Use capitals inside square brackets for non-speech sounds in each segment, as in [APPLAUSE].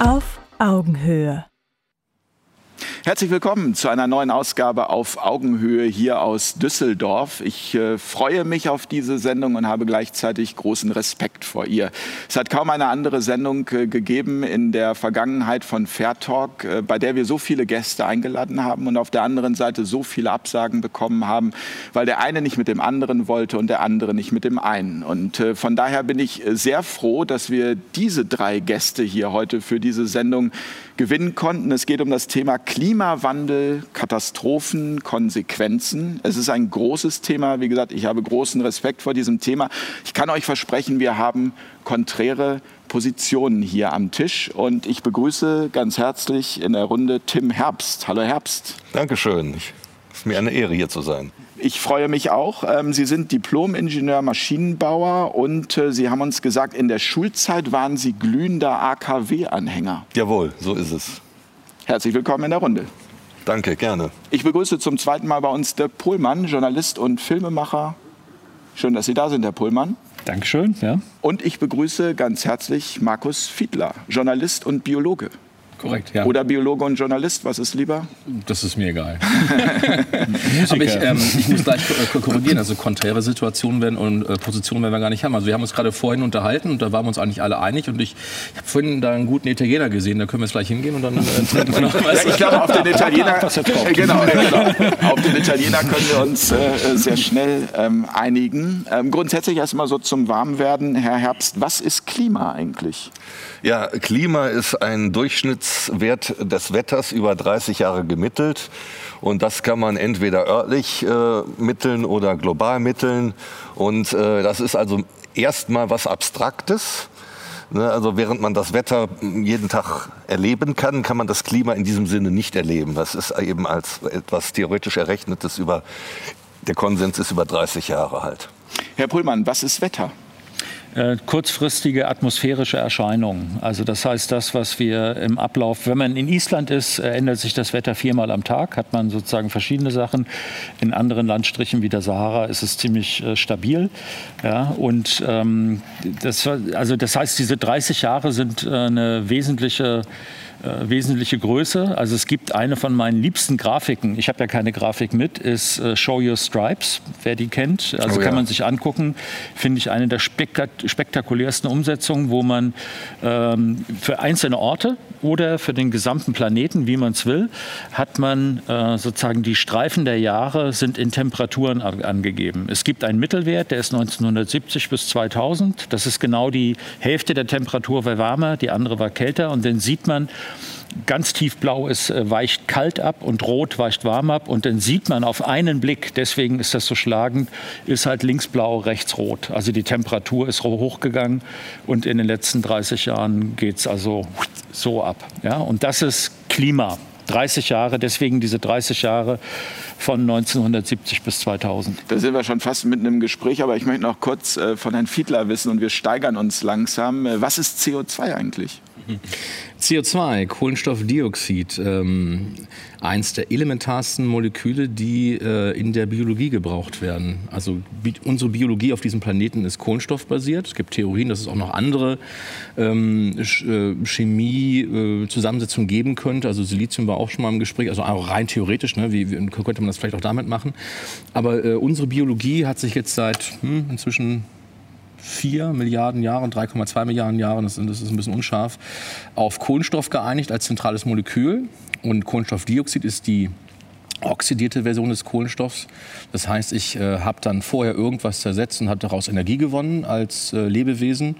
Auf Augenhöhe. Herzlich willkommen zu einer neuen Ausgabe auf Augenhöhe hier aus Düsseldorf. Ich äh, freue mich auf diese Sendung und habe gleichzeitig großen Respekt vor ihr. Es hat kaum eine andere Sendung äh, gegeben in der Vergangenheit von Fair Talk, äh, bei der wir so viele Gäste eingeladen haben und auf der anderen Seite so viele Absagen bekommen haben, weil der eine nicht mit dem anderen wollte und der andere nicht mit dem einen. Und äh, von daher bin ich äh, sehr froh, dass wir diese drei Gäste hier heute für diese Sendung gewinnen konnten. Es geht um das Thema Klimawandel, Katastrophen, Konsequenzen. Es ist ein großes Thema. Wie gesagt, ich habe großen Respekt vor diesem Thema. Ich kann euch versprechen, wir haben konträre Positionen hier am Tisch. Und ich begrüße ganz herzlich in der Runde Tim Herbst. Hallo Herbst. Dankeschön. Es ist mir eine Ehre, hier zu sein. Ich freue mich auch. Ähm, Sie sind Diplom-Ingenieur Maschinenbauer und äh, Sie haben uns gesagt, in der Schulzeit waren Sie glühender AKW-Anhänger. Jawohl, so ist es. Herzlich willkommen in der Runde. Danke, gerne. Ich begrüße zum zweiten Mal bei uns Dirk Pohlmann, Journalist und Filmemacher. Schön, dass Sie da sind, Herr Pohlmann. Dankeschön. Ja. Und ich begrüße ganz herzlich Markus Fiedler, Journalist und Biologe. Korrekt, ja. Oder Biologe und Journalist, was ist lieber? Das ist mir egal. [LAUGHS] Aber ich, ähm, ich muss gleich äh, korrigieren. Also konträre Situationen werden und äh, Positionen werden wir gar nicht haben. Also wir haben uns gerade vorhin unterhalten und da waren wir uns eigentlich alle einig. Und ich, ich habe vorhin da einen guten Italiener gesehen. Da können wir jetzt gleich hingehen und dann äh, trinken wir noch was. Ja, ich glaube, auf den [LAUGHS] Italiener, äh, genau, genau. auf den Italiener können wir uns äh, sehr schnell ähm, einigen. Ähm, grundsätzlich erstmal so zum Warmwerden, Herr Herbst. Was ist Klima eigentlich? Ja, Klima ist ein Durchschnittswert des Wetters über 30 Jahre gemittelt. Und das kann man entweder örtlich äh, mitteln oder global mitteln. Und äh, das ist also erstmal was Abstraktes. Ne, Also während man das Wetter jeden Tag erleben kann, kann man das Klima in diesem Sinne nicht erleben. Das ist eben als etwas theoretisch Errechnetes über, der Konsens ist über 30 Jahre halt. Herr Pullmann, was ist Wetter? Äh, kurzfristige atmosphärische Erscheinungen. Also das heißt, das, was wir im Ablauf, wenn man in Island ist, ändert sich das Wetter viermal am Tag, hat man sozusagen verschiedene Sachen. In anderen Landstrichen wie der Sahara ist es ziemlich äh, stabil. Ja, und ähm, das, also das heißt, diese 30 Jahre sind äh, eine wesentliche äh, wesentliche Größe. Also es gibt eine von meinen liebsten Grafiken, ich habe ja keine Grafik mit, ist äh, Show Your Stripes, wer die kennt. Also Oh ja. kann man sich angucken, finde ich eine der spektak spektakulärsten Umsetzungen, wo man ähm, für einzelne Orte oder für den gesamten Planeten, wie man es will, hat man äh, sozusagen die Streifen der Jahre sind in Temperaturen an- angegeben. Es gibt einen Mittelwert, der ist 1970 bis 2000. Das ist genau die Hälfte der Temperatur war wärmer, die andere war kälter. Und dann sieht man, Ganz tiefblau ist, äh, weicht kalt ab und rot weicht warm ab. Und dann sieht man auf einen Blick, deswegen ist das so schlagend, ist halt links blau, rechts rot. Also die Temperatur ist hochgegangen und in den letzten 30 Jahren geht es also so ab. Ja? Und das ist Klima. 30 Jahre, deswegen diese 30 Jahre von 1970 bis 2000. Da sind wir schon fast mitten im Gespräch, aber ich möchte noch kurz äh, von Herrn Fiedler wissen und wir steigern uns langsam. Äh, was ist CO2 eigentlich? [LAUGHS] CO2, Kohlenstoffdioxid, ähm, eins der elementarsten Moleküle, die äh, in der Biologie gebraucht werden. Also bi unsere Biologie auf diesem Planeten ist kohlenstoffbasiert. Es gibt Theorien, dass es auch noch andere ähm, Sch äh, Chemie-Zusammensetzungen geben könnte. Also Silizium war auch schon mal im Gespräch, also auch rein theoretisch, ne? wie, wie könnte man das vielleicht auch damit machen. Aber äh, unsere Biologie hat sich jetzt seit hm, inzwischen 4 Milliarden Jahren, 3,2 Milliarden Jahren, das, ist ein bisschen unscharf, auf Kohlenstoff geeinigt als zentrales Molekül. Und Kohlenstoffdioxid ist die oxidierte Version des Kohlenstoffs. Das heißt, ich äh, habe dann vorher irgendwas zersetzt und habe daraus Energie gewonnen als äh, Lebewesen.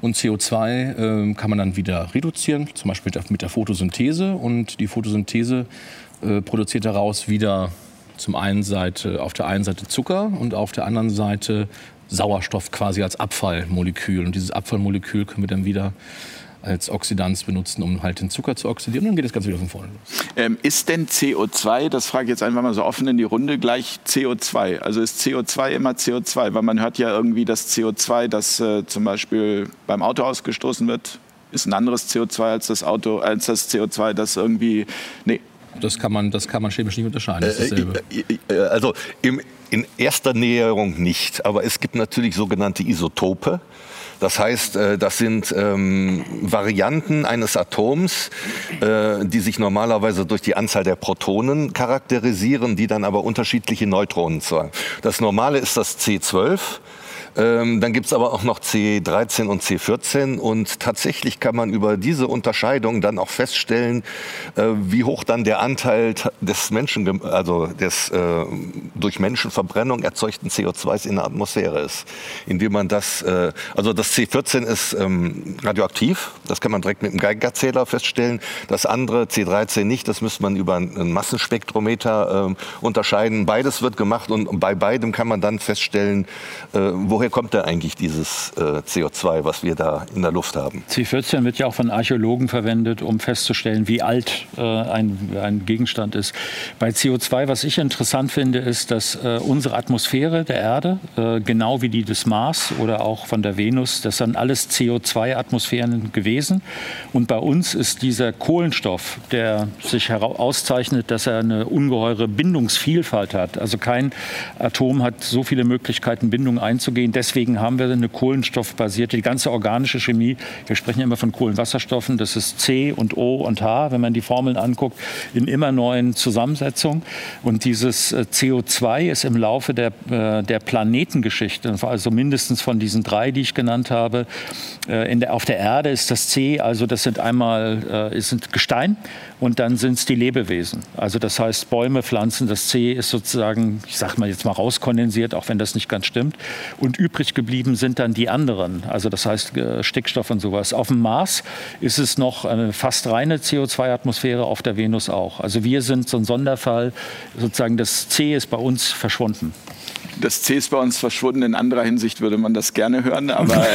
Und CO2 äh, kann man dann wieder reduzieren, zum Beispiel mit der, mit der Photosynthese. Und die Photosynthese äh, produziert daraus wieder zum einen Seite, auf der einen Seite Zucker und auf der anderen Seite Sauerstoff quasi als Abfallmolekül. Und dieses Abfallmolekül können wir dann wieder als Oxidanz benutzen, um halt den Zucker zu oxidieren. Und dann geht das Ganze wieder von vorne los. Ähm, ist denn CO2, das frage ich jetzt einfach mal so offen in die Runde, gleich CO2? Also ist CO2 immer CO2? Weil man hört ja irgendwie, das CO2, das äh, zum Beispiel beim Auto ausgestoßen wird, ist ein anderes CO2 als das Auto, als das CO2, das irgendwie. Nee. Das kann man, das kann man chemisch nicht unterscheiden. Das ist dasselbe. Äh, äh, Also im in erster Näherung nicht. Aber es gibt natürlich sogenannte Isotope. Das heißt, äh, das sind ähm, Varianten eines Atoms, äh, die sich normalerweise durch die Anzahl der Protonen charakterisieren, die dann aber unterschiedliche Neutronen zeigen. Das Normale ist das C12. Ähm, dann gibt es aber auch noch C13 und C14 und tatsächlich kann man über diese Unterscheidung dann auch feststellen, äh, wie hoch dann der Anteil des Menschen, also des äh, durch Menschenverbrennung erzeugten CO2s in der Atmosphäre ist. Indem man das, äh, also das C14 ist ähm, radioaktiv, das kann man direkt mit dem Geigerzähler feststellen. Das andere C13 nicht, das müsste man über ein Massenspektrometer äh, unterscheiden. Beides wird gemacht und bei beidem kann man dann feststellen, äh, woher woher kommt da eigentlich dieses äh, CO2, was wir da in der Luft haben? C14 wird ja auch von Archäologen verwendet, um festzustellen, wie alt äh, ein, ein, Gegenstand ist. Bei CO2, was ich interessant finde, ist, dass äh, unsere Atmosphäre der Erde, äh, genau wie die des Mars oder auch von der Venus, das sind alles CO2-Atmosphären gewesen. Und bei uns ist dieser Kohlenstoff, der sich auszeichnet, dass er eine ungeheure Bindungsvielfalt hat. Also kein Atom hat so viele Möglichkeiten, Bindung einzugehen deswegen haben wir eine kohlenstoffbasierte, die ganze organische Chemie, wir sprechen immer von Kohlenwasserstoffen, das ist C und O und H, wenn man die Formeln anguckt, in immer neuen Zusammensetzungen. Und dieses äh, CO2 ist im Laufe der, äh, der Planetengeschichte, also mindestens von diesen drei, die ich genannt habe, äh, der, auf der Erde ist das C, also das sind einmal äh, sind Gestein und dann sind es die Lebewesen. Also das heißt Bäume, Pflanzen, das C ist sozusagen, ich sage mal jetzt mal rauskondensiert, auch wenn das nicht ganz stimmt. Und übrig geblieben sind dann die anderen, also das heißt äh, Stickstoff und sowas. Auf dem Mars ist es noch eine fast reine CO2-Atmosphäre, auf der Venus auch. Also wir sind so ein Sonderfall, sozusagen das C ist bei uns verschwunden. Das C ist bei uns verschwunden. In anderer Hinsicht würde man das gerne hören, aber [LAUGHS]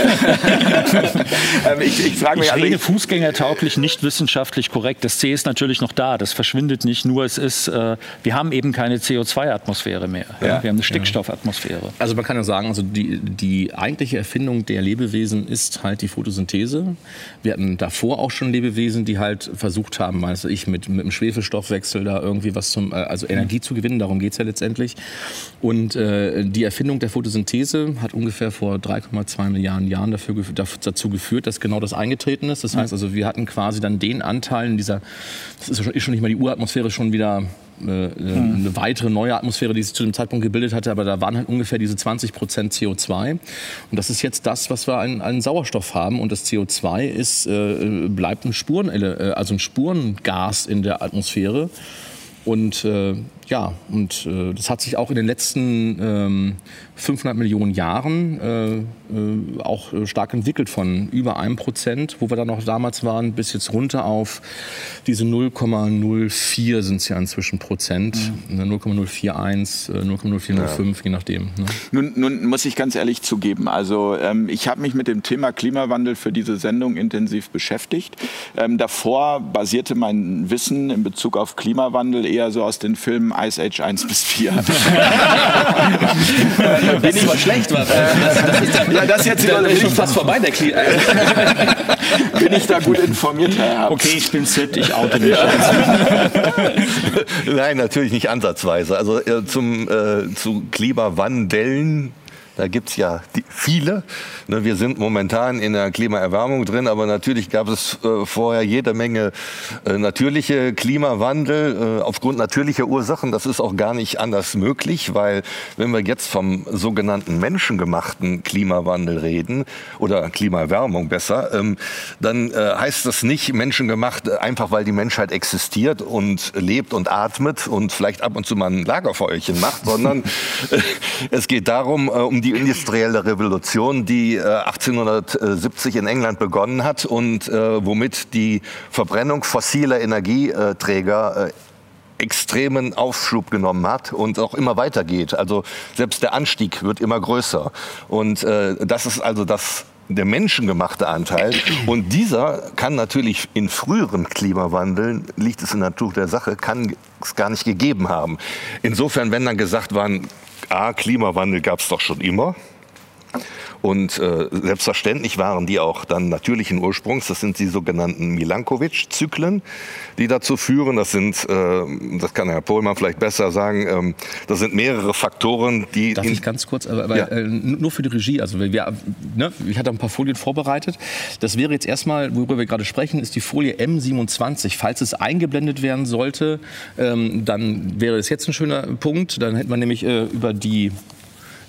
ähm, ich, ich frage mich. Ich also rede fußgängertauglich, nicht wissenschaftlich korrekt. Das C ist natürlich noch da. Das verschwindet nicht. Nur es ist, äh, wir haben eben keine CO2-Atmosphäre mehr. Ja? Ja. Wir haben eine Stickstoffatmosphäre. Also man kann ja sagen, also die, die eigentliche Erfindung der Lebewesen ist halt die Photosynthese. Wir hatten davor auch schon Lebewesen, die halt versucht haben, weiß ich, mit, mit einem Schwefelstoffwechsel da irgendwie was zum, äh, also Energie zu gewinnen. Darum geht es ja letztendlich. Und äh, die Erfindung der Photosynthese hat ungefähr vor 3,2 Milliarden Jahren dafür, dazu geführt, dass genau das eingetreten ist. Das heißt also, wir hatten quasi dann den Anteil in dieser, das ist schon, ist schon nicht mal die Uratmosphäre, schon wieder äh, eine weitere neue Atmosphäre, die sich zu dem Zeitpunkt gebildet hatte, aber da waren halt ungefähr diese 20 Prozent CO2. Und das ist jetzt das, was wir an, an Sauerstoff haben. Und das CO2 ist, äh, bleibt ein Spuren, äh, also ein Spurengas in der Atmosphäre. Und äh, ja, und äh, das hat sich auch in den letzten ähm, 500 Millionen Jahren äh, äh, auch äh, stark entwickelt von über einem Prozent, wo wir dann noch damals waren, bis jetzt runter auf diese 0,04 sind es ja inzwischen Prozent, mhm. 0,041, 0,0405, ja. je nachdem. Ne? Nun, nun, muss ich ganz ehrlich zugeben, also ähm, ich habe mich mit dem Thema Klimawandel für diese Sendung intensiv beschäftigt. Ähm, davor basierte mein Wissen in Bezug auf Klimawandel eher so aus den Filmen Ice Age 1 bis 4. [LAUGHS] [LAUGHS] [LAUGHS] Bin ich mal schlecht war. Das, das ist, ja, das jetzt da, ist schon fast vorbei, der Kli [LAUGHS] Bin ich da gut informiert, Herr Okay, ich bin fit, ich oute mich. Nein, natürlich nicht ansatzweise. Also äh, zum, äh, zu Klimawandellen da gibt es ja die, viele. Ne, wir sind momentan in der Klimaerwärmung drin, aber natürlich gab es äh, vorher jede Menge äh, natürliche Klimawandel äh, aufgrund natürlicher Ursachen. Das ist auch gar nicht anders möglich, weil wenn wir jetzt vom sogenannten menschengemachten Klimawandel reden oder Klimaerwärmung besser, ähm, dann äh, heißt das nicht menschengemacht äh, einfach, weil die Menschheit existiert und lebt und atmet und vielleicht ab und zu mal ein Lagerfeuerchen macht, sondern [LAUGHS] äh, es geht darum, um die industrielle Revolution, die 1870 äh, in England begonnen hat und äh, womit die Verbrennung fossiler Energieträger äh, extremen Aufschub genommen hat und auch immer weitergeht. Also selbst der Anstieg wird immer größer. Und das ist also das der menschengemachte Anteil. Und dieser kann natürlich in früheren Klimawandeln, liegt es in der Natur der Sache, kann es gar nicht gegeben haben. Insofern, wenn dann gesagt waren, A, Klimawandel gab es doch schon immer. Und äh, selbstverständlich waren die auch dann natürlichen Ursprungs. Das sind die sogenannten Milankovic-Zyklen, die dazu führen. Das sind, äh, das kann Herr Pohlmann vielleicht besser sagen, ähm, das sind mehrere Faktoren, die. Darf ich ganz kurz, aber, aber ja. äh, nur für die Regie. Also wir, ne, ich hatte ein paar Folien vorbereitet. Das wäre jetzt erstmal, worüber wir gerade sprechen, ist die Folie M27. Falls es eingeblendet werden sollte, ähm, dann wäre das jetzt ein schöner Punkt. Dann hätte man nämlich äh, über die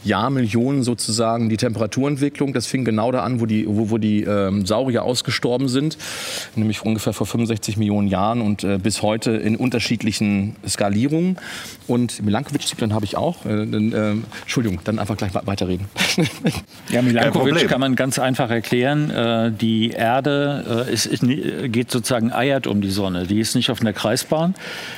Jahrmillionen sozusagen die Temperaturentwicklung. Das fing genau da an, wo die, wo, wo die ähm, Saurier ausgestorben sind, nämlich ungefähr vor 65 Millionen Jahren und äh, bis heute in unterschiedlichen Skalierungen. Und Milankovic-Zyklen habe ich auch. Äh, äh, Entschuldigung, dann einfach gleich weiterreden. [LAUGHS] ja, Milankovic kann man ganz einfach erklären. Äh, die Erde äh, ist, ist, geht sozusagen eiert um die Sonne. Die ist nicht auf einer Kreisbahn,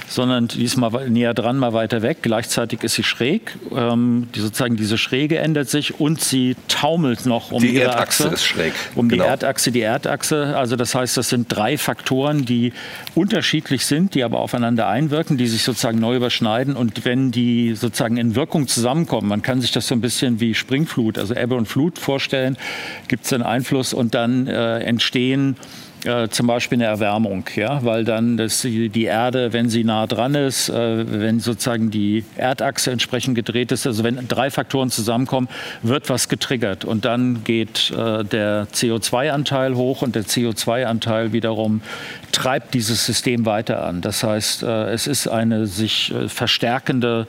sondern die ist mal näher dran, mal weiter weg. Gleichzeitig ist sie schräg. Ähm, die, sozusagen diese Schräge ändert sich und sie taumelt noch um die ihre Erdachse Achse. ist schräg. Um genau. die Erdachse, die Erdachse. Also das heißt, das sind drei Faktoren, die unterschiedlich sind, die aber aufeinander einwirken, die sich sozusagen neu überschneiden. Und wenn die sozusagen in Wirkung zusammenkommen, man kann sich das so ein bisschen wie Springflut, also Ebbe und Flut vorstellen, gibt es einen Einfluss und dann äh, entstehen äh, zum Beispiel eine Erwärmung, ja, weil dann das, die Erde, wenn sie nah dran ist, äh, wenn sozusagen die Erdachse entsprechend gedreht ist, also wenn drei Faktoren zusammenkommen, wird was getriggert und dann geht äh, der CO2-Anteil hoch und der CO2-Anteil wiederum treibt dieses System weiter an. Das heißt, äh, es ist eine sich äh, verstärkende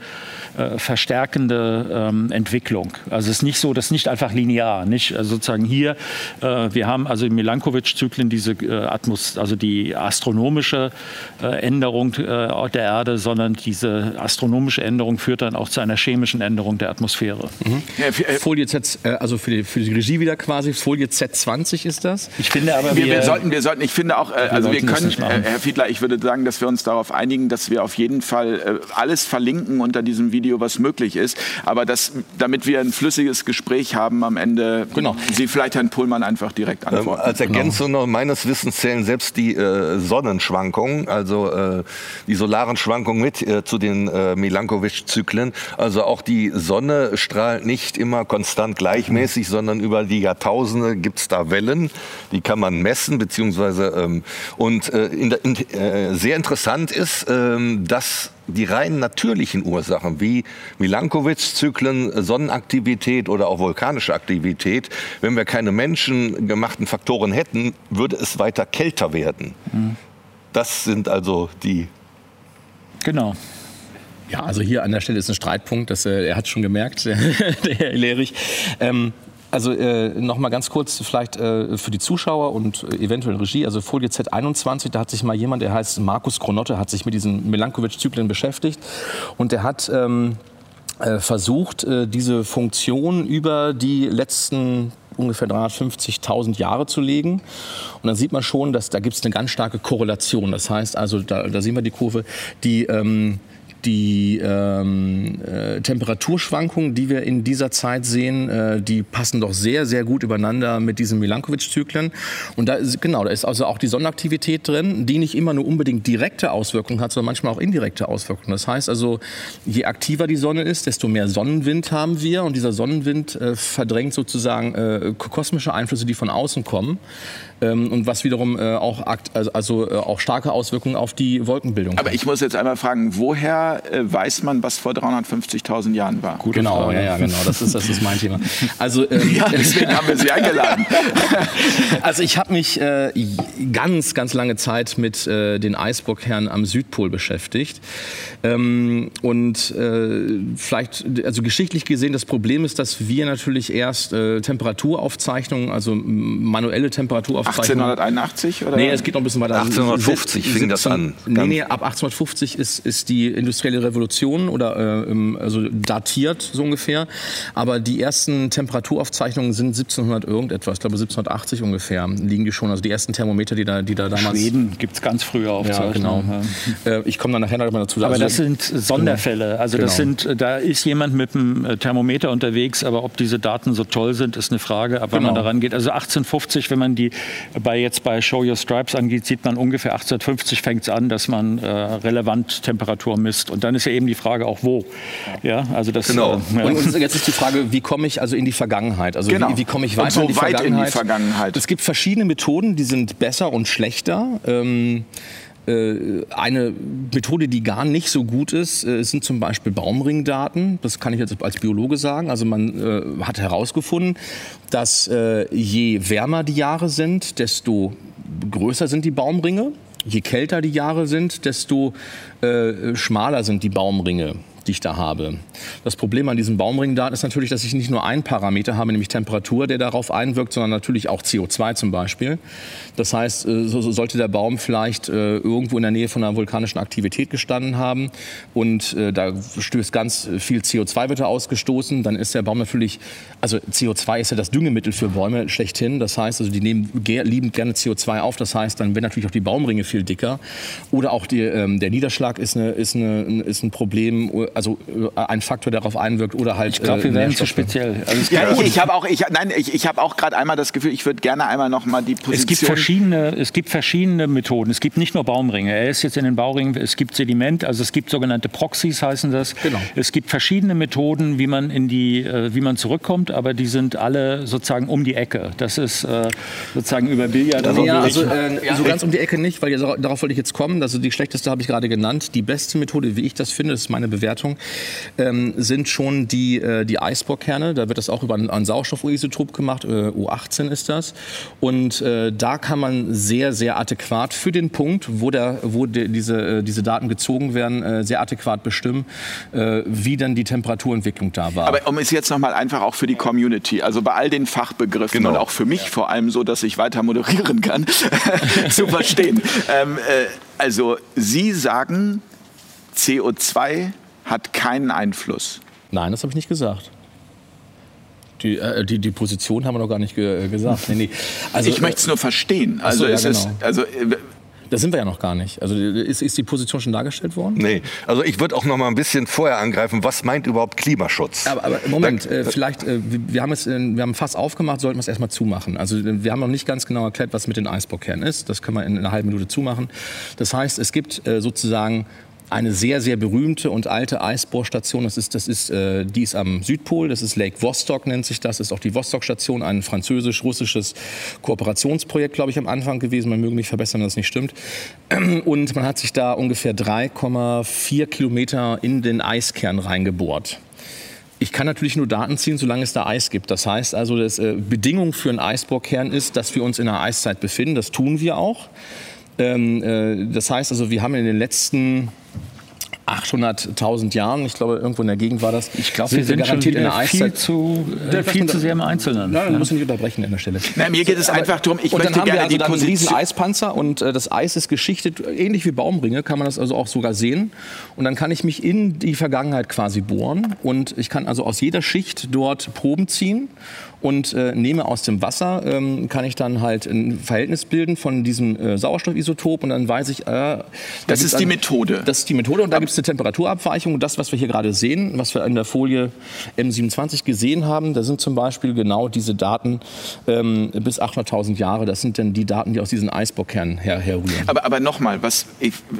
verstärkende ähm, Entwicklung. Also es ist nicht so, das ist nicht einfach linear. Nicht also sozusagen hier, wir haben also im Milankovic-Zyklen diese Atmos, also die astronomische äh, Änderung äh, der Erde, sondern diese astronomische Änderung führt dann auch zu einer chemischen Änderung der Atmosphäre. Mhm. Ja, Folie Z, also für die, für die Regie wieder quasi, Folie Z20 ist das. Ich finde aber, wir, wir, wir sollten, wir sollten, ich finde auch, also wir können, Herr Fiedler, ich würde sagen, dass wir uns darauf einigen, dass wir auf jeden Fall alles verlinken unter diesem Video was möglich ist. Aber das, damit wir ein flüssiges Gespräch haben am Ende, genau. Sie vielleicht Herrn Pullmann einfach direkt ähm, antworten. Ähm, als Ergänzung genau. noch, meines Wissens zählen selbst die äh, Sonnenschwankungen, also äh, die solaren Schwankungen mit äh, zu den äh, Milankovic-Zyklen. Also auch die Sonne strahlt nicht immer konstant gleichmäßig, mhm. sondern über die Jahrtausende gibt es da Wellen, die kann man messen, beziehungsweise ähm, und äh, in, in, äh, sehr interessant ist, ähm, dass die rein natürlichen Ursachen wie Milankovic-Zyklen, Sonnenaktivität oder auch vulkanische Aktivität, wenn wir keine menschengemachten Faktoren hätten, würde es weiter kälter werden. Mhm. Das sind also die. Genau. Ja, also hier an der Stelle ist ein Streitpunkt, das, äh, er hat schon gemerkt, [LAUGHS] der Herr Lerich. Ähm, also äh, noch ganz kurz vielleicht äh, für die Zuschauer und äh, eventuell Regie, also Folie Z21, da hat sich mal jemand, der heißt Markus Kronotte, hat sich mit diesen Milankovic-Zyklen beschäftigt und der hat ähm, äh, versucht, äh, diese Funktion über die letzten ungefähr 350.000 Jahre zu legen. Und dann sieht man schon, dass da gibt es eine ganz starke Korrelation. Das heißt also, da, da sehen wir die Kurve, die ähm, die ähm, äh, Temperaturschwankungen, die wir in dieser Zeit sehen, äh, die passen doch sehr, sehr gut übereinander mit diesen Milankovic-Zyklen. Und da ist, genau, da ist also auch die Sonnenaktivität drin, die nicht immer nur unbedingt direkte Auswirkungen hat, sondern manchmal auch indirekte Auswirkungen. Das heißt also, je aktiver die Sonne ist, desto mehr Sonnenwind haben wir. Und dieser Sonnenwind äh, verdrängt sozusagen äh, kosmische Einflüsse, die von außen kommen ähm, und was wiederum äh, auch, also, also äh, auch starke Auswirkungen auf die Wolkenbildung hat. Aber ich muss jetzt einmal fragen, woher äh, weiß man, was vor 350.000 Jahren war? Gute genau, Frage. ja, ja, genau, das ist, das ist mein Thema. Also, [LAUGHS] ähm, ja, deswegen haben wir Sie eingeladen. [LAUGHS] also ich habe mich äh, ganz, ganz lange Zeit mit äh, den Eisbockherren am Südpol beschäftigt. Ähm, und äh, vielleicht, also geschichtlich gesehen, das Problem ist, dass wir natürlich erst äh, Temperaturaufzeichnungen, also manuelle Temperaturaufzeichnungen 1881 oder? Nee, es geht noch ein bisschen weiter. 1850 fing 17, das an. Nee, nee, ab 1850 ist, ist die industrielle Revolution oder äh, also datiert so ungefähr. Aber die ersten Temperaturaufzeichnungen sind 1700 irgendetwas, ich glaube 1780 ungefähr liegen die schon. Also die ersten Thermometer, die da, die da damals. Schweden gibt es ganz frühe Aufzeichnungen. Ja, genau. Ich komme dann nachher noch mal dazu. Aber also, das sind Sonderfälle. Also das genau. sind, da ist jemand mit einem äh, Thermometer unterwegs, aber ob diese Daten so toll sind, ist eine Frage, ab wann genau. man daran geht. Also 1850, wenn man die bei jetzt bei Show Your Stripes angeht, sieht man ungefähr 1850 fängt es an, dass man äh, relevant Temperatur misst. Und dann ist ja eben die Frage auch wo. Ja, also das, Genau. äh, ja. Und jetzt ist die Frage, wie komme ich also in die Vergangenheit? Also Genau. wie, wie komme ich weiter so in, die weit in die Vergangenheit? Es gibt verschiedene Methoden, die sind besser und schlechter. Ähm, äh, eine Methode, die gar nicht so gut ist, äh, sind zum Beispiel Baumringdaten. Das kann ich jetzt als Biologe sagen. Also man äh, hat herausgefunden, dass äh, je wärmer die Jahre sind, desto größer sind die Baumringe. Je kälter die Jahre sind, desto äh, schmaler sind die Baumringe die ich da habe. Das Problem an diesen Baumringdaten ist natürlich, dass ich nicht nur einen Parameter habe, nämlich Temperatur, der darauf einwirkt, sondern natürlich auch CO2 zum Beispiel. Das heißt, äh, so, so sollte der Baum vielleicht äh, irgendwo in der Nähe von einer vulkanischen Aktivität gestanden haben und äh, da stößt ganz viel CO2 wird ausgestoßen, dann ist der Baum natürlich, also CO2 ist ja das Düngemittel für Bäume schlechthin. Das heißt, also die nehmen liebend gerne CO2 auf. Das heißt, dann werden natürlich auch die Baumringe viel dicker oder auch die, ähm, der Niederschlag ist, eine, ist, eine, ist ein Problem, also äh, ein Faktor, der darauf einwirkt oder halt. ich glaube, wir werden zu speziell. Also Ja, ich, ich habe auch, ich, nein, ich, ich habe auch gerade einmal das Gefühl, ich würde gerne einmal noch mal die Position. Es gibt, verschiedene, es gibt verschiedene Methoden. Es gibt nicht nur Baumringe. Er ist jetzt in den Bauringen. Es gibt Sediment, also es gibt sogenannte Proxys, heißen das. Genau. Es gibt verschiedene Methoden, wie man in die, äh, wie man zurückkommt, aber die sind alle sozusagen um die Ecke. Das ist äh, sozusagen über Billard. Ja, also äh, so ganz um die Ecke nicht, weil ja, darauf wollte ich jetzt kommen. Also die schlechteste habe ich gerade genannt. Die beste Methode, wie ich das finde, ist meine Bewertung, ähm, sind schon die, äh, die Eisbohrkerne. Da wird das auch über ein, ein Sauerstoffurisotop gemacht. Äh, U18 ist das. Und äh, da kann man sehr, sehr adäquat für den Punkt, wo, der, wo die, diese, äh, diese Daten gezogen werden, äh, sehr adäquat bestimmen, äh, wie dann die Temperaturentwicklung da war. Aber um es jetzt noch mal einfach auch für die Community, also bei all den Fachbegriffen Genau. und auch für mich vor allem so, dass ich weiter moderieren kann, [LAUGHS] zu verstehen. [LAUGHS] Ähm, äh, also Sie sagen, CO2 hat keinen Einfluss. Nein, das habe ich nicht gesagt. Die, äh, die, die Position haben wir noch gar nicht ge äh, gesagt. Nee, nee. Also, ich möchte es nur verstehen. Also ja, es ist, genau. also äh, Da sind wir ja noch gar nicht. Also ist, ist die Position schon dargestellt worden? Nee, also ich würde auch noch mal ein bisschen vorher angreifen, was meint überhaupt Klimaschutz? Aber, aber Moment, äh, vielleicht, äh, wir, haben es, äh, wir haben fast aufgemacht, sollten wir es erstmal zumachen. Also äh, wir haben noch nicht ganz genau erklärt, was mit den Eisbohrkernen ist. Das können wir in einer halben Minute zumachen. Das heißt, es gibt äh, sozusagen eine sehr, sehr berühmte und alte Eisbohrstation. Das ist, das ist, äh, die ist am Südpol. Das ist Lake Vostok, nennt sich das. Das ist auch die Vostok-Station, ein französisch-russisches Kooperationsprojekt, glaube ich, am Anfang gewesen. Man möge mich verbessern, wenn das nicht stimmt. [CLEARS THROAT] Und man hat sich da ungefähr 3,4 Kilometer in den Eiskern reingebohrt. Ich kann natürlich nur Daten ziehen, solange es da Eis gibt. Das heißt also, das äh, Bedingung für einen Eisbohrkern ist, dass wir uns in einer Eiszeit befinden. Das tun wir auch. Ähm, äh, das heißt also, wir haben in den letzten 800.000 Jahren, ich glaube, irgendwo in der Gegend war das. Ich glaube, wir sind schon garantiert in wieder der viel Eiszeit. zu, äh, viel zu sehr im Einzelnen. Nein, Ja. man muss nicht unterbrechen an der Stelle. na, mir geht es einfach darum, ich und dann möchte haben wir gerne also die dann einen riesen Position. Eispanzer und äh, das Eis ist geschichtet, ähnlich wie Baumringe, kann man das also auch sogar sehen. Und dann kann ich mich in die Vergangenheit quasi bohren und ich kann also aus jeder Schicht dort Proben ziehen und äh, nehme aus dem Wasser, ähm, kann ich dann halt ein Verhältnis bilden von diesem äh, Sauerstoffisotop und dann weiß ich, äh, da Das ist die Methode. Das ist die Methode und da gibt es eine Temperaturabweichung. Und das, was wir hier gerade sehen, was wir in der Folie M27 gesehen haben, da sind zum Beispiel genau diese Daten ähm, bis 800.000 Jahre. Das sind dann die Daten, die aus diesen Eisbohrkernen her herrühren. Aber, aber nochmal,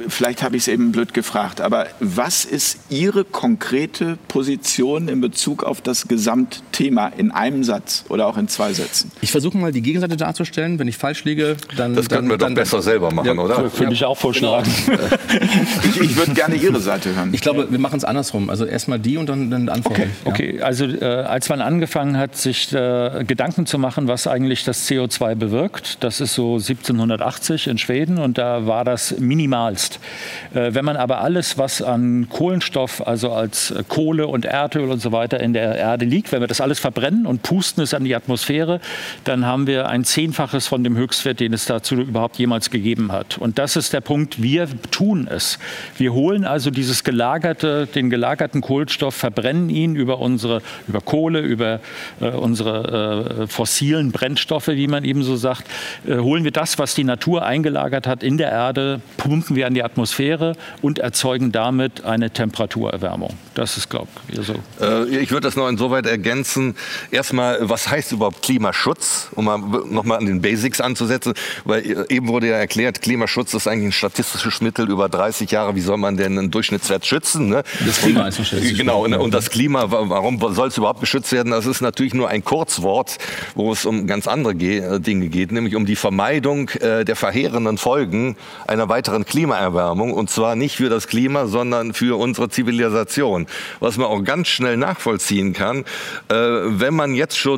vielleicht habe ich es eben blöd gefragt, aber was ist Ihre konkrete Position in Bezug auf das Gesamtthema in einem Satz oder auch in zwei Sätzen? Ich versuche mal die Gegenseite darzustellen. Wenn ich falsch liege, dann. Das könnten wir dann, doch besser selber machen, oder? Würde ich auch vorschlagen. [LAUGHS] Ich, ich würde gerne Ihre Seite hören. Ich glaube, wir machen es andersrum. Also erstmal die und dann, dann antworte ich. Ja. Okay, also äh, als man angefangen hat, sich äh, Gedanken zu machen, was eigentlich das CO2 bewirkt, das ist so 1780 in Schweden und da war das minimalst. Äh, wenn man aber alles, was an Kohlenstoff, also als Kohle und Erdöl und so weiter in der Erde liegt, wenn wir das alles verbrennen und pusten es an die Atmosphäre, dann haben wir ein Zehnfaches von dem Höchstwert, den es dazu überhaupt jemals gegeben hat. Und das ist der Punkt, wir tun es. Wir holen also dieses gelagerte, den gelagerten Kohlenstoff, verbrennen ihn über unsere, über Kohle, über äh, unsere äh, fossilen Brennstoffe, wie man eben so sagt, äh, holen wir das, was die Natur eingelagert hat in der Erde, pumpen wir an die Atmosphäre und erzeugen damit eine Temperaturerwärmung. Das ist, glaube ich, so. Äh, Ich würde das noch insoweit ergänzen. Erstmal, was heißt überhaupt Klimaschutz? Um mal nochmal an den Basics anzusetzen. Weil äh, eben wurde ja erklärt, Klimaschutz ist eigentlich ein statistisches Mittel über 30 Jahre. Wie soll man denn ein Durchschnittswert schützen. Ne? Das Klima ist verständlich. Genau, und, und das Klima, wa- warum soll es überhaupt geschützt werden? Das ist natürlich nur ein Kurzwort, wo es um ganz andere äh, Dinge geht, nämlich um die Vermeidung äh, der verheerenden Folgen einer weiteren Klimaerwärmung. Und zwar nicht für das Klima, sondern für unsere Zivilisation. Was man auch ganz schnell nachvollziehen kann, äh, wenn man jetzt schon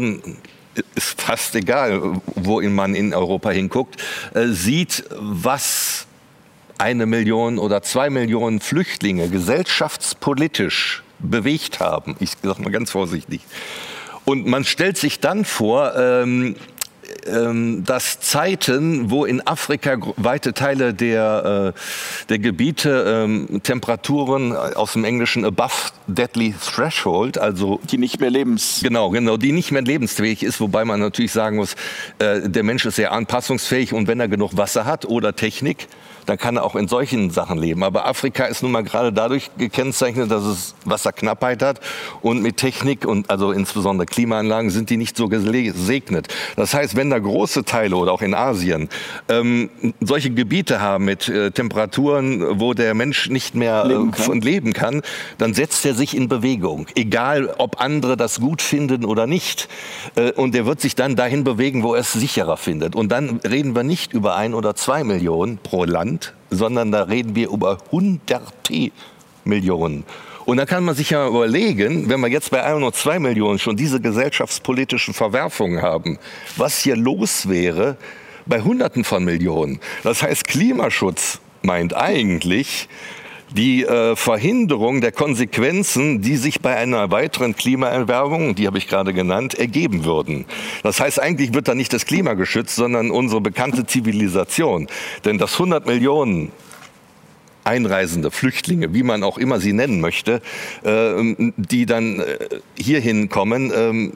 ist fast egal, wo man in Europa hinguckt, äh, sieht, was eine Million oder zwei Millionen Flüchtlinge gesellschaftspolitisch bewegt haben. Ich sage mal ganz vorsichtig. Und man stellt sich dann vor, ähm, ähm, dass Zeiten, wo in Afrika weite Teile der, äh, der Gebiete ähm, Temperaturen aus dem Englischen above deadly threshold, also Die nicht mehr lebens... Genau, genau, die nicht mehr lebensfähig ist, wobei man natürlich sagen muss, äh, der Mensch ist sehr anpassungsfähig und wenn er genug Wasser hat oder Technik, dann kann er auch in solchen Sachen leben. Aber Afrika ist nun mal gerade dadurch gekennzeichnet, dass es Wasserknappheit hat und mit Technik und also insbesondere Klimaanlagen sind die nicht so gesegnet. Das heißt, wenn da große Teile oder auch in Asien ähm, solche Gebiete haben mit äh, Temperaturen, wo der Mensch nicht mehr Leben äh, kann. von leben kann, dann setzt er sich in Bewegung. Egal, ob andere das gut finden oder nicht. Äh, Und er wird sich dann dahin bewegen, wo er es sicherer findet. Und dann reden wir nicht über ein oder zwei Millionen pro Land, sondern da reden wir über hunderte Millionen. Und da kann man sich ja überlegen, wenn wir jetzt bei ein oder zwei Millionen schon diese gesellschaftspolitischen Verwerfungen haben, was hier los wäre bei Hunderten von Millionen. Das heißt, Klimaschutz meint eigentlich, die äh, Verhinderung der Konsequenzen, die sich bei einer weiteren Klimaerwärmung, die habe ich gerade genannt, ergeben würden. Das heißt, eigentlich wird da nicht das Klima geschützt, sondern unsere bekannte Zivilisation. Denn das 100 Millionen Einreisende, Flüchtlinge, wie man auch immer sie nennen möchte, ähm, die dann äh, hierhin kommen, ähm,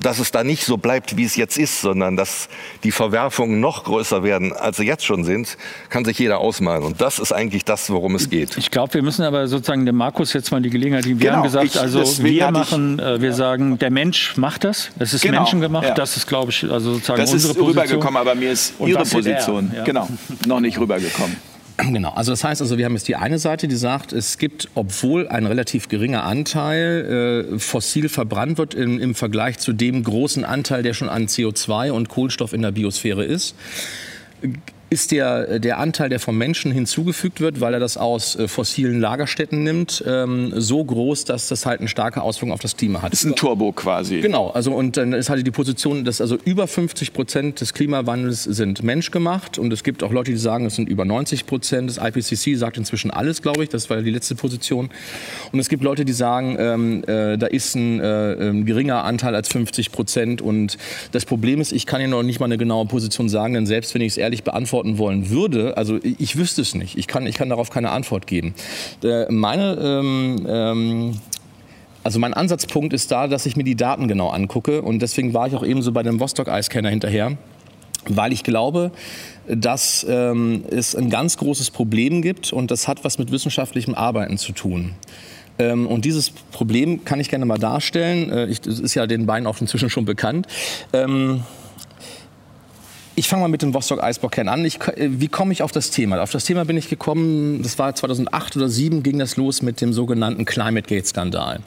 dass es da nicht so bleibt, wie es jetzt ist, sondern dass die Verwerfungen noch größer werden, als sie jetzt schon sind, kann sich jeder ausmalen. Und das ist eigentlich das, worum es geht. Ich glaube, wir müssen aber sozusagen dem Markus jetzt mal die Gelegenheit geben. Wir Genau, haben gesagt, ich- also wir hatte ich- machen, äh, wir sagen, der Mensch macht das. Es ist Genau, menschengemacht. ja. Das ist, glaube ich, also sozusagen Das unsere ist Position. rübergekommen, aber mir ist Und Ihre das Position ja. genau noch nicht rübergekommen. [CLEARS THROAT] Genau, also das heißt, also wir haben jetzt die eine Seite, die sagt, es gibt, obwohl ein relativ geringer Anteil äh, fossil verbrannt wird im, im Vergleich zu dem großen Anteil, der schon an CO2 und Kohlenstoff in der Biosphäre ist, ist der, der Anteil, der vom Menschen hinzugefügt wird, weil er das aus äh, fossilen Lagerstätten nimmt, ähm, so groß, dass das halt eine starke Auswirkung auf das Klima hat. Das ist ein Turbo quasi. Genau, also und dann ist halt die Position, dass also über 50 Prozent des Klimawandels sind menschgemacht und es gibt auch Leute, die sagen, es sind über 90 Prozent. Das IPCC sagt inzwischen alles, glaube ich. Das war die letzte Position. Und es gibt Leute, die sagen, ähm, äh, da ist ein, äh, ein geringer Anteil als 50 Prozent. Und das Problem ist, ich kann Ihnen noch nicht mal eine genaue Position sagen, denn selbst wenn ich es ehrlich beantworten wollen würde, also ich, wüsste es nicht. Ich kann, ich kann darauf keine Antwort geben. Äh, meine ähm, ähm, also mein Ansatzpunkt ist da, dass ich mir die Daten genau angucke und deswegen war ich auch eben so bei dem Vostok-Eiskenner hinterher, weil ich glaube, dass ähm, es ein ganz großes Problem gibt und das hat was mit wissenschaftlichem Arbeiten zu tun. Ähm, und dieses Problem kann ich gerne mal darstellen. Äh, ich, das ist ja den beiden auch inzwischen schon bekannt. Ich fange mal mit dem Vostok Eisbohrkern an. Ich, äh, wie komme ich auf das Thema? Auf das Thema bin ich gekommen, das war 2008 oder 2007 ging das los mit dem sogenannten Climate Gate Skandal.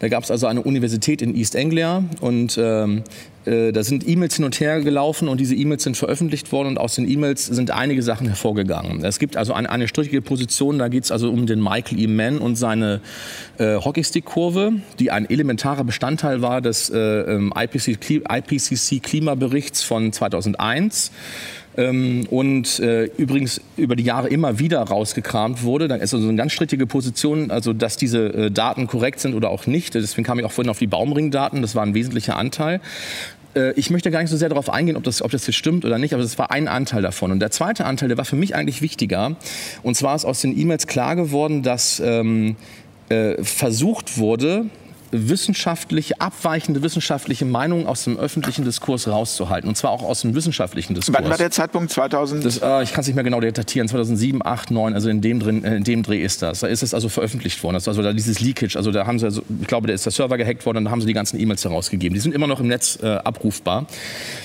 Da gab es also eine Universität in East Anglia und ähm, äh, da sind E-Mails hin und her gelaufen und diese E-Mails sind veröffentlicht worden und aus den E-Mails sind einige Sachen hervorgegangen. Es gibt also eine, eine strittige Position, da geht es also um den Michael E. Mann und seine äh, Hockeystick-Kurve, die ein elementarer Bestandteil war des äh, ähm, IPCC, IPCC-Klimaberichts von 2001. Ähm, und äh, übrigens über die Jahre immer wieder rausgekramt wurde. Da ist also eine ganz strittige Position, also dass diese äh, Daten korrekt sind oder auch nicht. Deswegen kam ich auch vorhin auf die Baumringdaten, das war ein wesentlicher Anteil. Äh, Ich möchte gar nicht so sehr darauf eingehen, ob das, ob das jetzt stimmt oder nicht, aber das war ein Anteil davon. Und der zweite Anteil, der war für mich eigentlich wichtiger. Und zwar ist aus den E-Mails klar geworden, dass ähm, äh, versucht wurde, wissenschaftliche, abweichende wissenschaftliche Meinungen aus dem öffentlichen Diskurs rauszuhalten. Und zwar auch aus dem wissenschaftlichen Diskurs. Wann war der Zeitpunkt? 2000? Das, äh, ich kann es nicht mehr genau datieren, 2007, 8, 9, also in dem, drin, äh, in dem Dreh ist das. Da ist es also veröffentlicht worden. Also da dieses Leakage, also da haben sie, also, ich glaube, da ist der Server gehackt worden und da haben sie die ganzen E-Mails herausgegeben. Die sind immer noch im Netz äh, abrufbar.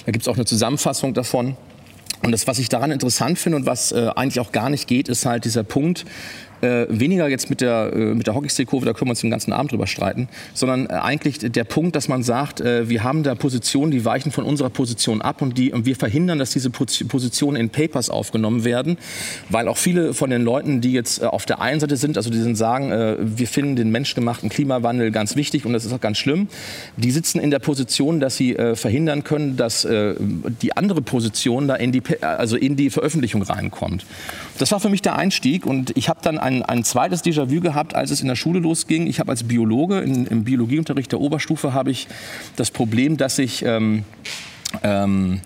Da gibt es auch eine Zusammenfassung davon. Und das, was ich daran interessant finde und was äh, eigentlich auch gar nicht geht, ist halt dieser Punkt, äh, weniger jetzt mit der, äh, mit der Hockeystick-Kurve, da können wir uns den ganzen Abend drüber streiten, sondern äh, eigentlich der Punkt, dass man sagt, äh, wir haben da Positionen, die weichen von unserer Position ab und, die, und wir verhindern, dass diese Positionen in Papers aufgenommen werden, weil auch viele von den Leuten, die jetzt äh, auf der einen Seite sind, also die sind sagen, äh, wir finden den menschgemachten Klimawandel ganz wichtig und das ist auch ganz schlimm, die sitzen in der Position, dass sie verhindern können, dass die andere Position da in die, also in die Veröffentlichung reinkommt. Das war für mich der Einstieg und ich habe dann ein, ein zweites Déjà-vu gehabt, als es in der Schule losging. Ich habe als Biologe in, im Biologieunterricht der Oberstufe habe ich das Problem, dass ich ähm, ähm,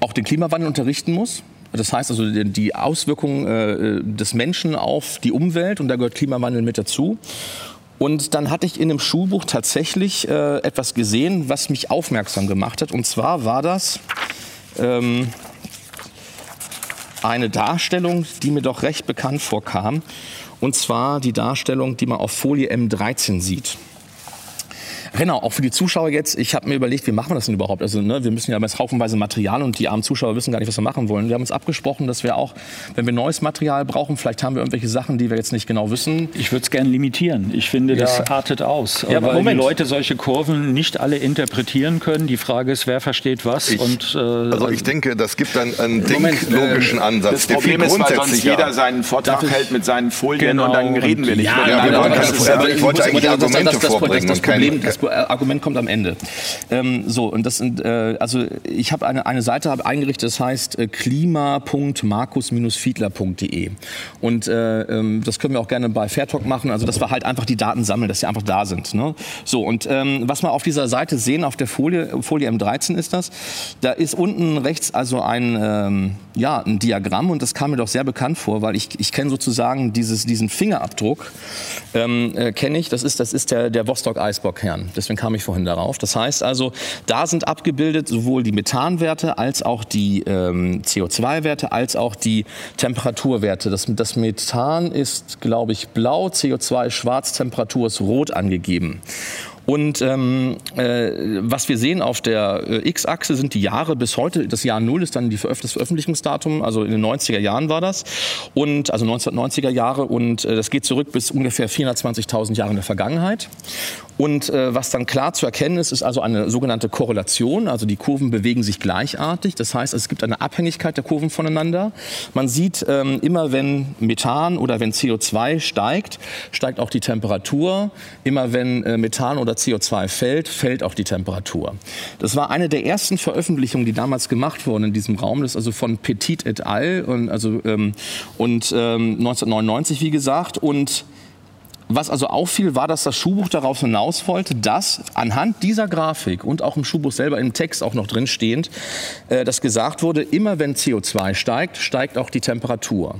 auch den Klimawandel unterrichten muss. Das heißt also die Auswirkungen äh, des Menschen auf die Umwelt und da gehört Klimawandel mit dazu. Und dann hatte ich in dem Schulbuch tatsächlich äh, etwas gesehen, was mich aufmerksam gemacht hat. Und zwar war das ähm, eine Darstellung, die mir doch recht bekannt vorkam. Und zwar die Darstellung, die man auf Folie M13 sieht. Genau, auch für die Zuschauer jetzt. Ich habe mir überlegt, wie machen wir das denn überhaupt? Also ne, wir müssen ja jetzt haufenweise Material und die armen Zuschauer wissen gar nicht, was wir machen wollen. Wir haben uns abgesprochen, dass wir auch, wenn wir neues Material brauchen, vielleicht haben wir irgendwelche Sachen, die wir jetzt nicht genau wissen. Ich würde es gerne limitieren. Ich finde, das Ja. artet aus. Ja, aber weil Moment. die Leute solche Kurven nicht alle interpretieren können. Die Frage ist, wer versteht was. Ich- und, äh, Also ich denke, das gibt einen, einen Moment, denklogischen Ansatz, Das der Problem ist, weil sonst jeder seinen Vortrag hält mit seinen Folien Genau. und dann reden wir nicht Ja, mehr. ja, wir miteinander. wollen Das keine ja- Ich wollte eigentlich Argumente das, das, vorbringen Das, Problem, das Argument kommt am Ende. Ähm, so, und das sind, äh, also ich habe eine, eine Seite hab eingerichtet, das heißt äh, klima.markus-fiedler.de. Und äh, ähm, das können wir auch gerne bei Fairtalk machen, also dass wir halt einfach die Daten sammeln, dass sie einfach da sind. Ne? So, und ähm, was wir auf dieser Seite sehen, auf der Folie, Folie M13 ist das, da ist unten rechts also ein, ähm, ja, ein Diagramm und das kam mir doch sehr bekannt vor, weil ich, ich kenne sozusagen dieses, diesen Fingerabdruck, ähm, äh, kenne ich, das ist, das ist der, der Vostok-Eisbock-Kern. Deswegen kam ich vorhin darauf. Das heißt also, da sind abgebildet sowohl die Methanwerte als auch die ähm, CO2-Werte, als auch die Temperaturwerte. Das, das Methan ist, glaube ich, blau, CO2 ist schwarz, Temperatur ist rot angegeben. Und ähm, äh, was wir sehen auf der äh, X-Achse sind die Jahre bis heute. Das Jahr Null ist dann die Veröf das Veröffentlichungsdatum, also in den 90er Jahren war das. Und, also 1990er Jahre. Und äh, das geht zurück bis ungefähr 420.000 Jahre in der Vergangenheit. Und äh, was dann klar zu erkennen ist, ist also eine sogenannte Korrelation. Also die Kurven bewegen sich gleichartig. Das heißt, es gibt eine Abhängigkeit der Kurven voneinander. Man sieht ähm, immer, wenn Methan oder wenn CO2 steigt, steigt auch die Temperatur. Immer wenn äh, Methan oder CO2 fällt, fällt auch die Temperatur. Das war eine der ersten Veröffentlichungen, die damals gemacht wurden in diesem Raum. Das ist also von Petit et al. Und, also, ähm, und ähm, 1999, wie gesagt. Und was also auffiel, war, dass das Schulbuch darauf hinaus wollte, dass anhand dieser Grafik und auch im Schulbuch selber im Text auch noch drin stehend, äh, dass gesagt wurde, immer wenn CO2 steigt, steigt auch die Temperatur.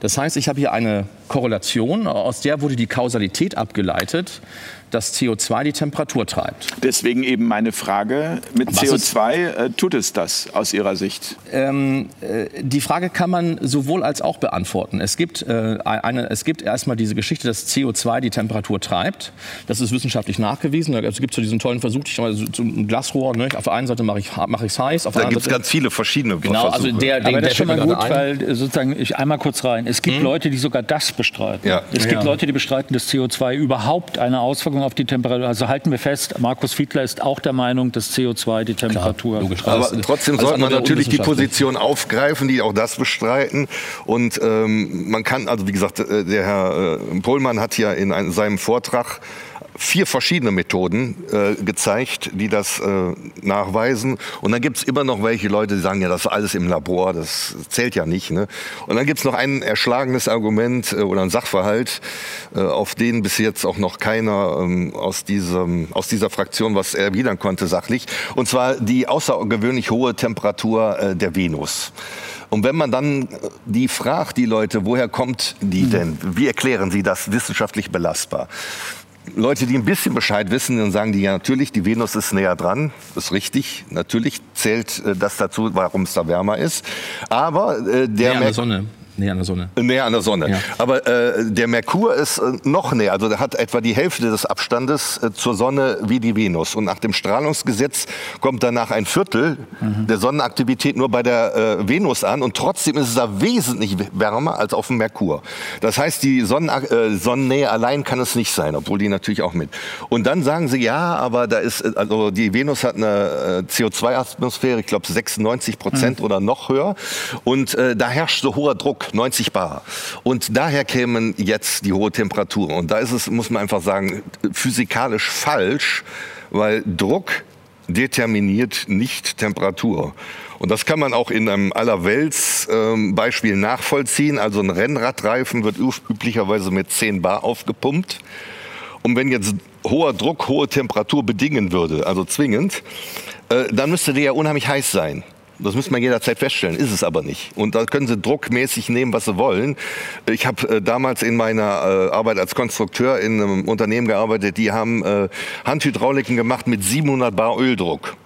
Das heißt, ich habe hier eine Korrelation, aus der wurde die Kausalität abgeleitet, dass CO2 die Temperatur treibt. Deswegen eben meine Frage, mit Was ist- CO2 äh, tut es das aus Ihrer Sicht? Ähm, äh, die Frage kann man sowohl als auch beantworten. Es gibt, äh, eine, es gibt erstmal diese Geschichte, dass CO2 die Temperatur treibt. Das ist wissenschaftlich nachgewiesen. Da gibt es so diesen tollen Versuch, ich mal so, so ein Glasrohr, ne? auf der einen Seite mache ich mache es heiß, auf der Da gibt es ganz viele verschiedene Genau, also Versuche. der, der, Aber das ist schon mal gut, ein. weil äh, sozusagen, ich einmal kurz rein. Es gibt Leute, die sogar das bestreiten. Ja. Es gibt Ja. Leute, die bestreiten, dass CO2 überhaupt eine Auswirkung auf die Temperatur. Also halten wir fest, Markus Fiedler ist auch der Meinung, dass CO2 die Temperatur. logisch. Aber trotzdem sollte man natürlich die. Position aufgreifen, die auch das bestreiten. Und ähm, man kann, also wie gesagt, äh, der Herr äh, Pohlmann hat ja in einem, seinem Vortrag vier verschiedene Methoden äh, gezeigt, die das äh, nachweisen. Und dann gibt es immer noch welche Leute, die sagen, ja, das ist alles im Labor, das zählt ja nicht. Ne? Und dann gibt es noch ein erschlagenes Argument äh, oder ein Sachverhalt, äh, auf den bis jetzt auch noch keiner ähm, aus, diesem, aus dieser Fraktion was erwidern konnte sachlich. Und zwar die außergewöhnlich hohe Temperatur äh, der Venus. Und wenn man dann äh, die fragt, die Leute, woher kommt die denn? Wie erklären sie das wissenschaftlich belastbar? Leute, die ein bisschen Bescheid wissen, dann sagen die ja natürlich, die Venus ist näher dran, ist richtig. Natürlich zählt äh, das dazu, warum es da wärmer ist. Aber äh, der Näher an der Sonne. Näher an der Sonne. Näher an der Sonne. Ja. Aber äh, der Merkur ist äh, noch näher. Also der hat etwa die Hälfte des Abstandes äh, zur Sonne wie die Venus. Und nach dem Strahlungsgesetz kommt danach ein Viertel Mhm. der Sonnenaktivität nur bei der äh, Venus an. Und trotzdem ist es da wesentlich wärmer als auf dem Merkur. Das heißt, die Sonnen äh, Sonnennähe allein kann es nicht sein, obwohl die natürlich auch mit. Und dann sagen sie, ja, aber da ist, also die Venus hat eine äh, CO2-Atmosphäre, ich glaube 96 Prozent oder noch höher. Und da herrscht so hoher Druck, 90 Bar. Und daher kämen jetzt die hohe Temperaturen. Und da ist es, muss man einfach sagen, physikalisch falsch, weil Druck determiniert nicht Temperatur. Und das kann man auch in einem Allerwelts-Beispiel nachvollziehen. Also ein Rennradreifen wird üb- üblicherweise mit 10 Bar aufgepumpt. Und wenn jetzt hoher Druck hohe Temperatur bedingen würde, also zwingend, äh, dann müsste der ja unheimlich heiß sein. Das müsste man jederzeit feststellen, ist es aber nicht. Und da können Sie druckmäßig nehmen, was Sie wollen. Ich habe äh, damals in meiner äh, Arbeit als Konstrukteur in einem Unternehmen gearbeitet, die haben äh, Handhydrauliken gemacht mit 700 Bar Öldruck.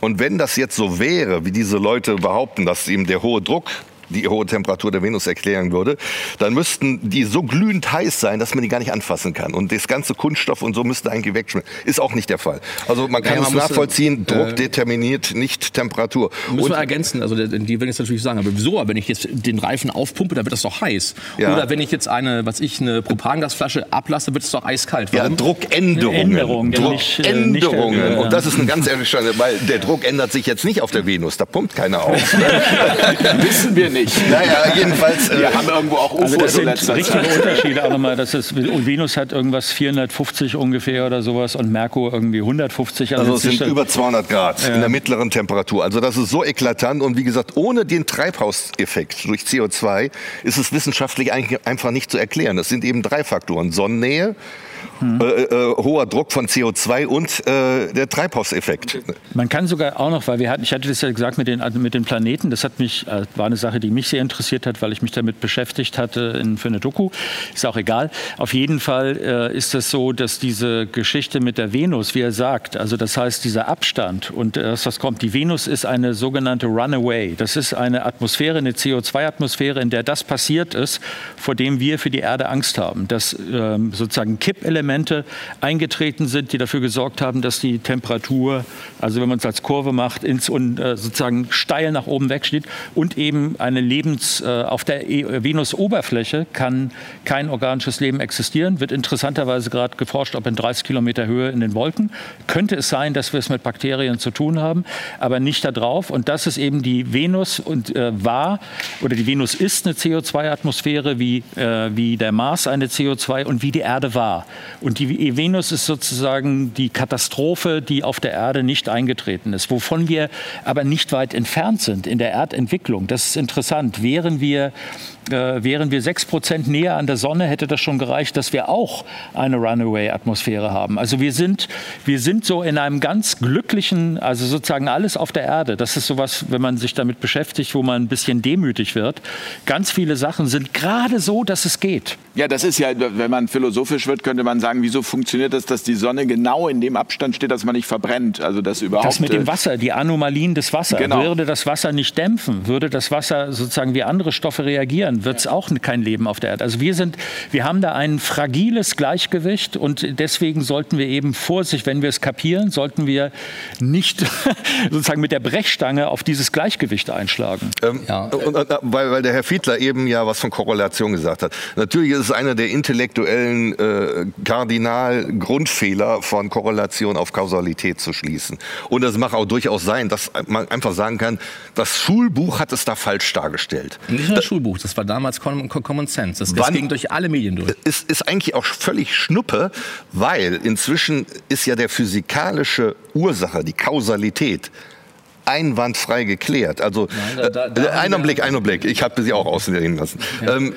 Und wenn das jetzt so wäre, wie diese Leute behaupten, dass eben der hohe Druck die hohe Temperatur der Venus erklären würde, dann müssten die so glühend heiß sein, dass man die gar nicht anfassen kann. Und das ganze Kunststoff und so müsste eigentlich wegschmelzen. Ist auch nicht der Fall. Also man kann Ja, man es nachvollziehen, äh, Druck determiniert nicht Temperatur. Müssen Und- wir ergänzen, also die werden jetzt natürlich sagen, aber wieso, wenn ich jetzt den Reifen aufpumpe, dann wird das doch heiß. Ja. Oder wenn ich jetzt eine, was ich, eine Propangasflasche ablasse, wird es doch eiskalt. Ja, Warum? Druckänderungen. Änderungen, ja, äh, Druckänderungen. äh, Und das ist ein ganz ehrlich, weil der Druck ändert sich jetzt nicht auf der Venus. Da pumpt keiner auf. [LAUGHS] [LAUGHS] Wissen wir nicht. Naja, jedenfalls. äh, Wir haben irgendwo auch Also UFOs das in sind richtige Zeit. Unterschiede auch nochmal. Das ist, und Venus hat irgendwas 450 ungefähr oder sowas und Merkur irgendwie 150. Also es sind über 200 Grad in der mittleren Temperatur. Also das ist so eklatant und wie gesagt, ohne den Treibhauseffekt durch CO2 ist es wissenschaftlich eigentlich einfach nicht zu erklären. Das sind eben drei Faktoren. Sonnennähe, äh, äh, hoher Druck von CO2 und äh, der Treibhauseffekt. Man kann sogar auch noch, weil wir hatten, ich hatte das ja gesagt mit den, also mit den Planeten, das hat mich, äh, war eine Sache, die mich sehr interessiert hat, weil ich mich damit beschäftigt hatte in, für eine Doku. Ist auch egal. Auf jeden Fall äh, ist es so, dass diese Geschichte mit der Venus, wie er sagt, also das heißt dieser Abstand und äh, was kommt, die Venus ist eine sogenannte Runaway. Das ist eine Atmosphäre, eine CO2-Atmosphäre, in der das passiert ist, vor dem wir für die Erde Angst haben. Dass ähm, sozusagen Kippelemente eingetreten sind, die dafür gesorgt haben, dass die Temperatur, also wenn man es als Kurve macht, ins und äh, sozusagen steil nach oben wegsteht und eben eine Lebens äh, auf der e Venus-Oberfläche kann kein organisches Leben existieren. Wird interessanterweise gerade geforscht, ob in 30 Kilometer Höhe in den Wolken könnte es sein, dass wir es mit Bakterien zu tun haben, aber nicht da drauf. Und das ist eben die Venus und äh, war oder die Venus ist eine CO2-Atmosphäre wie äh, wie der Mars eine CO2 und wie die Erde war. Und die Venus ist sozusagen die Katastrophe, die auf der Erde nicht eingetreten ist, wovon wir aber nicht weit entfernt sind in der Erdentwicklung. Das ist interessant. Wären wir, äh, wären wir sechs Prozent näher an der Sonne, hätte das schon gereicht, dass wir auch eine Runaway-Atmosphäre haben. Also wir sind, wir sind so in einem ganz glücklichen, also sozusagen alles auf der Erde. Das ist sowas, wenn man sich damit beschäftigt, wo man ein bisschen demütig wird. Ganz viele Sachen sind gerade so, dass es geht. Ja, das ist ja, wenn man philosophisch wird, könnte man sagen, wieso funktioniert das, dass die Sonne genau in dem Abstand steht, dass man nicht verbrennt? Also das überhaupt. Das mit dem äh, Wasser, die Anomalien des Wassers. Genau. Würde das Wasser nicht dämpfen, würde das Wasser sozusagen wie andere Stoffe reagieren, wird es auch kein Leben auf der Erde. Also wir sind, wir haben da ein fragiles Gleichgewicht und deswegen sollten wir eben Vorsicht, wenn wir es kapieren, sollten wir nicht [LAUGHS] sozusagen mit der Brechstange auf dieses Gleichgewicht einschlagen. Ähm, Ja. und, und, weil, weil der Herr Fiedler eben ja was von Korrelation gesagt hat. Natürlich ist es einer der intellektuellen äh, Kardinal-Grundfehler von Korrelation auf Kausalität zu schließen. Und es mag auch durchaus sein, dass man einfach sagen kann, das Schulbuch hat es da falsch dargestellt. Nicht nur das Schulbuch, das war damals Com- Com- Common Sense. Das, das ging durch alle Medien durch. ist, ist eigentlich auch völlig Schnuppe, weil inzwischen ist ja der physikalische Ursache, die Kausalität, einwandfrei geklärt. Also Nein, da- da- äh, haben einen wir- Blick, einen Blick. Ich habe sie auch auslegen lassen. Ähm,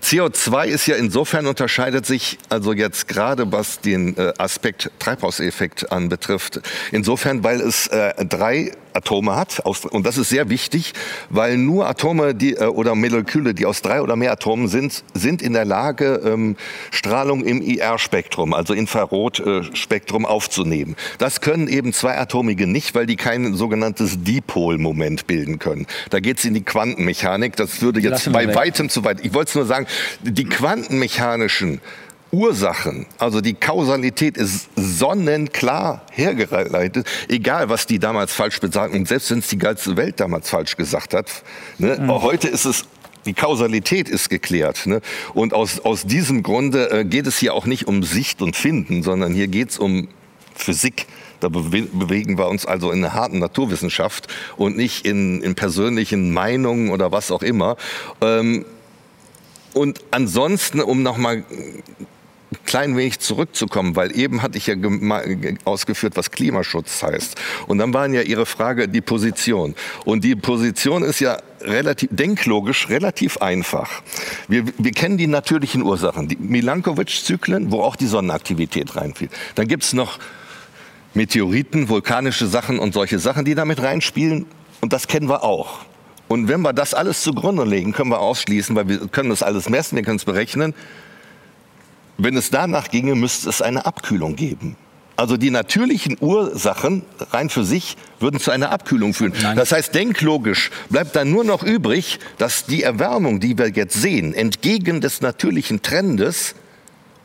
CO2 ist ja insofern unterscheidet sich, also jetzt gerade was den äh, Aspekt Treibhauseffekt anbetrifft, insofern, weil es äh, drei Atome hat. Und das ist sehr wichtig, weil nur Atome die, äh, oder Moleküle, die aus drei oder mehr Atomen sind, sind in der Lage, ähm, Strahlung im IR-Spektrum, also Infrarotspektrum, aufzunehmen. Das können eben zweiatomige nicht, weil die kein sogenanntes Dipolmoment bilden können. Da geht es in die Quantenmechanik. Das würde jetzt bei weitem zu weit. Ich wollte es nur sagen, die quantenmechanischen Ursachen, also die Kausalität ist sonnenklar hergeleitet, egal was die damals falsch besagten, und selbst wenn es die ganze Welt damals falsch gesagt hat. Ne, mhm. Heute ist es die Kausalität ist geklärt. Ne? Und aus, aus diesem Grunde äh, geht es hier auch nicht um Sicht und Finden, sondern hier geht es um Physik. Da bewe bewegen wir uns also in einer harten Naturwissenschaft und nicht in, in persönlichen Meinungen oder was auch immer. Ähm, und ansonsten, um nochmal klein wenig zurückzukommen, weil eben hatte ich ja ausgeführt, was Klimaschutz heißt. Und dann waren ja Ihre Frage die Position. Und die Position ist ja relativ, denklogisch relativ einfach. Wir, wir kennen die natürlichen Ursachen, die Milankovic-Zyklen, wo auch die Sonnenaktivität reinfiel. Dann gibt's noch Meteoriten, vulkanische Sachen und solche Sachen, die damit reinspielen. Und das kennen wir auch. Und wenn wir das alles zugrunde legen, können wir ausschließen, weil wir können das alles messen, wir können es berechnen, wenn es danach ginge, müsste es eine Abkühlung geben. Also die natürlichen Ursachen rein für sich würden zu einer Abkühlung führen. Nein. Das heißt, denklogisch bleibt dann nur noch übrig, dass die Erwärmung, die wir jetzt sehen, entgegen des natürlichen Trendes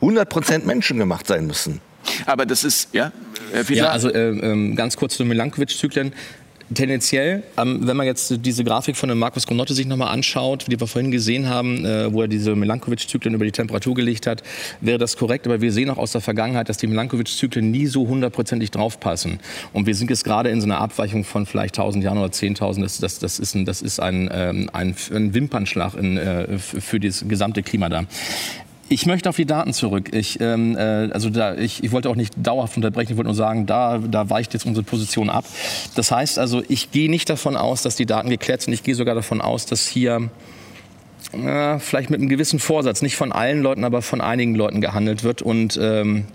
100 Prozent menschengemacht sein müssen. Aber das ist, ja, Herr Ja, also äh, äh, ganz kurz zu Milankovic-Zyklen tendenziell, ähm, wenn man jetzt diese Grafik von dem Markus Gonotte sich nochmal anschaut, die wir vorhin gesehen haben, äh, wo er diese Milankovic-Zyklen über die Temperatur gelegt hat, wäre das korrekt. Aber wir sehen auch aus der Vergangenheit, dass die Milankovic-Zyklen nie so hundertprozentig draufpassen. Und wir sind jetzt gerade in so einer Abweichung von vielleicht 1000 Jahren oder 10.000. Das, das, das, ist ein, das ist ein, ähm, ein, ein Wimpernschlag in, äh, für das gesamte Klima da. Ich möchte auf die Daten zurück. Ich, ähm, äh, also da, ich, ich wollte auch nicht dauerhaft unterbrechen. Ich wollte nur sagen, da, da weicht jetzt unsere Position ab. Das heißt also, ich gehe nicht davon aus, dass die Daten geklärt sind. Ich gehe sogar davon aus, dass hier äh, vielleicht mit einem gewissen Vorsatz, nicht von allen Leuten, aber von einigen Leuten gehandelt wird und ähm,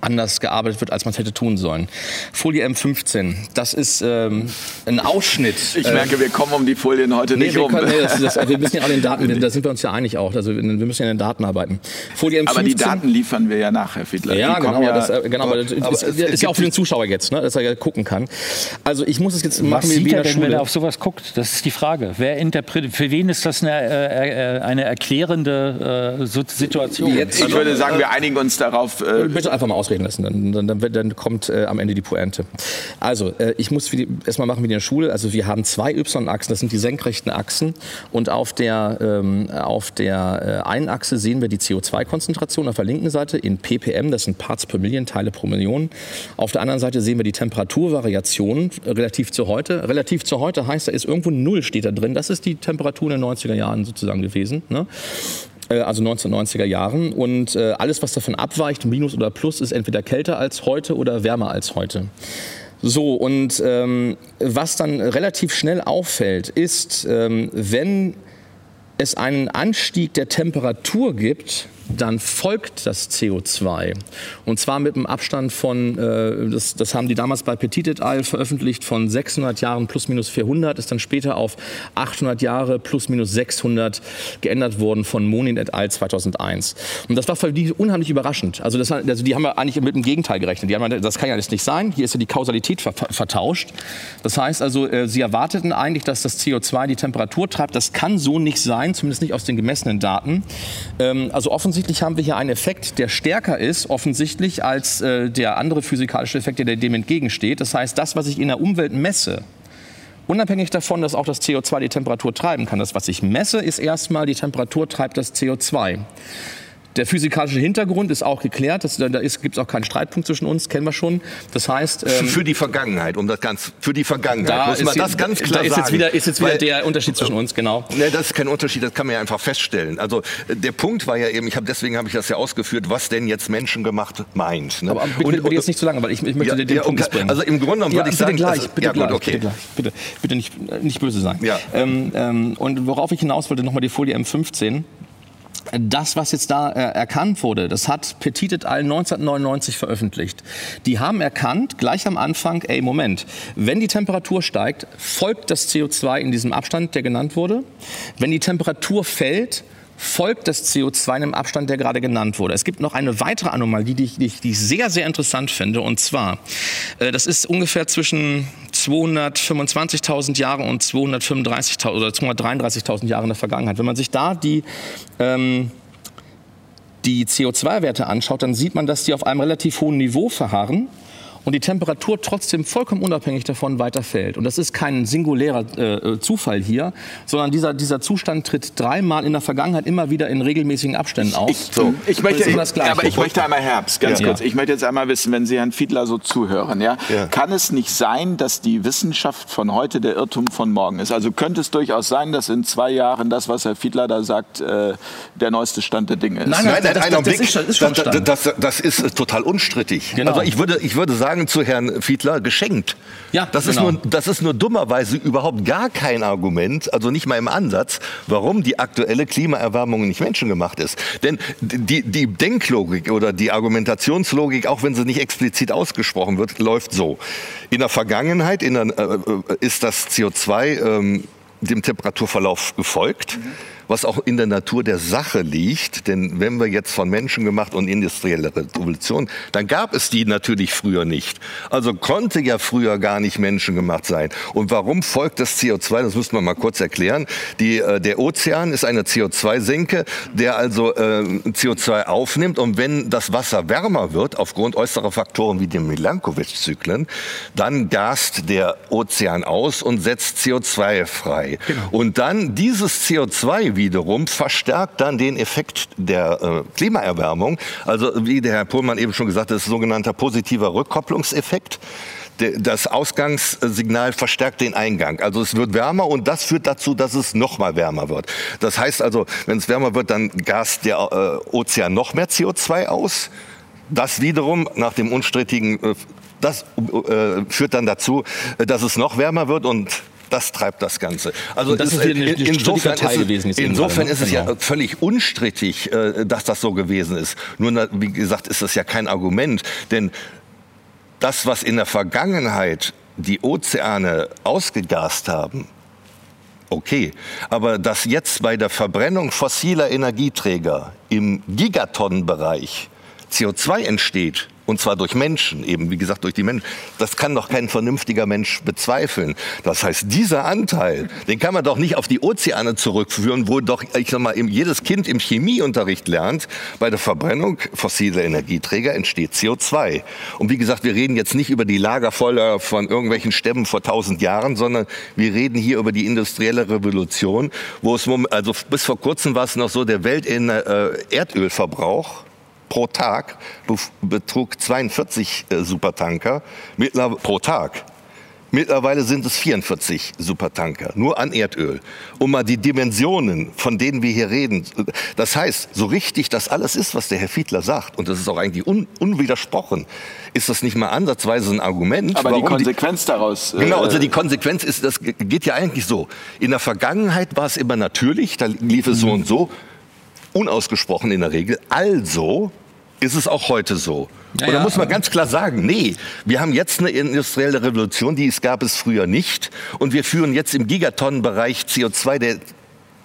anders gearbeitet wird, als man es hätte tun sollen. Folie M15, das ist ähm, ein Ausschnitt. Ich merke, wir kommen um die Folien heute nee, nicht wir rum. Können, nee, das, das, [LAUGHS] wir müssen ja an den Daten, da sind wir uns ja einig auch. Also wir müssen ja an den Daten arbeiten. Folie M15, aber die Daten liefern wir ja nach, Herr Fiedler. Ja, genau, ja, das, äh, genau, aber, das aber ist, es, ist ja auch für den Zuschauer jetzt, ne, dass er ja gucken kann. Also ich muss es jetzt machen Was sieht er denn, wenn er auf sowas guckt? Das ist die Frage. Wer interpretiert, für wen ist das eine, äh, äh eine erklärende äh, Situation? Jetzt, ich würde sagen, wir einigen uns darauf. Äh, Bitte einfach mal ausreden lassen, dann dann, dann, kommt äh, am Ende die Pointe. Also, äh, ich muss erstmal machen wie in der Schule. Also, wir haben zwei Y-Achsen, das sind die senkrechten Achsen. Und auf der, ähm, auf der äh, einen Achse sehen wir die CO2-Konzentration auf der linken Seite in ppm, das sind Parts per Million, Teile pro Million. Auf der anderen Seite sehen wir die Temperaturvariation relativ zu heute. Relativ zu heute heißt, da ist irgendwo Null steht da drin. Das ist die Temperatur in den 90er Jahren sozusagen gewesen. Ne? Äh, also 1990er Jahren. Und äh, alles, was davon abweicht, Minus oder Plus, ist entweder kälter als heute oder wärmer als heute. So, und ähm, was dann relativ schnell auffällt, ist, ähm, wenn es einen Anstieg der Temperatur gibt, dann folgt das CO2. Und zwar mit einem Abstand von, äh, das, das haben die damals bei Petit et al. veröffentlicht, von 600 Jahren plus minus 400, ist dann später auf 800 Jahre plus minus 600 geändert worden von Monin et al. 2001. Und das war für die unheimlich überraschend. Also, das, also die haben ja eigentlich mit dem Gegenteil gerechnet. Die haben, das kann ja alles nicht sein. Hier ist ja die Kausalität vertauscht. Das heißt also, äh, sie erwarteten eigentlich, dass das CO2 die Temperatur treibt. Das kann so nicht sein, zumindest nicht aus den gemessenen Daten. Ähm, also offensichtlich offensichtlich haben wir hier einen Effekt, der stärker ist, offensichtlich, als äh, der andere physikalische Effekt, der dem entgegensteht. Das heißt, das, was ich in der Umwelt messe, Unabhängig davon, dass auch das CO2 die Temperatur treiben kann. Das, was ich messe, ist erstmal, die Temperatur treibt das CO2. Der physikalische Hintergrund ist auch geklärt. Das, da gibt es auch keinen Streitpunkt zwischen uns, kennen wir schon. Das heißt ähm, für die Vergangenheit, um das ganz für die Vergangenheit da muss man das ganz klar da ist jetzt wieder ist jetzt wieder Weil, der Unterschied zwischen uns genau. Ne, das ist kein Unterschied, das kann man ja einfach feststellen. Also der Punkt war ja eben, ich habe deswegen habe ich das ja ausgeführt, was denn jetzt menschengemacht meint. Ne? Aber bitte, und, bitte jetzt nicht zu lange, weil ich, ich möchte ja, den ja, Punkt bringen. Also im Grunde genommen ja, würde ich bitte sagen, gleich, also, bitte ja, gleich, gut, okay. bitte gleich, bitte, bitte nicht, nicht böse sein. Ja. Ähm, ähm, und worauf ich hinaus wollte, nochmal die Folie M15 das, was jetzt da äh, erkannt wurde, das hat Petit et al. 1999 veröffentlicht. Die haben erkannt, gleich am Anfang, ey, Moment, wenn die Temperatur steigt, folgt das CO2 in diesem Abstand, der genannt wurde. Wenn die Temperatur fällt, folgt das CO2 in dem Abstand, der gerade genannt wurde. Es gibt noch eine weitere Anomalie, die ich, die ich, sehr, sehr interessant finde. Und zwar, äh, das ist ungefähr zwischen 225.000 Jahre und 235.000 oder 233.000 Jahre in der Vergangenheit. Wenn man sich da die ähm, die CO2-Werte anschaut, dann sieht man, dass die auf einem relativ hohen Niveau verharren und die Temperatur trotzdem vollkommen unabhängig davon weiterfällt. Und das ist kein singulärer äh, Zufall hier, sondern dieser, dieser Zustand tritt dreimal in der Vergangenheit immer wieder in regelmäßigen Abständen auf. Ich, so. ich möchte, aber ich möchte einmal Herbst, ganz ja. kurz. Ich möchte jetzt einmal wissen, wenn Sie Herrn Fiedler so zuhören, ja, ja, kann es nicht sein, dass die Wissenschaft von heute der Irrtum von morgen ist? Also könnte es durchaus sein, dass in zwei Jahren das, was Herr Fiedler da sagt, äh, der neueste Stand der Dinge ist? Nein, nein, nein, das, das, das, ist, ist das, das, das, ist total unstrittig. Genau. Also ich würde, ich würde sagen, sagen zu Herrn Fiedler, geschenkt. Ja, das, genau. ist nur, das ist nur dummerweise überhaupt gar kein Argument, also nicht mal im Ansatz, warum die aktuelle Klimaerwärmung nicht menschengemacht ist. Denn die, die Denklogik oder die Argumentationslogik, auch wenn sie nicht explizit ausgesprochen wird, läuft so. In der Vergangenheit in der, äh, äh ist das CO2 ähm, dem Temperaturverlauf gefolgt. Mhm was auch in der Natur der Sache liegt. Denn wenn wir jetzt von Menschen gemacht und industrielle Revolution, dann gab es die natürlich früher nicht. Also konnte ja früher gar nicht menschengemacht sein. Und warum folgt das CO2? Das müssen wir mal kurz erklären. Die, äh, der Ozean ist eine CO2-Senke, der also äh, CO2 aufnimmt. Und wenn das Wasser wärmer wird, aufgrund äußerer Faktoren wie den Milankovitch-Zyklen, dann gast der Ozean aus und setzt CO2 frei. Genau. Und dann dieses CO2 wiederum verstärkt dann den Effekt der äh, Klimaerwärmung. Also wie der Herr Pohlmann eben schon gesagt hat, das ist sogenannter positiver Rückkopplungseffekt das Ausgangssignal verstärkt den Eingang. Also es wird wärmer und das führt dazu, dass es noch mal wärmer wird. Das heißt also, wenn es wärmer wird, dann gast der äh, Ozean noch mehr CO2 aus. Das wiederum nach dem unstrittigen, äh, das äh, führt dann dazu, dass es noch wärmer wird und das treibt das Ganze. Also das ist, eine, insofern, ist, gewesen insofern ist es ja genau. völlig unstrittig, äh, dass das so gewesen ist. Nur, wie gesagt, ist das ja kein Argument, denn das, was in der Vergangenheit die Ozeane ausgegast haben, okay. Aber dass jetzt bei der Verbrennung fossiler Energieträger im Gigatonnenbereich CO2 entsteht, und zwar durch Menschen, eben wie gesagt durch die Menschen. Das kann doch kein vernünftiger Mensch bezweifeln. Das heißt, dieser Anteil, den kann man doch nicht auf die Ozeane zurückführen, wo doch, ich sag mal, jedes Kind im Chemieunterricht lernt, bei der Verbrennung fossiler Energieträger entsteht CO2. Und wie gesagt, wir reden jetzt nicht über die Lagerfeuer von irgendwelchen Stämmen vor tausend Jahren, sondern wir reden hier über die industrielle Revolution, wo es, also bis vor kurzem war es noch so, der Welt-Erdölverbrauch pro Tag betrug 42 äh, Supertanker pro Tag. Mittlerweile sind es 44 Supertanker, nur an Erdöl. Um mal die Dimensionen, von denen wir hier reden. Das heißt, so richtig das alles ist, was der Herr Fiedler sagt, und das ist auch eigentlich un unwidersprochen, ist das nicht mal ansatzweise ein Argument. Aber die Konsequenz die, daraus. Äh, genau, also die Konsequenz ist, das geht ja eigentlich so. In der Vergangenheit war es immer natürlich, da lief es so und so unausgesprochen in der Regel. Also ist es auch heute so. Ja, und da muss man ganz klar sagen, nee, wir haben jetzt eine industrielle Revolution, die es gab es früher nicht. Und wir führen jetzt im Gigatonnenbereich CO2 der,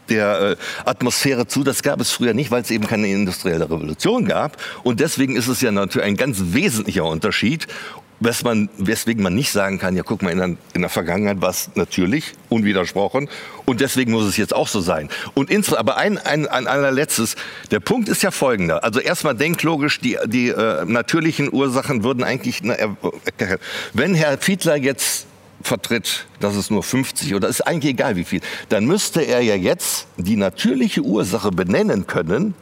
der äh, Atmosphäre zu. Das gab es früher nicht, weil es eben keine industrielle Revolution gab. Und deswegen ist es ja natürlich ein ganz wesentlicher Unterschied man, weswegen man nicht sagen kann, ja guck mal, in der, in der Vergangenheit war es natürlich unwidersprochen und deswegen muss es jetzt auch so sein. Und ins, aber ein, ein, ein allerletztes, der Punkt ist ja folgender. Also erstmal denklogisch, die, die äh, natürlichen Ursachen würden eigentlich, na, äh, wenn Herr Fiedler jetzt vertritt, dass es nur 50 oder ist eigentlich egal wie viel, dann müsste er ja jetzt die natürliche Ursache benennen können,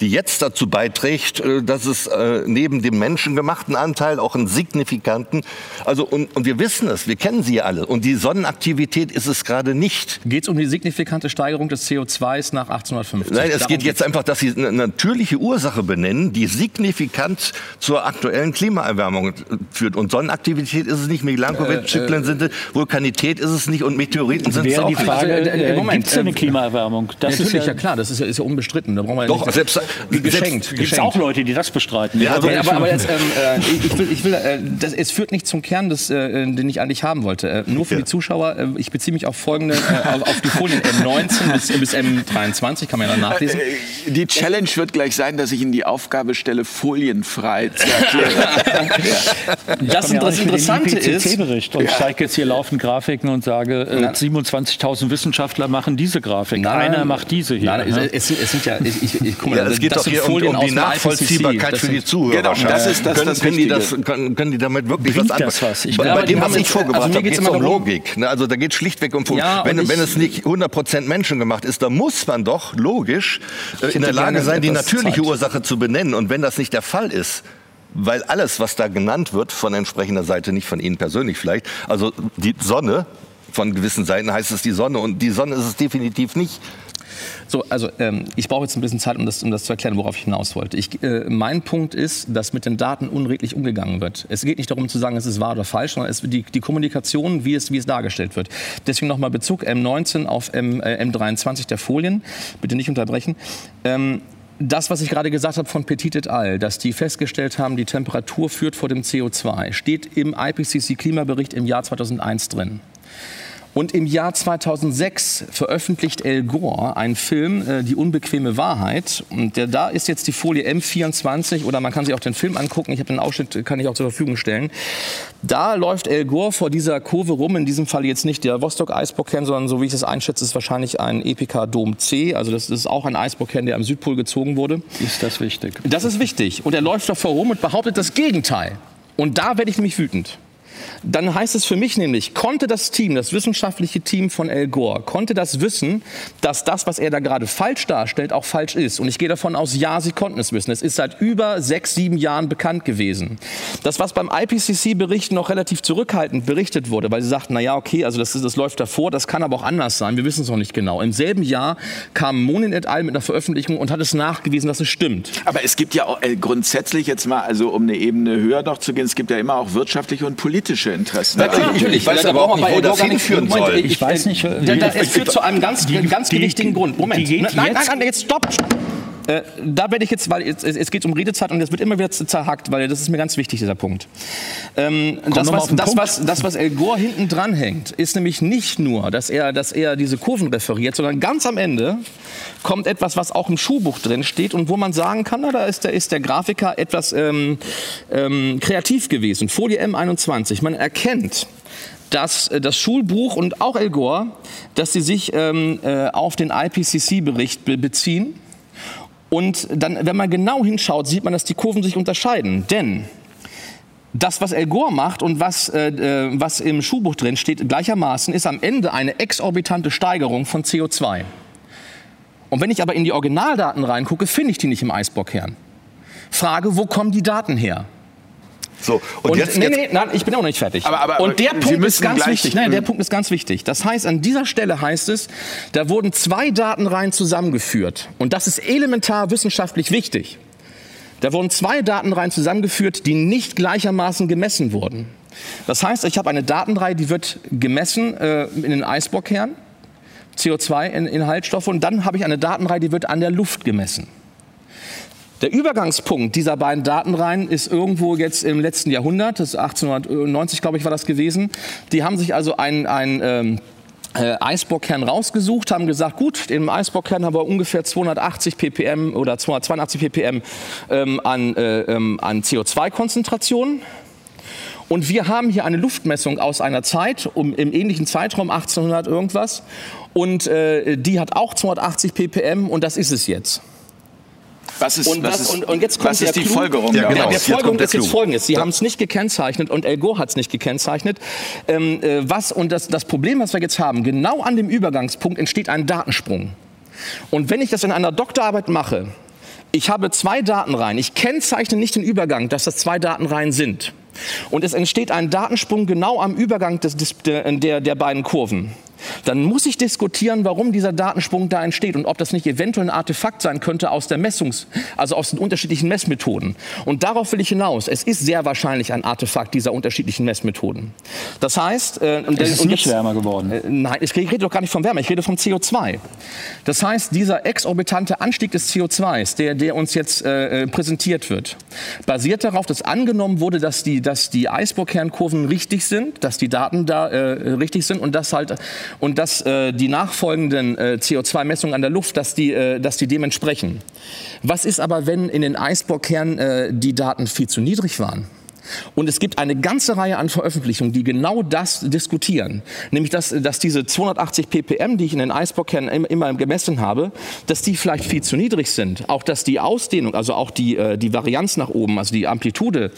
die jetzt dazu beiträgt, äh, dass es äh, neben dem menschengemachten Anteil auch einen signifikanten, also und, und wir wissen es, wir kennen sie ja alle und die Sonnenaktivität ist es gerade nicht. Geht es um die signifikante Steigerung des CO2s nach 1850? Nein, es Darum geht jetzt einfach, dass sie eine natürliche Ursache benennen, die signifikant zur aktuellen Klimaerwärmung äh, führt. Und Sonnenaktivität ist es nicht, Milankovic-Zyklen sind es, Vulkanität ist es nicht und Meteoriten sind es auch die nicht. Frage, Also, äh, äh, Moment, gibt es eine äh, Klimaerwärmung? Das Natürlich, ist ja, klar, das ist ja, ist ja unbestritten. Da brauchen wir ja Doch, nicht, selbst, geschenkt. es auch Leute, die das bestreiten? Ja, Also aber- aber, aber jetzt, ähm, äh, ich will, ich will äh, das, es führt nicht zum Kern, des, äh, den ich eigentlich haben wollte. Äh, nur für Ja. die Zuschauer, äh, ich beziehe mich auf folgende, äh, auf, auf die Folien M19 bis, bis M23, kann man ja dann nachlesen. Die Challenge wird gleich sein, dass ich Ihnen die Aufgabe stelle, folienfrei zu erklären. [LAUGHS] Das, Ich ja das Interessante ist, und zeige jetzt hier laufend Grafiken und sage, äh, Nein. 27.000 Wissenschaftler machen diese Grafik. Nein, Einer macht diese hier. Nein, ne? es, es, es sind ja, ich, ich, ich, guck mal, Ja, es geht das doch hier um, Folien um die Nachvollziehbarkeit für die Zuhörer. Genau, das ist das- können, das können, die das, können, können die damit wirklich Bringt was anfangen? was? Ich Bei, glaube, bei dem, was ich vorgebracht also mir habe, geht es immer um darum- Logik. Ne? Also da geht schlichtweg um Ja, wenn, wenn es nicht 100% menschengemacht ist, dann muss man doch logisch äh, in der Lage sein, die natürliche Zeit. Ursache zu benennen. Und wenn das nicht der Fall ist, weil alles, was da genannt wird, von entsprechender Seite, nicht von Ihnen persönlich vielleicht, also die Sonne, von gewissen Seiten heißt es die Sonne und die Sonne ist es definitiv nicht. So, also ähm, ich brauche jetzt ein bisschen Zeit, um das, um das zu erklären, worauf ich hinaus wollte. Ich, äh, mein Punkt ist, dass mit den Daten unredlich umgegangen wird. Es geht nicht darum zu sagen, es ist wahr oder falsch, sondern es, die, die Kommunikation, wie es, wie es dargestellt wird. Deswegen nochmal Bezug M19 auf M, äh, M23 der Folien. Bitte nicht unterbrechen. Ähm, das, was ich gerade gesagt habe von Petit et al., dass die festgestellt haben, die Temperatur führt vor dem CO2, steht im IPCC-Klimabericht im Jahr 2001 drin. Und im Jahr 2006 veröffentlicht El Gore einen Film, äh, Die unbequeme Wahrheit. Und der, da ist jetzt die Folie M24 oder man kann sich auch den Film angucken. Ich habe den Ausschnitt, äh, kann ich auch zur Verfügung stellen. Da läuft El Gore vor dieser Kurve rum. In diesem Fall jetzt nicht der Vostok-Eisbohrkern, sondern so wie ich es einschätze, ist wahrscheinlich ein Epica Dom C. Also das ist auch ein Eisbohrkern, der am Südpol gezogen wurde. Ist das wichtig? Das ist wichtig. Und er läuft davor rum und behauptet das Gegenteil. Und da werde ich nämlich wütend. Dann heißt es für mich nämlich, konnte das Team, das wissenschaftliche Team von El Gore, konnte das wissen, dass das, was er da gerade falsch darstellt, auch falsch ist. Und ich gehe davon aus, ja, sie konnten es wissen. Es ist seit über sechs, sieben Jahren bekannt gewesen. Das, was beim IPCC-Bericht noch relativ zurückhaltend berichtet wurde, weil sie sagten, na ja, okay, also das, ist, das läuft davor, das kann aber auch anders sein, wir wissen es noch nicht genau. Im selben Jahr kam Monin et al. mit einer Veröffentlichung und hat es nachgewiesen, dass es stimmt. Aber es gibt ja auch äh, grundsätzlich jetzt mal, also um eine Ebene höher noch zu gehen, es gibt ja immer auch wirtschaftliche und politische Interessen. Natürlich, ich weiß aber auch nicht, wo das hinführen Moment, soll. Ich weiß nicht, Da, da, es führt zu einem ganz, Die- ganz die- gewichtigen Grund. Moment. die nein, nein, nein, jetzt stopp. Äh, da werde ich jetzt, weil jetzt, es, geht um Redezeit und es wird immer wieder zerhackt, weil das ist mir ganz wichtig, dieser Punkt. Ähm, das, was, das, Punkt. was, das, was El Gore hinten dran hängt, ist nämlich nicht nur, dass er, dass er diese Kurven referiert, sondern ganz am Ende kommt etwas, was auch im Schulbuch drin steht und wo man sagen kann, na, da ist der, ist der Grafiker etwas ähm, ähm, kreativ gewesen. Folie M21. Man erkennt, dass äh, das Schulbuch und auch El Gore, dass sie sich ähm, äh, auf den IPCC-Bericht be beziehen. Und dann, wenn man genau hinschaut, sieht man, dass die Kurven sich unterscheiden. Denn das, was El Gore macht und was, äh, äh, was im Schulbuch drin steht, gleichermaßen, ist am Ende eine exorbitante Steigerung von CO2. Und wenn ich aber in die Originaldaten reingucke, finde ich die nicht im Eisbohrkern. Frage, wo kommen die Daten her? So, und, Und, jetzt, nee, jetzt nee, nein, ich bin auch noch nicht fertig. Aber- aber- und der Punkt ist ganz wichtig. Nein, der Punkt ist ganz wichtig. Das heißt, an dieser Stelle heißt es, da wurden zwei Datenreihen zusammengeführt. Und das ist elementar wissenschaftlich wichtig. Da wurden zwei Datenreihen zusammengeführt, die nicht gleichermaßen gemessen wurden. Das heißt, ich habe eine Datenreihe, die wird gemessen äh, in den Eisbohrkern, CO2-Inhaltsstoffe, und dann habe ich eine Datenreihe, die wird an der Luft gemessen. Der Übergangspunkt dieser beiden Datenreihen ist irgendwo jetzt im letzten Jahrhundert, das ist 1890, glaube ich, war das gewesen. Die haben sich also ein, ein ähm, äh, Eisbohrkern rausgesucht, haben gesagt, gut, im Eisbohrkern haben wir ungefähr 280 ppm oder 282 ppm ähm, an, äh, ähm, an CO2-Konzentrationen. Und wir haben hier eine Luftmessung aus einer Zeit, um, im ähnlichen Zeitraum 1800 irgendwas. Und äh, die hat auch 280 ppm und das ist es jetzt. Was ist, Und, was das, ist, und, und jetzt kommt was der ist die Clou. Folgerung? Ja, genau. Der, der Folgerung der ist jetzt folgendes. Sie haben es nicht gekennzeichnet und El Gore hat es nicht gekennzeichnet. Ähm, äh, was, und das, das Problem, was wir jetzt haben, genau an dem Übergangspunkt entsteht ein Datensprung. Und wenn ich das in einer Doktorarbeit mache, ich habe zwei Datenreihen. Ich kennzeichne nicht den Übergang, dass das zwei Datenreihen sind. Und es entsteht ein Datensprung genau am Übergang des, des, der, der beiden Kurven dann muss ich diskutieren, warum dieser Datensprung da entsteht und ob das nicht eventuell ein Artefakt sein könnte aus der Messungs-, also aus den unterschiedlichen Messmethoden. Und darauf will ich hinaus. Es ist sehr wahrscheinlich ein Artefakt dieser unterschiedlichen Messmethoden. Das heißt, äh, es ist nicht jetzt, wärmer geworden. Äh, nein, ich rede doch gar nicht vom Wärme, ich rede vom CO2. Das heißt, dieser exorbitante Anstieg des CO2s, der, der uns jetzt äh, äh, präsentiert wird, basiert darauf, dass angenommen wurde, dass die, dass die Eisbohrkernkurven richtig sind, dass die Daten da äh, richtig sind und dass halt und dass äh, die nachfolgenden äh, CO2-Messungen an der Luft, dass die, äh, dass die dementsprechend. Was ist aber, wenn in den Eisbohrkernen äh, die Daten viel zu niedrig waren? Und es gibt eine ganze Reihe an Veröffentlichungen, die genau das diskutieren. Nämlich, dass, dass diese 280 ppm, die ich in den Eisbockkernen immer gemessen habe, dass die vielleicht viel zu niedrig sind. Auch, dass die Ausdehnung, also auch die, äh, die Varianz nach oben, also die Amplitude,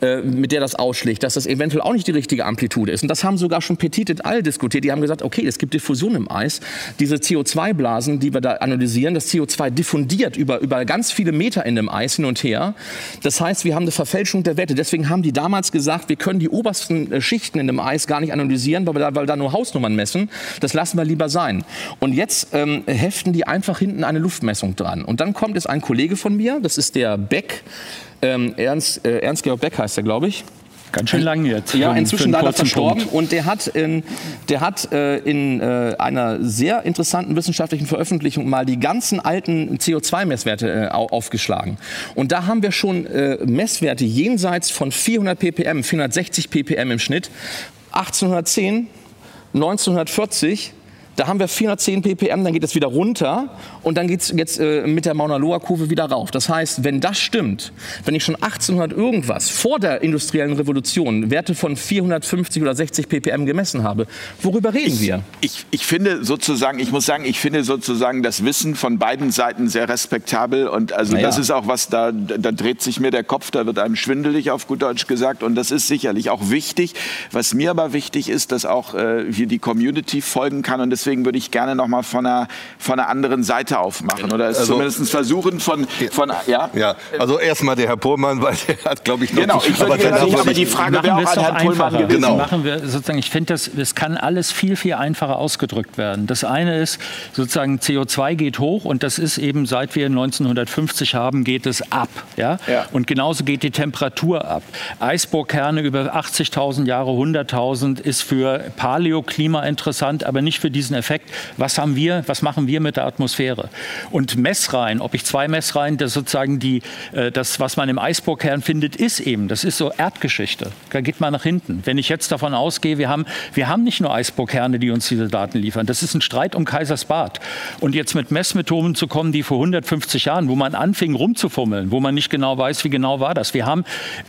äh, mit der das ausschlägt, dass das eventuell auch nicht die richtige Amplitude ist. Und das haben sogar schon Petit et al. diskutiert. Die haben gesagt, okay, es gibt Diffusion im Eis. Diese CO2-Blasen, die wir da analysieren, das CO2 diffundiert über, über ganz viele Meter in dem Eis hin und her. Das heißt, wir haben eine Verfälschung der Werte. Deswegen haben haben die damals gesagt, wir können die obersten äh, Schichten in dem Eis gar nicht analysieren, weil wir da, weil da nur Hausnummern messen. Das lassen wir lieber sein. Und jetzt ähm, heften die einfach hinten eine Luftmessung dran. Und dann kommt jetzt ein Kollege von mir, das ist der Beck, ähm, Ernst, äh, Ernst Georg Beck heißt er, glaube ich. Ganz schön lang jetzt. Ja, inzwischen leider verstorben. Punkt. Und der hat in, der hat, äh, in äh, einer sehr interessanten wissenschaftlichen Veröffentlichung mal die ganzen alten CO2-Messwerte äh, aufgeschlagen. Und da haben wir schon äh, Messwerte jenseits von 400 ppm, 460 ppm im Schnitt. 1810, 1940 da haben wir 410 ppm, dann geht es wieder runter und dann geht es jetzt äh, mit der Mauna Loa Kurve wieder rauf. Das heißt, wenn das stimmt, wenn ich schon 1800 irgendwas vor der industriellen Revolution Werte von 450 oder 60 ppm gemessen habe, worüber reden ich, wir? Ich, ich finde sozusagen, ich muss sagen, ich finde sozusagen das Wissen von beiden Seiten sehr respektabel und also naja. das ist auch was, da, da dreht sich mir der Kopf, da wird einem schwindelig auf gut Deutsch gesagt und das ist sicherlich auch wichtig. Was mir aber wichtig ist, dass auch äh, hier die Community folgen kann und deswegen deswegen würde ich gerne noch mal von einer, von einer anderen Seite aufmachen oder es also, zumindest versuchen von, von ja. ja. Also erstmal der Herr Pohlmann, [LAUGHS] weil der hat, glaube ich, noch genau. Ich aber, aber, aber die Frage wäre auch an Herrn Pohlmann gewesen. Genau. Machen wir sozusagen. Ich finde, das, es kann alles viel viel einfacher ausgedrückt werden. Das eine ist sozusagen CO2 geht hoch und das ist eben seit wir 1950 haben geht es ab, ja. ja. Und genauso geht die Temperatur ab. Eisbohrkerne über 80.000 Jahre, 100.000 ist für Paläoklima interessant, aber nicht für diesen Effekt. Was haben wir, was machen wir mit der Atmosphäre? Und Messreihen, ob ich zwei Messreihen, das sozusagen die, äh, das, was man im Eisbohrkern findet, ist eben, das ist so Erdgeschichte. Da geht man nach hinten. Wenn ich jetzt davon ausgehe, wir haben, wir haben nicht nur Eisbohrkerne, die uns diese Daten liefern. Das ist ein Streit um Kaisersbad. Und jetzt mit Messmethoden zu kommen, die vor 150 Jahren, wo man anfing rumzufummeln, wo man nicht genau weiß, wie genau war das. Wir haben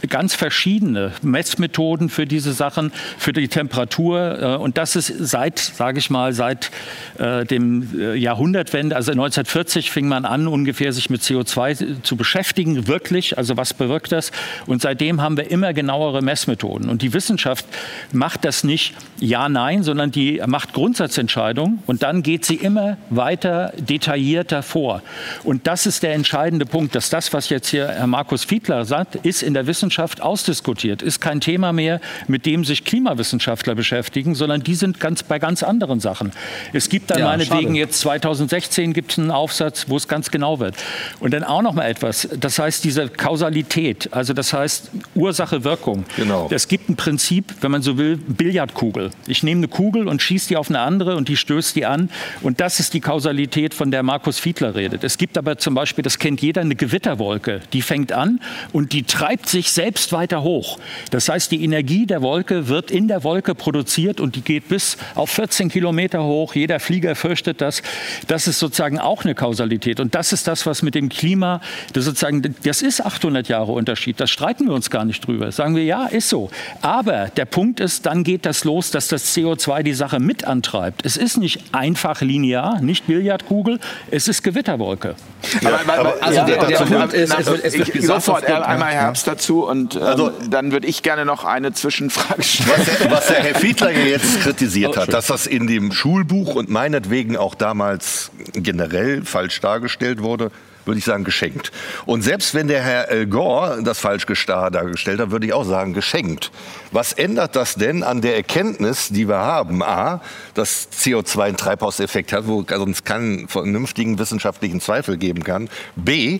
ganz verschiedene Messmethoden für diese Sachen, für die Temperatur. Äh, und das ist seit, sage ich mal, seit seit äh, dem äh, Jahrhundertwende, also 1940 fing man an, ungefähr sich mit CO2 zu beschäftigen, wirklich, also was bewirkt das? Und seitdem haben wir immer genauere Messmethoden. Und die Wissenschaft macht das nicht ja, nein, sondern die macht Grundsatzentscheidungen und dann geht sie immer weiter detaillierter vor. Und das ist der entscheidende Punkt, dass das, was jetzt hier Herr Markus Fiedler sagt, ist in der Wissenschaft ausdiskutiert, ist kein Thema mehr, mit dem sich Klimawissenschaftler beschäftigen, sondern die sind ganz bei ganz anderen Sachen. Es gibt dann ja, meinetwegen schade. jetzt 2016 gibt es einen Aufsatz, wo es ganz genau wird. Und dann auch noch mal etwas, das heißt diese Kausalität, also das heißt Ursache-Wirkung. Genau. Es gibt ein Prinzip, wenn man so will, Billardkugel. Ich nehme eine Kugel und schieße die auf eine andere und die stößt die an. Und das ist die Kausalität, von der Markus Fiedler redet. Es gibt aber zum Beispiel, das kennt jeder, eine Gewitterwolke. Die fängt an und die treibt sich selbst weiter hoch. Das heißt, die Energie der Wolke wird in der Wolke produziert und die geht bis auf 14 Kilometer hoch hoch, jeder Flieger fürchtet das. Das ist sozusagen auch eine Kausalität. Und das ist das, was mit dem Klima, das, sozusagen, das ist 800 Jahre Unterschied. Das streiten wir uns gar nicht drüber. Sagen wir, ja, ist so. Aber der Punkt ist, dann geht das los, dass das CO2 die Sache mit antreibt. Es ist nicht einfach linear, nicht Billardkugel, es ist Gewitterwolke. Ja, aber, aber, also ja, der, der Punkt ist, es wird, es wird ich sofort einmal Herbst dazu und ähm, also, dann würde ich gerne noch eine Zwischenfrage stellen. Was, was der Herr Fiedler jetzt kritisiert oh, hat, dass das in dem Schul Schulbuch und meinetwegen auch damals generell falsch dargestellt wurde, würde ich sagen geschenkt. Und selbst wenn der Herr Al Gore das falsch dargestellt hat, würde ich auch sagen geschenkt. Was ändert das denn an der Erkenntnis, die wir haben? A, dass CO2 einen Treibhauseffekt hat, wo sonst keinen vernünftigen wissenschaftlichen Zweifel geben kann. B,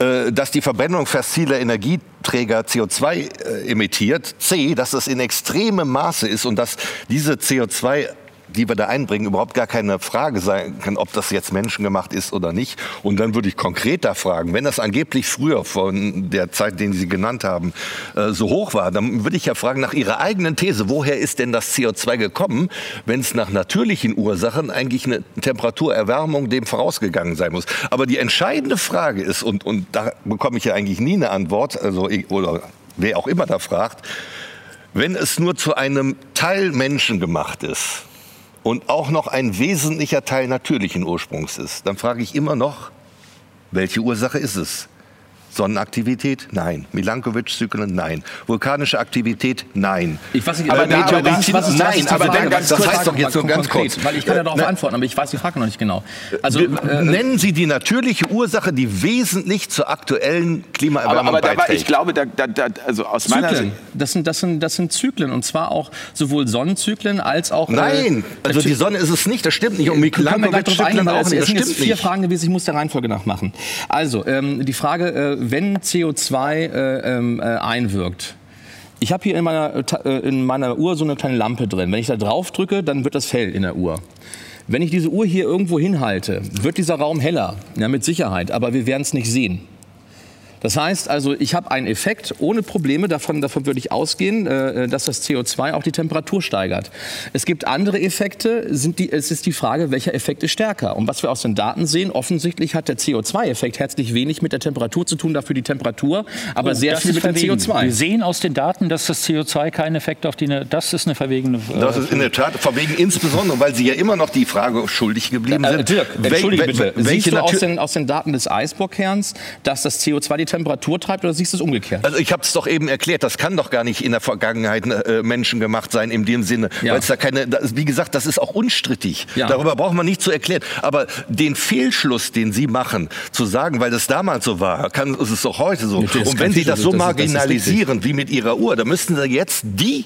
äh, dass die Verbrennung fossiler Energieträger CO2 äh, emittiert. C, dass es in extremem Maße ist und dass diese CO2 die wir da einbringen, überhaupt gar keine Frage sein kann, ob das jetzt menschengemacht ist oder nicht. Und dann würde ich konkreter fragen, wenn das angeblich früher von der Zeit, den Sie genannt haben, äh, so hoch war, dann würde ich ja fragen nach Ihrer eigenen These, woher ist denn das CO2 gekommen, wenn es nach natürlichen Ursachen eigentlich eine Temperaturerwärmung dem vorausgegangen sein muss. Aber die entscheidende Frage ist, und, und da bekomme ich ja eigentlich nie eine Antwort, also, oder wer auch immer da fragt, wenn es nur zu einem Teil menschengemacht ist, und auch noch ein wesentlicher Teil natürlichen Ursprungs ist, dann frage ich immer noch, welche Ursache ist es? Sonnenaktivität? Nein. Milankovic-Zyklen? Nein. Vulkanische Aktivität? Nein. Ich weiß nicht, aber, da, aber was, was nein, aber dann ganz das heißt doch jetzt nur ganz kurz. Weil ich kann ja darauf äh, antworten, aber ich weiß die Frage noch nicht genau. Also, äh, Nennen Sie die natürliche Ursache, die wesentlich zur aktuellen Klimaerwärmung aber, aber beiträgt. Aber ich glaube, da, da, da, also aus Zyklen. meiner Sicht... Das sind, das, sind, das sind Zyklen und zwar auch sowohl Sonnenzyklen als auch... Äh, Nein, äh, also die Sonne ist es nicht, das stimmt nicht. Und Milankovic-Zyklen auch nicht, das stimmt nicht. vier Fragen gewesen, ich muss der Reihenfolge nachmachen. Also, ähm, die Frage, äh, wenn CO2 äh, ähm, äh, einwirkt, ich habe hier in meiner, äh, in meiner Uhr so eine kleine Lampe drin. Wenn ich da drauf drücke, dann wird das hell in der Uhr. Wenn ich diese Uhr hier irgendwo hinhalte, wird dieser Raum heller, ja, mit Sicherheit, aber wir werden es nicht sehen. Das heißt also, ich habe einen Effekt ohne Probleme, davon, davon würde ich ausgehen, äh, dass das CO2 auch die Temperatur steigert. Es gibt andere Effekte, sind die, es ist die Frage, welcher Effekt ist stärker. Und was wir aus den Daten sehen, offensichtlich hat der CO2-Effekt herzlich wenig mit der Temperatur zu tun, dafür die Temperatur, aber oh, sehr viel mit dem CO2. Wir sehen aus den Daten, dass das CO2 keinen Effekt auf die, das ist eine verwegene... Äh, das ist in der Tat verwegen, insbesondere, weil Sie ja immer noch die Frage schuldig geblieben sind. Äh, Dirk, entschuldige bitte, siehst du aus den, aus den Daten des Eisbohrkerns, dass das CO2 die Temperatur treibt oder siehst du es umgekehrt? Also ich habe es doch eben erklärt, das kann doch gar nicht in der Vergangenheit äh, Menschen gemacht sein in dem Sinne, ja. weil es da keine, das, wie gesagt, das ist auch unstrittig. Ja. Darüber braucht man nicht zu erklären. Aber den Fehlschluss, den Sie machen, zu sagen, weil das damals so war, kann, ist es doch heute so. Ja, Und wenn Sie das so marginalisieren das wie mit Ihrer Uhr, dann müssten Sie jetzt die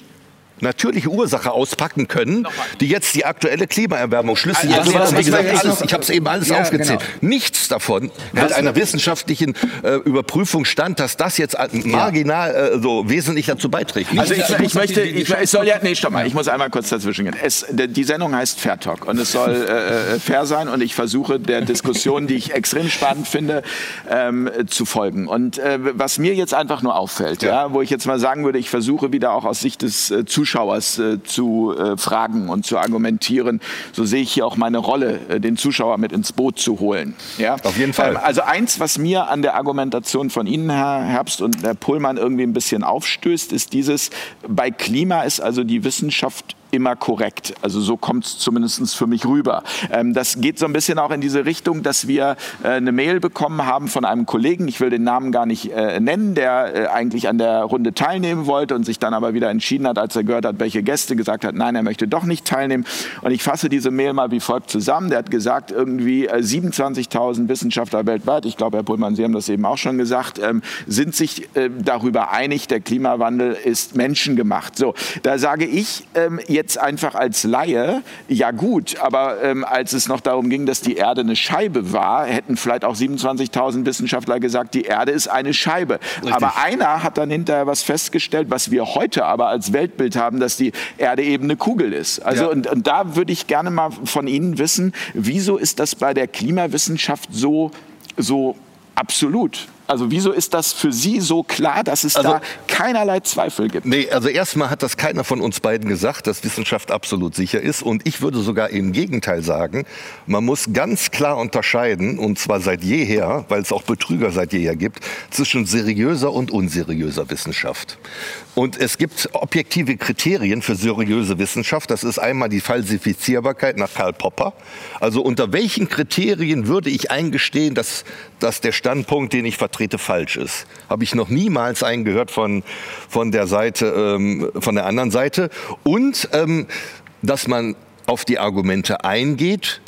natürliche Ursache auspacken können, die jetzt die aktuelle Klimaerwärmung schlüssig also, also, wie gesagt, alles, ich habe es eben alles ja, aufgezählt. Genau. Nichts davon mit einer wissenschaftlichen äh, Überprüfung stand, dass das jetzt marginal äh, so wesentlich dazu beiträgt. Also ich, ich möchte, ich, ich, soll ja, nee, stopp mal, ich muss einmal kurz dazwischen gehen. Es, die Sendung heißt Fair Talk und es soll äh, äh, fair sein und ich versuche der Diskussion, die ich extrem spannend finde, ähm, zu folgen. Und äh, was mir jetzt einfach nur auffällt, ja. ja. wo ich jetzt mal sagen würde, ich versuche wieder auch aus Sicht des äh, Zuschauers Zuschauers äh, zu äh, fragen und zu argumentieren. So sehe ich hier auch meine Rolle, äh, den Zuschauer mit ins Boot zu holen. Ja? Auf jeden Fall. Ähm, also eins, was mir an der Argumentation von Ihnen, Herr Herbst und Herr Pullmann, irgendwie ein bisschen aufstößt, ist dieses, bei Klima ist also die Wissenschaft immer korrekt. Also so kommt es zumindest für mich rüber. Ähm, das geht so ein bisschen auch in diese Richtung, dass wir äh, eine Mail bekommen haben von einem Kollegen, ich will den Namen gar nicht äh, nennen, der äh, eigentlich an der Runde teilnehmen wollte und sich dann aber wieder entschieden hat, als er gehört hat, welche Gäste gesagt hat, nein, er möchte doch nicht teilnehmen. Und ich fasse diese Mail mal wie folgt zusammen. Der hat gesagt, irgendwie 27.000 äh, Wissenschaftler weltweit, ich glaube, Herr Pullmann, Sie haben das eben auch schon gesagt, ähm, sind sich äh, darüber einig, der Klimawandel ist menschengemacht. So, da sage ich ähm, jetzt einfach als Laie, ja gut, aber ähm, als es noch darum ging, dass die Erde eine Scheibe war, hätten vielleicht auch 27.000 Wissenschaftler gesagt, die Erde ist eine Scheibe. Richtig. Aber einer hat dann hinterher was festgestellt, was wir heute aber als Weltbild haben, dass die Erde eben eine Kugel ist. Also ja. und, und da würde ich gerne mal von Ihnen wissen, wieso ist das bei der Klimawissenschaft so, so absolut? Also wieso ist das für Sie so klar, dass es also, da keinerlei Zweifel gibt? Nee, also erstmal hat das keiner von uns beiden gesagt, dass Wissenschaft absolut sicher ist. Und ich würde sogar im Gegenteil sagen, man muss ganz klar unterscheiden, und zwar seit jeher, weil es auch Betrüger seit jeher gibt, zwischen seriöser und unseriöser Wissenschaft. Und es gibt objektive Kriterien für seriöse Wissenschaft. Das ist einmal die Falsifizierbarkeit nach Karl Popper. Also unter welchen Kriterien würde ich eingestehen, dass, dass der Standpunkt, den ich vertrete, falsch ist. Habe ich noch niemals einen gehört von, von der Seite, ähm, von der anderen Seite. Und ähm, dass man auf die Argumente eingeht,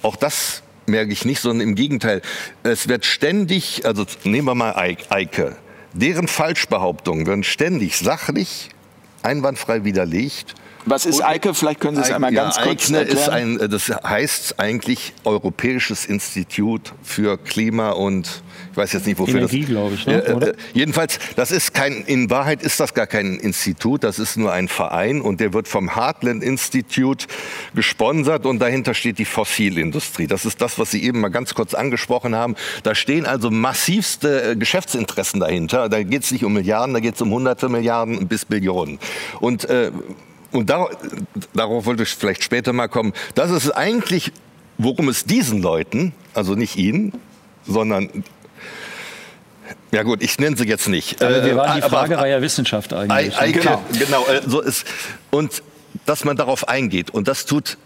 auch das merke ich nicht, sondern im Gegenteil. Es wird ständig, also nehmen wir mal Eike, deren Falschbehauptungen werden ständig sachlich, einwandfrei widerlegt. Was ist Eike? Vielleicht können Sie es einmal ganz ja, kurz Eikne erklären. Ist ein, äh, das heißt eigentlich Europäisches Institut für Klima und ich weiß jetzt nicht, wofür Energie, das. glaube ich. Ne? Äh, äh, jedenfalls, das ist kein, in Wahrheit ist das gar kein Institut, das ist nur ein Verein und der wird vom Heartland Institute gesponsert und dahinter steht die Fossilindustrie. Das ist das, was Sie eben mal ganz kurz angesprochen haben. Da stehen also massivste äh, Geschäftsinteressen dahinter. Da geht es nicht um Milliarden, da geht es um hunderte Milliarden bis Billionen. Und äh, und dar darauf wollte ich vielleicht später mal kommen, das ist eigentlich, worum es diesen Leuten, also nicht Ihnen, sondern ja gut, ich nenne sie jetzt nicht. Aber wir Äh, waren, die aber- Frage war ja Wissenschaft eigentlich. Eike, Genau. genau. äh, so ist. Und dass man darauf eingeht. Und das tut,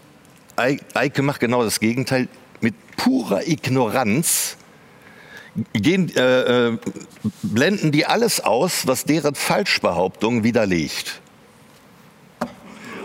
Ei- Eike macht genau das Gegenteil. Mit purer Ignoranz gehen, äh, äh, blenden die alles aus, was deren Falschbehauptung widerlegt.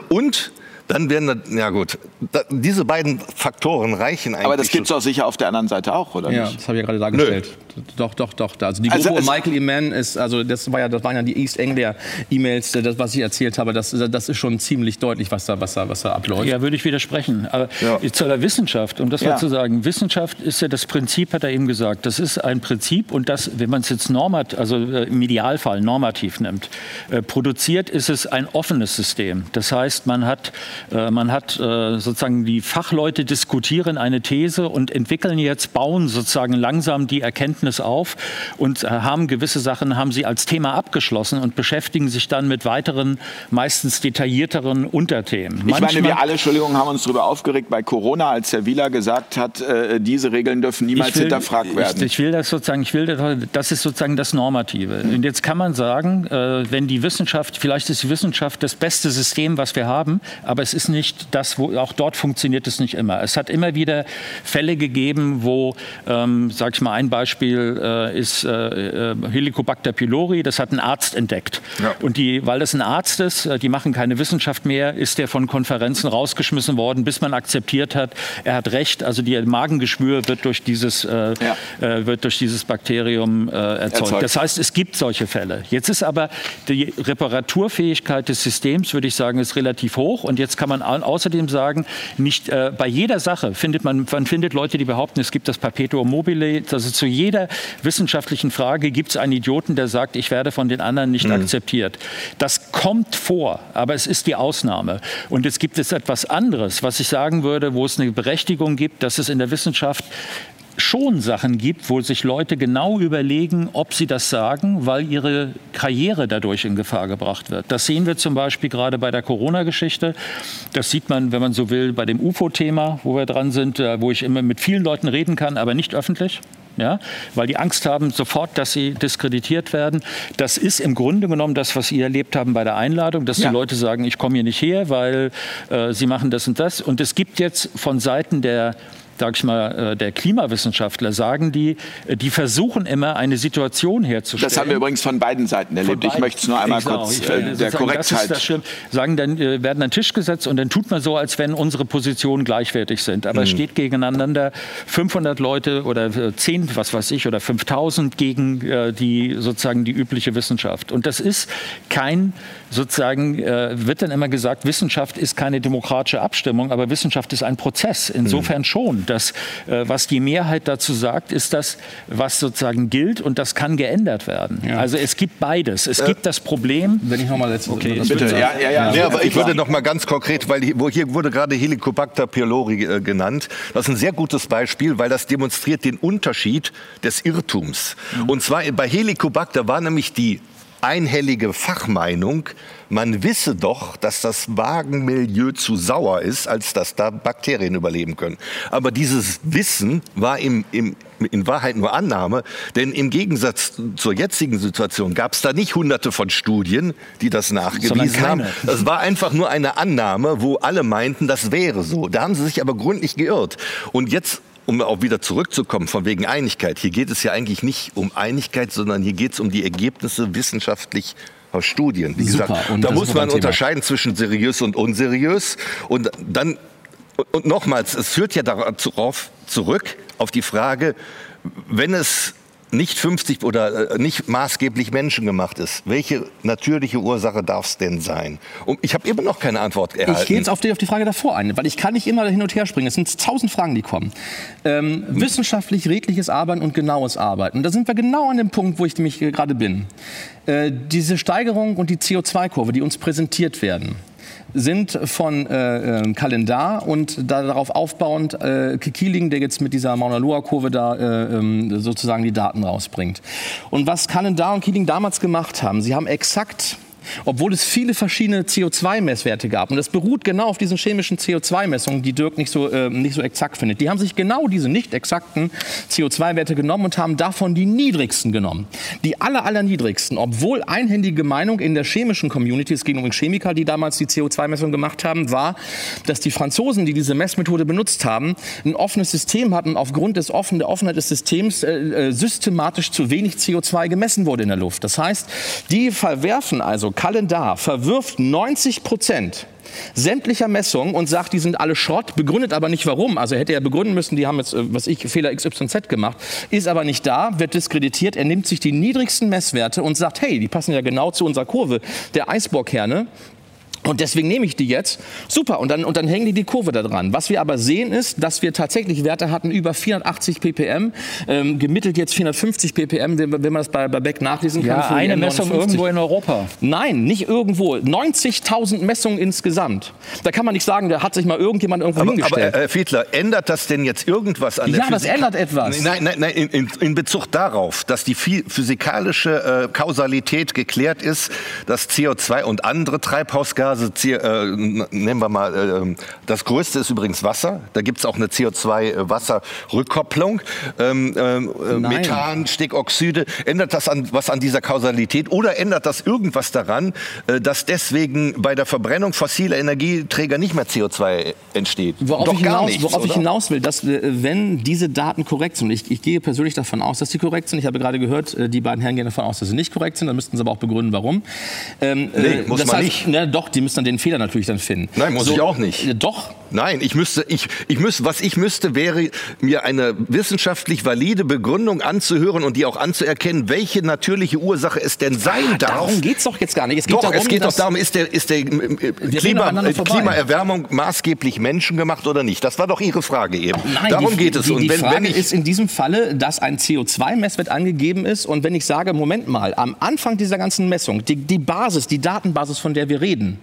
Und dann werden, da- ja gut, da, diese beiden Faktoren reichen eigentlich. Aber das gibt es doch sicher auf der anderen Seite auch, oder Ja, nicht? das habe ich ja gerade dargestellt. Doch, doch, doch. Also die Also Gruppe um es- Michael E. Mann ist, also das war ja, das waren ja die East Anglia E-Mails, das was ich erzählt habe, das, das ist schon ziemlich deutlich, was da, was da, was da abläuft. Ja, würde ich widersprechen. Aber Ja. zu der Wissenschaft, um das Ja. mal zu sagen, Wissenschaft ist ja das Prinzip, hat er eben gesagt. Das ist ein Prinzip und das, wenn man es jetzt normat, also äh, im Idealfall normativ nimmt, äh, produziert, ist es ein offenes System. Das heißt, man hat, äh, man hat äh, sozusagen die Fachleute diskutieren eine These und entwickeln jetzt, bauen sozusagen langsam die Erkenntnis auf und äh, haben gewisse Sachen, haben sie als Thema abgeschlossen und beschäftigen sich dann mit weiteren, meistens detaillierteren Unterthemen. Ich meine, Manchmal- wir alle, Entschuldigung, haben uns darüber aufgeregt bei Corona, als Herr Wieler gesagt hat, diese Regeln dürfen niemals will- hinterfragt werden. Ich, ich will das sozusagen, ich will das, das ist sozusagen das Normative. Und jetzt kann man sagen, wenn die Wissenschaft, vielleicht ist die Wissenschaft das beste System, was wir haben, aber es ist nicht das, wo auch dort funktioniert es nicht immer. Es hat immer wieder Fälle gegeben, wo, ähm, sag ich mal, ein Beispiel äh, ist äh, äh, Helicobacter pylori, das hat ein Arzt entdeckt. Ja. Und die, weil das ein Arzt ist, äh, die machen keine Wissenschaft mehr, ist der von Konferenzen rausgeschmissen worden, bis man akzeptiert hat, er hat recht, also die Magengeschwür wird durch dieses, äh, äh, wird durch dieses Bakterium erzeugt. Erzeugt. Das heißt, es gibt solche Fälle. Jetzt ist aber die Reparaturfähigkeit des Systems, würde ich sagen, ist relativ hoch. Und jetzt kann man au- außerdem sagen, nicht äh, bei jeder Sache findet man, man findet Leute, die behaupten, es gibt das Perpetuum mobile. Also zu jeder wissenschaftlichen Frage gibt es einen Idioten, der sagt, ich werde von den anderen nicht akzeptiert. Das kommt vor, aber es ist die Ausnahme. Und jetzt gibt es etwas anderes, was ich sagen würde, wo es eine Berechtigung gibt, dass es in der Wissenschaft schon Sachen gibt, wo sich Leute genau überlegen, ob sie das sagen, weil ihre Karriere dadurch in Gefahr gebracht wird. Das sehen wir zum Beispiel gerade bei der Corona-Geschichte. Das sieht man, wenn man so will, bei dem UFO-Thema, wo wir dran sind, äh, wo ich immer mit vielen Leuten reden kann, aber nicht öffentlich. Ja, weil die Angst haben sofort, dass sie diskreditiert werden. Das ist im Grunde genommen das, was Sie erlebt haben bei der Einladung, dass Ja. die Leute sagen, ich komme hier nicht her, weil äh, sie machen das und das. Und es gibt jetzt von Seiten der sag ich mal, äh, der Klimawissenschaftler sagen die, äh, die versuchen immer eine Situation herzustellen. Das haben wir übrigens von beiden Seiten erlebt. Ich Beiden. möchte es nur einmal Genau, kurz ich äh, der Das Korrektheit. ist das Schlimme. Sagen, dann äh, werden an den Tisch gesetzt und dann tut man so, als wenn unsere Positionen gleichwertig sind. Aber es Mhm. steht gegeneinander 500 Leute oder äh, 10, was weiß ich, oder 5000 gegen äh, die sozusagen die übliche Wissenschaft. Und das ist kein sozusagen, äh, wird dann immer gesagt, Wissenschaft ist keine demokratische Abstimmung, aber Wissenschaft ist ein Prozess. Insofern Mhm. schon, dass äh, was die Mehrheit dazu sagt, ist das, was sozusagen gilt und das kann geändert werden. Also es gibt beides. Es gibt das Problem, Wenn ich nochmal letzte Okay, Bitte, ja, ja, ja. Nee, aber ich würde noch mal ganz konkret, weil hier, hier wurde gerade Helicobacter pylori äh, genannt. Das ist ein sehr gutes Beispiel, weil das demonstriert den Unterschied des Irrtums. Und zwar bei Helicobacter war nämlich die einhellige Fachmeinung, man wisse doch, dass das Wagenmilieu zu sauer ist, als dass da Bakterien überleben können. Aber dieses Wissen war im, im, in Wahrheit nur Annahme, denn im Gegensatz zur jetzigen Situation gab es da nicht hunderte von Studien, die das nachgewiesen haben. Das war einfach nur eine Annahme, wo alle meinten, das wäre so. Da haben sie sich aber gründlich geirrt. Und jetzt um auch wieder zurückzukommen von wegen Einigkeit. Hier geht es ja eigentlich nicht um Einigkeit, sondern hier geht es um die Ergebnisse wissenschaftlich aus Studien. Wie Super. gesagt, da muss man unterscheiden zwischen seriös und unseriös. Und dann und nochmals, es führt ja darauf, zurück auf die Frage, wenn es nicht 50 oder äh, nicht maßgeblich menschengemacht ist, welche natürliche Ursache darf es denn sein? Und ich habe immer noch keine Antwort erhalten. Ich gehe jetzt auf die, auf die Frage davor ein, weil ich kann nicht immer hin und her springen. Es sind tausend Fragen, die kommen. Ähm, wissenschaftlich redliches Arbeiten und genaues Arbeiten. Da sind wir genau an dem Punkt, wo ich mich gerade bin. Äh, diese Steigerung und die CO2-Kurve, die uns präsentiert werden, sind von äh, äh, Kalendar und da, darauf aufbauend äh, Kikiling, der jetzt mit dieser Mauna Loa-Kurve da äh, ähm, sozusagen die Daten rausbringt. Und was Kalendar und Keeling damals gemacht haben, sie haben exakt obwohl es viele verschiedene CO2-Messwerte gab. Und das beruht genau auf diesen chemischen CO2-Messungen, die Dirk nicht so, äh, nicht so exakt findet. Die haben sich genau diese nicht exakten CO2-Werte genommen und haben davon die niedrigsten genommen. Die aller, aller niedrigsten, obwohl einhändige Meinung in der chemischen Community, es ging um Chemiker, die damals die CO2-Messung gemacht haben, war, dass die Franzosen, die diese Messmethode benutzt haben, ein offenes System hatten, aufgrund des offen, der Offenheit des Systems äh, äh systematisch zu wenig CO2 gemessen wurde in der Luft. Das heißt, die verwerfen also Kalendar verwirft 90 Prozent sämtlicher Messungen und sagt, die sind alle Schrott, begründet aber nicht warum. Also hätte er begründen müssen, die haben jetzt, äh, was ich, Fehler XYZ gemacht, ist aber nicht da, wird diskreditiert. Er nimmt sich die niedrigsten Messwerte und sagt, hey, die passen ja genau zu unserer Kurve der Eisbohrkerne. Und deswegen nehme ich die jetzt. Super. Und dann, und dann hängen die die Kurve da dran. Was wir aber sehen ist, dass wir tatsächlich Werte hatten über 480 ppm, ähm, gemittelt jetzt 450 ppm, wenn, wenn man das bei, bei Beck nachlesen kann. Ja, eine Messung irgendwo in Europa. Nein, nicht irgendwo. 90.000 Messungen insgesamt. Da kann man nicht sagen, da hat sich mal irgendjemand irgendwo aber, hingestellt. Aber, Herr Fiedler, ändert das denn jetzt irgendwas an ja, der Ja, das ändert etwas. Nein, nein, nein, in, in, in Bezug darauf, dass die physikalische äh, Kausalität geklärt ist, dass CO2 und andere Treibhausgase, äh, nehmen wir mal, äh, ähm, das größte ist übrigens Wasser. Da gibt es auch eine CO2-Wasserrückkopplung. Ähm, ähm, äh, Methan, Stickoxide. Ändert das an, was an dieser Kausalität? Oder ändert das irgendwas daran, äh, dass deswegen bei der Verbrennung fossiler Energieträger nicht mehr CO2 entsteht? Worauf, Doch ich, hinaus, nicht, worauf ich hinaus will, dass äh, wenn diese Daten korrekt sind, ich, ich gehe persönlich davon aus, dass sie korrekt sind. Ich habe gerade gehört, äh, die beiden Herren gehen davon aus, dass sie nicht korrekt sind. Dann müssten sie aber auch begründen, warum. Ähm, nee, muss das man heißt, nicht. Na, doch, die müssen dann den Fehler natürlich dann finden. Nein, muss so, ich auch nicht. Doch. Nein, ich müsste, ich, ich müsste, was ich müsste, wäre mir eine wissenschaftlich valide Begründung anzuhören und die auch anzuerkennen, welche natürliche Ursache es denn sein ah, darf. Darum geht es doch jetzt gar nicht. Es geht doch, darum, es geht doch darum, ist der, ist der äh, Klima, Klimaerwärmung maßgeblich menschengemacht oder nicht? Das war doch Ihre Frage eben. Nein, darum die, geht es. Die, und wenn, Frage wenn ich, ist in diesem Falle, dass ein CO2-Messwert angegeben ist und wenn ich sage, Moment mal, am Anfang dieser ganzen Messung, die, die Basis, die Datenbasis, von der wir reden,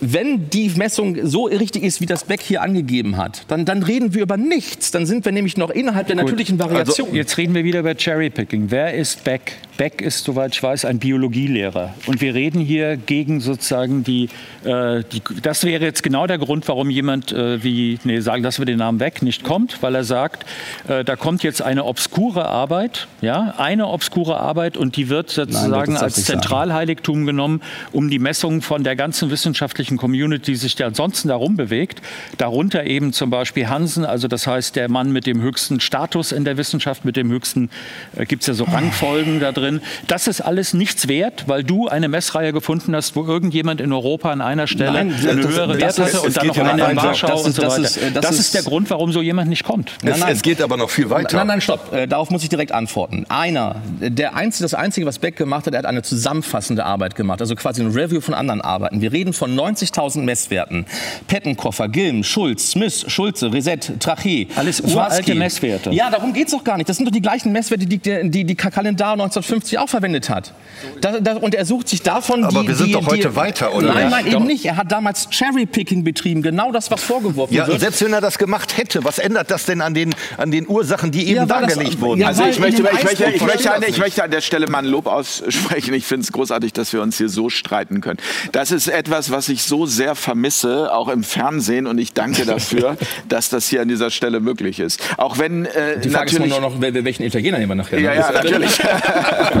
wenn die Messung so richtig ist, wie das Beck hier angegeben hat, dann, dann reden wir über nichts. Dann sind wir nämlich noch innerhalb der Gut. natürlichen Variation. Also, jetzt reden wir wieder über Cherrypicking. Wer ist Beck? Beck ist, soweit ich weiß, ein Biologielehrer. Und wir reden hier gegen sozusagen die, äh, die das wäre jetzt genau der Grund, warum jemand äh, wie, nee, sagen, lassen wir den Namen weg, nicht kommt, weil er sagt, äh, da kommt jetzt eine obskure Arbeit, ja, eine obskure Arbeit und die wird sozusagen Nein, als Zentralheiligtum genommen, um die Messung von der ganzen wissenschaftlichen Community, die sich da ansonsten darum bewegt, darunter eben zum Beispiel Hansen, also das heißt der Mann mit dem höchsten Status in der Wissenschaft, mit dem höchsten, äh, gibt es ja so Rangfolgen da drin. Das ist alles nichts wert, weil du eine Messreihe gefunden hast, wo irgendjemand in Europa an einer Stelle Nein, eine das, höhere Wert hatte und dann noch eine in Warschau das ist, und so weiter. Das ist, das, das ist, der Grund, warum so jemand nicht kommt. Nein, es, nein. es geht aber noch viel weiter. Nein, nein, stopp. Äh, darauf muss ich direkt antworten. Einer, der einzige, das Einzige, was Beck gemacht hat, er hat eine zusammenfassende Arbeit gemacht, also quasi ein Review von anderen Arbeiten. Wir reden von 90.000 Messwerten. Pettenkoffer, Gilm, Schulz, Smith, Schulze, Reset, Trachee. Alles uralte Messwerte. Ja, darum geht es doch gar nicht. Das sind doch die gleichen Messwerte, die die, die, die Kalendar 1950 1950 auch verwendet hat. Da, da, und er sucht sich davon Aber die, wir sind die, doch heute die, weiter, oder? Nein, nein, eben nicht. Er hat damals Cherry-Picking betrieben. Genau das, was vorgeworfen ja, wird. Selbst wenn er das gemacht hätte, was ändert das denn an den, an den Ursachen, die eben ja, dargelegt wurden? Ja, also ich möchte, ich, möchte, ich, möchte an, ich möchte an der Stelle mal ein Lob aussprechen. Ich finde es großartig, dass wir uns hier so streiten können. Das ist etwas, was ich so sehr vermisse, auch im Fernsehen. Und ich danke dafür, [LAUGHS] dass das hier an dieser Stelle möglich ist. Auch wenn äh, Die Frage ist nur noch, welchen Italiener nehmen wir nachher. Ja, ja, natürlich. [LAUGHS]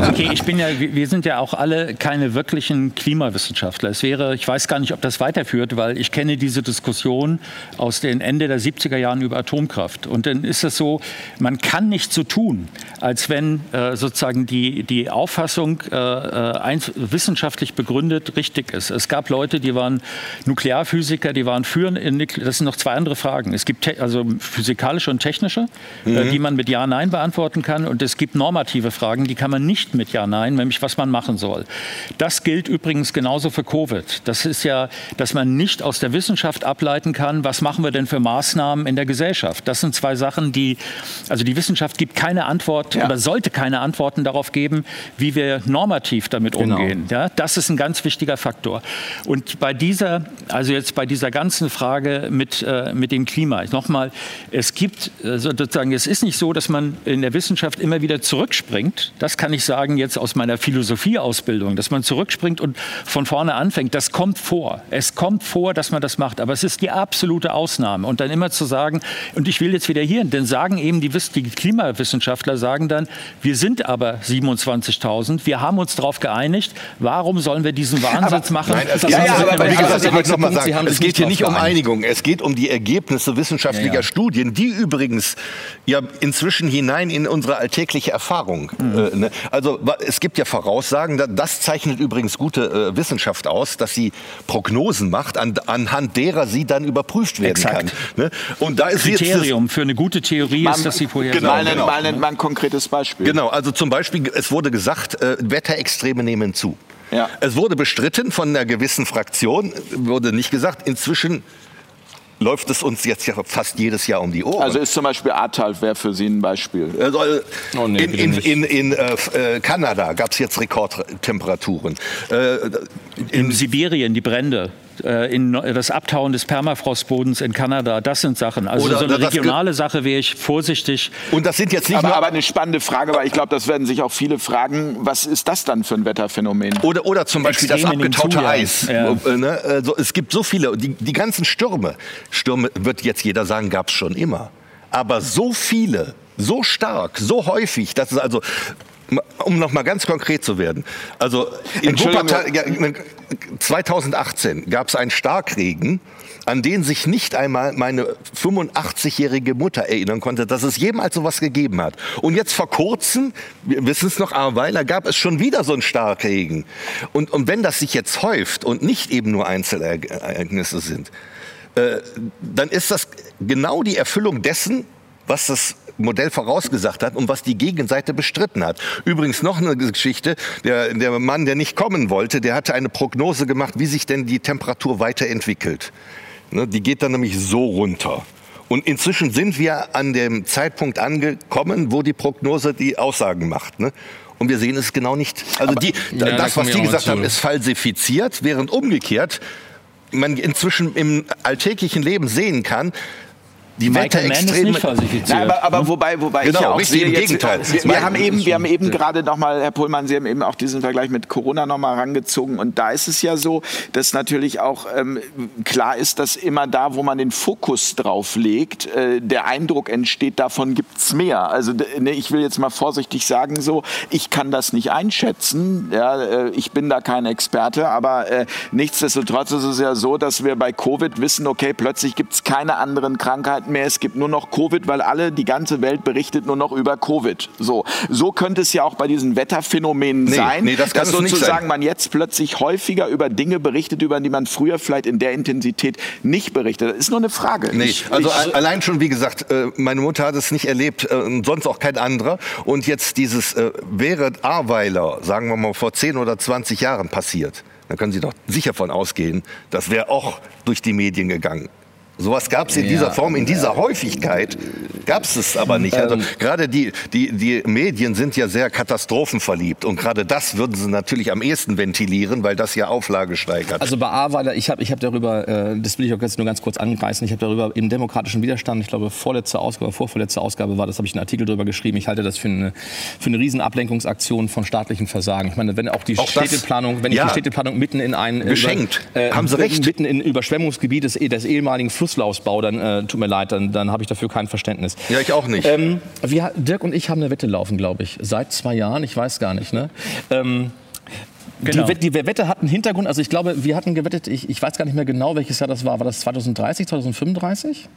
Okay, ich bin ja, wir sind ja auch alle keine wirklichen Klimawissenschaftler. Es wäre, ich weiß gar nicht, ob das weiterführt, weil ich kenne diese Diskussion aus den Ende der 70er Jahren über Atomkraft. Und dann ist es so, man kann nicht so tun, als wenn äh, sozusagen die, die Auffassung äh, äh wissenschaftlich begründet richtig ist. Es gab Leute, die waren Nuklearphysiker, die waren führend in, das sind noch zwei andere Fragen. Es gibt also physikalische und technische, äh, mhm. äh, die man mit Ja, Nein beantworten kann. Und es gibt normative Fragen, die kann man nicht mit Ja, Nein, nämlich was man machen soll. Das gilt übrigens genauso für Covid. Das ist ja, dass man nicht aus der Wissenschaft ableiten kann, was machen wir denn für Maßnahmen in der Gesellschaft. Das sind zwei Sachen, die, also die Wissenschaft gibt keine Antwort ja. oder sollte keine Antworten darauf geben, wie wir normativ damit genau. umgehen. Ja, das ist ein ganz wichtiger Faktor. Und bei dieser, also jetzt bei dieser ganzen Frage mit, äh, mit dem Klima, nochmal, es gibt äh, sozusagen, es ist nicht so, dass man in der Wissenschaft immer wieder zurückspringt. Das kann ich sagen jetzt aus meiner Philosophieausbildung, dass man zurückspringt und von vorne anfängt. Das kommt vor. Es kommt vor, dass man das macht. Aber es ist die absolute Ausnahme. Und dann immer zu sagen, und ich will jetzt wieder hier, denn sagen eben die, die Klimawissenschaftler, sagen dann, wir sind aber 27.000, wir haben uns darauf geeinigt, warum sollen wir diesen Wahnsinns machen? Nein, es, ja, ja, aber, wie gesagt, ich möchte noch mal sagen, es geht hier nicht um Einigung, es geht um die Ergebnisse wissenschaftlicher ja, Studien, die übrigens ja inzwischen hinein in unsere alltägliche Erfahrung. Mhm. Äh, ne? Also es gibt ja Voraussagen, das zeichnet übrigens gute äh, Wissenschaft aus, dass sie Prognosen macht, an, anhand derer sie dann überprüft werden Exakt. kann. Ne? Und da ist Kriterium für eine gute Theorie man, ist, dass sie vorher genau, mal, genau. mal, mal ein konkretes Beispiel. Genau, also zum Beispiel, es wurde gesagt, äh, Wetterextreme nehmen zu. Ja. Es wurde bestritten von einer gewissen Fraktion, wurde nicht gesagt, inzwischen läuft es uns jetzt ja fast jedes Jahr um die Ohren. Also ist zum Beispiel Ahrtal, wäre für Sie ein Beispiel. Also, oh, nee, in, in, in, in äh, äh Kanada gab es jetzt Rekordtemperaturen. Äh, in, in Sibirien die Brände. Äh, in das Abtauen des Permafrostbodens in Kanada, das sind Sachen. Also Oder so eine regionale Sache wäre ich vorsichtig. Und das sind jetzt nicht aber, nur aber eine spannende Frage, weil ich glaube, das werden sich auch viele fragen, was ist das dann für ein Wetterphänomen? Oder, oder zum Beispiel Extrem das abgetaute Eis. Ja. Also, es gibt so viele, die, die ganzen Stürme, Stürme wird jetzt jeder sagen, gab es schon immer. Aber so viele, so stark, so häufig, dass es also um noch mal ganz konkret zu werden. Also in Wuppertal, 2018 gab es einen Starkregen, an den sich nicht einmal meine 85-jährige Mutter erinnern konnte, dass es jemals sowas gegeben hat. Und jetzt vor kurzem, wir wissen es noch, Arweiler, gab es schon wieder so einen Starkregen. Und, und wenn das sich jetzt häuft und nicht eben nur Einzelereignisse sind, äh, dann ist das genau die Erfüllung dessen, was das Modell vorausgesagt hat und was die Gegenseite bestritten hat. Übrigens noch eine Geschichte, der, der Mann, der nicht kommen wollte, der hatte eine Prognose gemacht, wie sich denn die Temperatur weiterentwickelt. Ne, die geht dann nämlich so runter. Und inzwischen sind wir an dem Zeitpunkt angekommen, wo die Prognose die Aussagen macht. Ne? Und wir sehen es genau nicht. Also die, ja, das, was die gesagt haben, ist falsifiziert, während umgekehrt man inzwischen im alltäglichen Leben sehen kann, die Wetterextreme. Na, aber, aber ne? wobei, wobei genau, ich ja auch sehe im jetzt, Gegenteil. Wir, wir haben eben, wir haben eben gerade noch mal, Herr Pohlmann, Sie haben eben auch diesen Vergleich mit Corona noch mal herangezogen und da ist es ja so, dass natürlich auch ähm, klar ist, dass immer da, wo man den Fokus drauf legt, äh, der Eindruck entsteht, davon gibt's mehr. Also ne, ich will jetzt mal vorsichtig sagen so, ich kann das nicht einschätzen, ja, äh, ich bin da kein Experte, aber äh, nichtsdestotrotz ist es ja so, dass wir bei Covid wissen, okay, plötzlich gibt's keine anderen Krankheiten mehr, es gibt nur noch Covid, weil alle, die ganze Welt berichtet nur noch über Covid. So, so könnte es ja auch bei diesen Wetterphänomenen nee, sein, nee, das dass sozusagen man jetzt plötzlich häufiger über Dinge berichtet, über die man früher vielleicht in der Intensität nicht berichtet. Das ist nur eine Frage. Nee, ich, also ich, allein schon, wie gesagt, äh, meine Mutter hat es nicht erlebt, äh, sonst auch kein anderer. Und jetzt dieses äh, wäre Ahrweiler, sagen wir mal, vor 10 oder 20 Jahren passiert. Da können Sie doch sicher von ausgehen, das wäre auch durch die Medien gegangen. Sowas gab es in dieser Form, in dieser Häufigkeit gab es es aber nicht. Also ähm. gerade die, die, die Medien sind ja sehr katastrophenverliebt und gerade das würden sie natürlich am ehesten ventilieren, weil das ja Auflage steigert. Also bei Aweiler, ich habe ich hab darüber, äh, das will ich auch jetzt nur ganz kurz angreifen, ich habe darüber im demokratischen Widerstand, ich glaube vorletzte Ausgabe, vorvorletzte Ausgabe war das, habe ich einen Artikel darüber geschrieben. Ich halte das für eine, für eine Riesenablenkungsaktion von staatlichen Versagen. Ich meine, wenn auch die auch Städteplanung, wenn ja, ich die Städteplanung mitten in ein... Geschenkt, über, äh, haben Sie recht. Mitten in Überschwemmungsgebiet des, des ehemaligen Flusslaufsbau, dann äh, tut mir leid, dann, dann habe ich dafür kein Verständnis. Ja, ich auch nicht. Ähm, wir, Dirk und ich haben eine Wette laufen, glaube ich, seit zwei Jahren. Ich weiß gar nicht. Ne? Ähm, Genau. Die, Wette- die Wette hat einen Hintergrund. Also ich glaube, wir hatten gewettet. Ich, ich weiß gar nicht mehr genau, welches Jahr das war. War das 2030, 2035?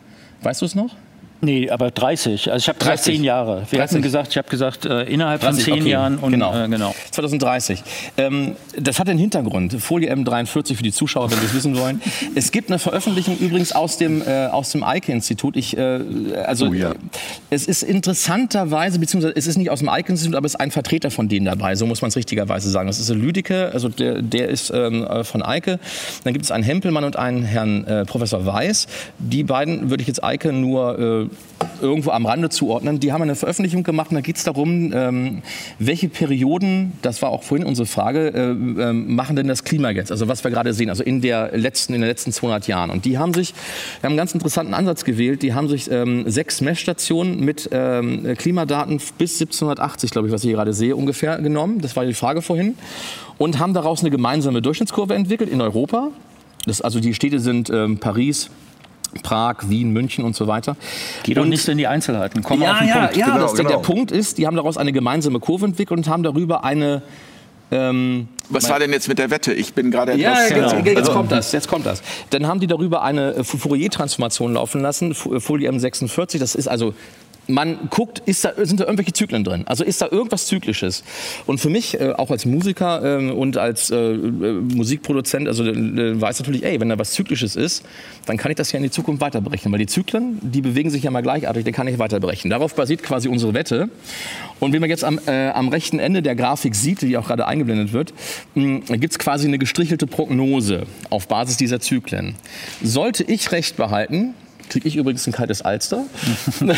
Weißt du es noch? Nee, aber 30. Also ich habe gesagt 30. 10 Jahre. Wir 30. hatten gesagt, ich habe gesagt, äh, innerhalb von 30, 10 okay. Jahren und genau. Äh, genau. 2030. Ähm, das hat den Hintergrund. Folie M43 für die Zuschauer, wenn Sie es wissen wollen. [LAUGHS] Es gibt eine Veröffentlichung übrigens aus dem, äh, aus dem Eike-Institut. Ich, äh, also, Oh ja. Es ist interessanterweise, beziehungsweise es ist nicht aus dem Eike-Institut, aber es ist ein Vertreter von denen dabei. So muss man es richtigerweise sagen. Das ist ein Lüdecke, also der, der ist ähm, äh, von Eike. Dann gibt es einen Hempelmann und einen Herrn äh, Professor Weiß. Die beiden würde ich jetzt Eike nur äh, irgendwo am Rande zuordnen. Die haben eine Veröffentlichung gemacht und da geht es darum, ähm, welche Perioden, das war auch vorhin unsere Frage, äh, ähm, machen denn das Klima jetzt? Also was wir gerade sehen, also in, der letzten, in den letzten 200 Jahren. Und die haben sich, wir haben einen ganz interessanten Ansatz gewählt, die haben sich ähm, sechs Messstationen mit ähm, Klimadaten bis 1780, glaube ich, was ich hier gerade sehe, ungefähr genommen. Das war die Frage vorhin. Und haben daraus eine gemeinsame Durchschnittskurve entwickelt in Europa. Das, also die Städte sind ähm, Paris, Prag, Wien, München und so weiter. Geh doch Und- nicht in die Einzelheiten. Komm auf ja, den ja, Punkt. ja. Genau, das, der, genau. der Punkt ist, die haben daraus eine gemeinsame Kurve entwickelt und haben darüber eine. Ähm, Was war denn jetzt mit der Wette? Ich bin gerade ja, etwas... jetzt, äh, jetzt also- kommt das, jetzt kommt das. Dann haben die darüber eine Fourier-Transformation laufen lassen, Folie M46. Das ist also man guckt, da, sind da irgendwelche Zyklen drin? Also ist da irgendwas Zyklisches? Und für mich, äh, auch als Musiker ähm, und als äh, äh, Musikproduzent, also äh, weiß natürlich, ey, wenn da was Zyklisches ist, dann kann ich das ja in die Zukunft weiter berechnen. Weil die Zyklen, die bewegen sich ja mal gleichartig, die kann ich weiter berechnen. Darauf basiert quasi unsere Wette. Und wie man jetzt am, äh, am rechten Ende der Grafik sieht, die auch gerade eingeblendet wird, gibt es quasi eine gestrichelte Prognose auf Basis dieser Zyklen. Sollte ich recht behalten, kriege ich übrigens ein kaltes Alster. [LAUGHS]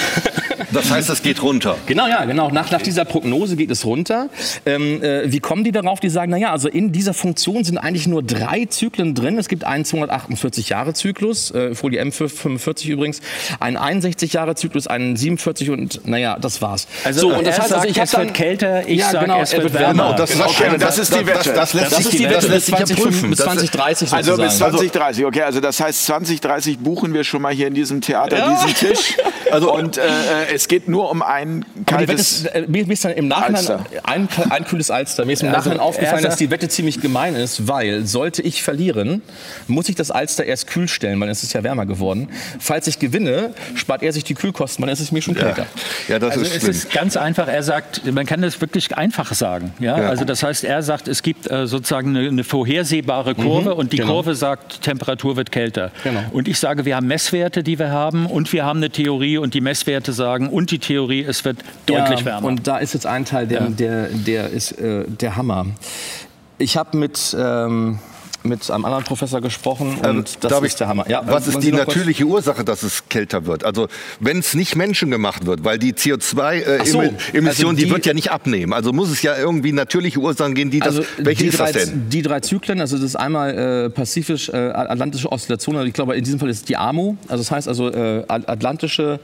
Das heißt, es geht runter. Genau, ja, genau. Nach, nach dieser Prognose geht es runter. Ähm, äh, wie kommen die darauf? Die sagen, naja, also in dieser Funktion sind eigentlich nur drei Zyklen drin. Es gibt einen 248-Jahre-Zyklus, äh, Folie M45 übrigens, einen 61-Jahre-Zyklus, einen 47 und naja, das war's. Also und er sagt, hab es wird kälter, ich ja, sag, genau, es wird wärmer. Und das ist, Okay, das ist die das, Wette. das, lässt Das sich, ist die das Wette lässt sich ja 20, prüfen. bis Das- 2030 Also bis sozusagen. 2030, okay. Also das heißt, 2030 buchen wir schon mal hier in diesem Theater diesen Tisch. Also und äh, äh, es geht nur um ein Wette kaltes... ist, äh, mir, ist dann im Nachhinein Alster. ein, ein kühles Alster. Mir ist im Also, Nachhinein aufgefallen, dass die Wette ziemlich gemein ist, weil sollte ich verlieren, muss ich das Alster erst kühl stellen, weil es ist ja wärmer geworden. Falls ich gewinne, spart er sich die Kühlkosten, weil dann ist es mir schon kälter. Ja, das Also ist es schlimm. ist ganz einfach. Er sagt, man kann das wirklich einfach sagen. Ja? Ja. Also das heißt, er sagt, es gibt äh, sozusagen eine, eine vorhersehbare Kurve und die genau. Kurve sagt, Temperatur wird kälter. Genau. Und ich sage, wir haben Messwerte, die wir haben und wir haben eine Theorie und die Messwerte sagen und die Theorie, es wird deutlich Ja, wärmer. Und da ist jetzt ein Teil, der, Ja. der, der ist äh, der Hammer. Ich habe mit, ähm, mit einem anderen Professor gesprochen und Ähm, das ist der Hammer. Ja, was ist die natürliche Ursache, dass es kälter wird? Also wenn es nicht menschengemacht wird, weil die Ach so, CO2-Emission, also die, die- wird ja nicht abnehmen. Also muss es ja irgendwie natürliche Ursachen gehen, die das. Also welche die ist drei, das denn? Die drei Zyklen, also das ist einmal äh, pazifisch-atlantische Oszillation, also ich glaube in diesem Fall ist es die AMO, also das heißt also äh, atlantische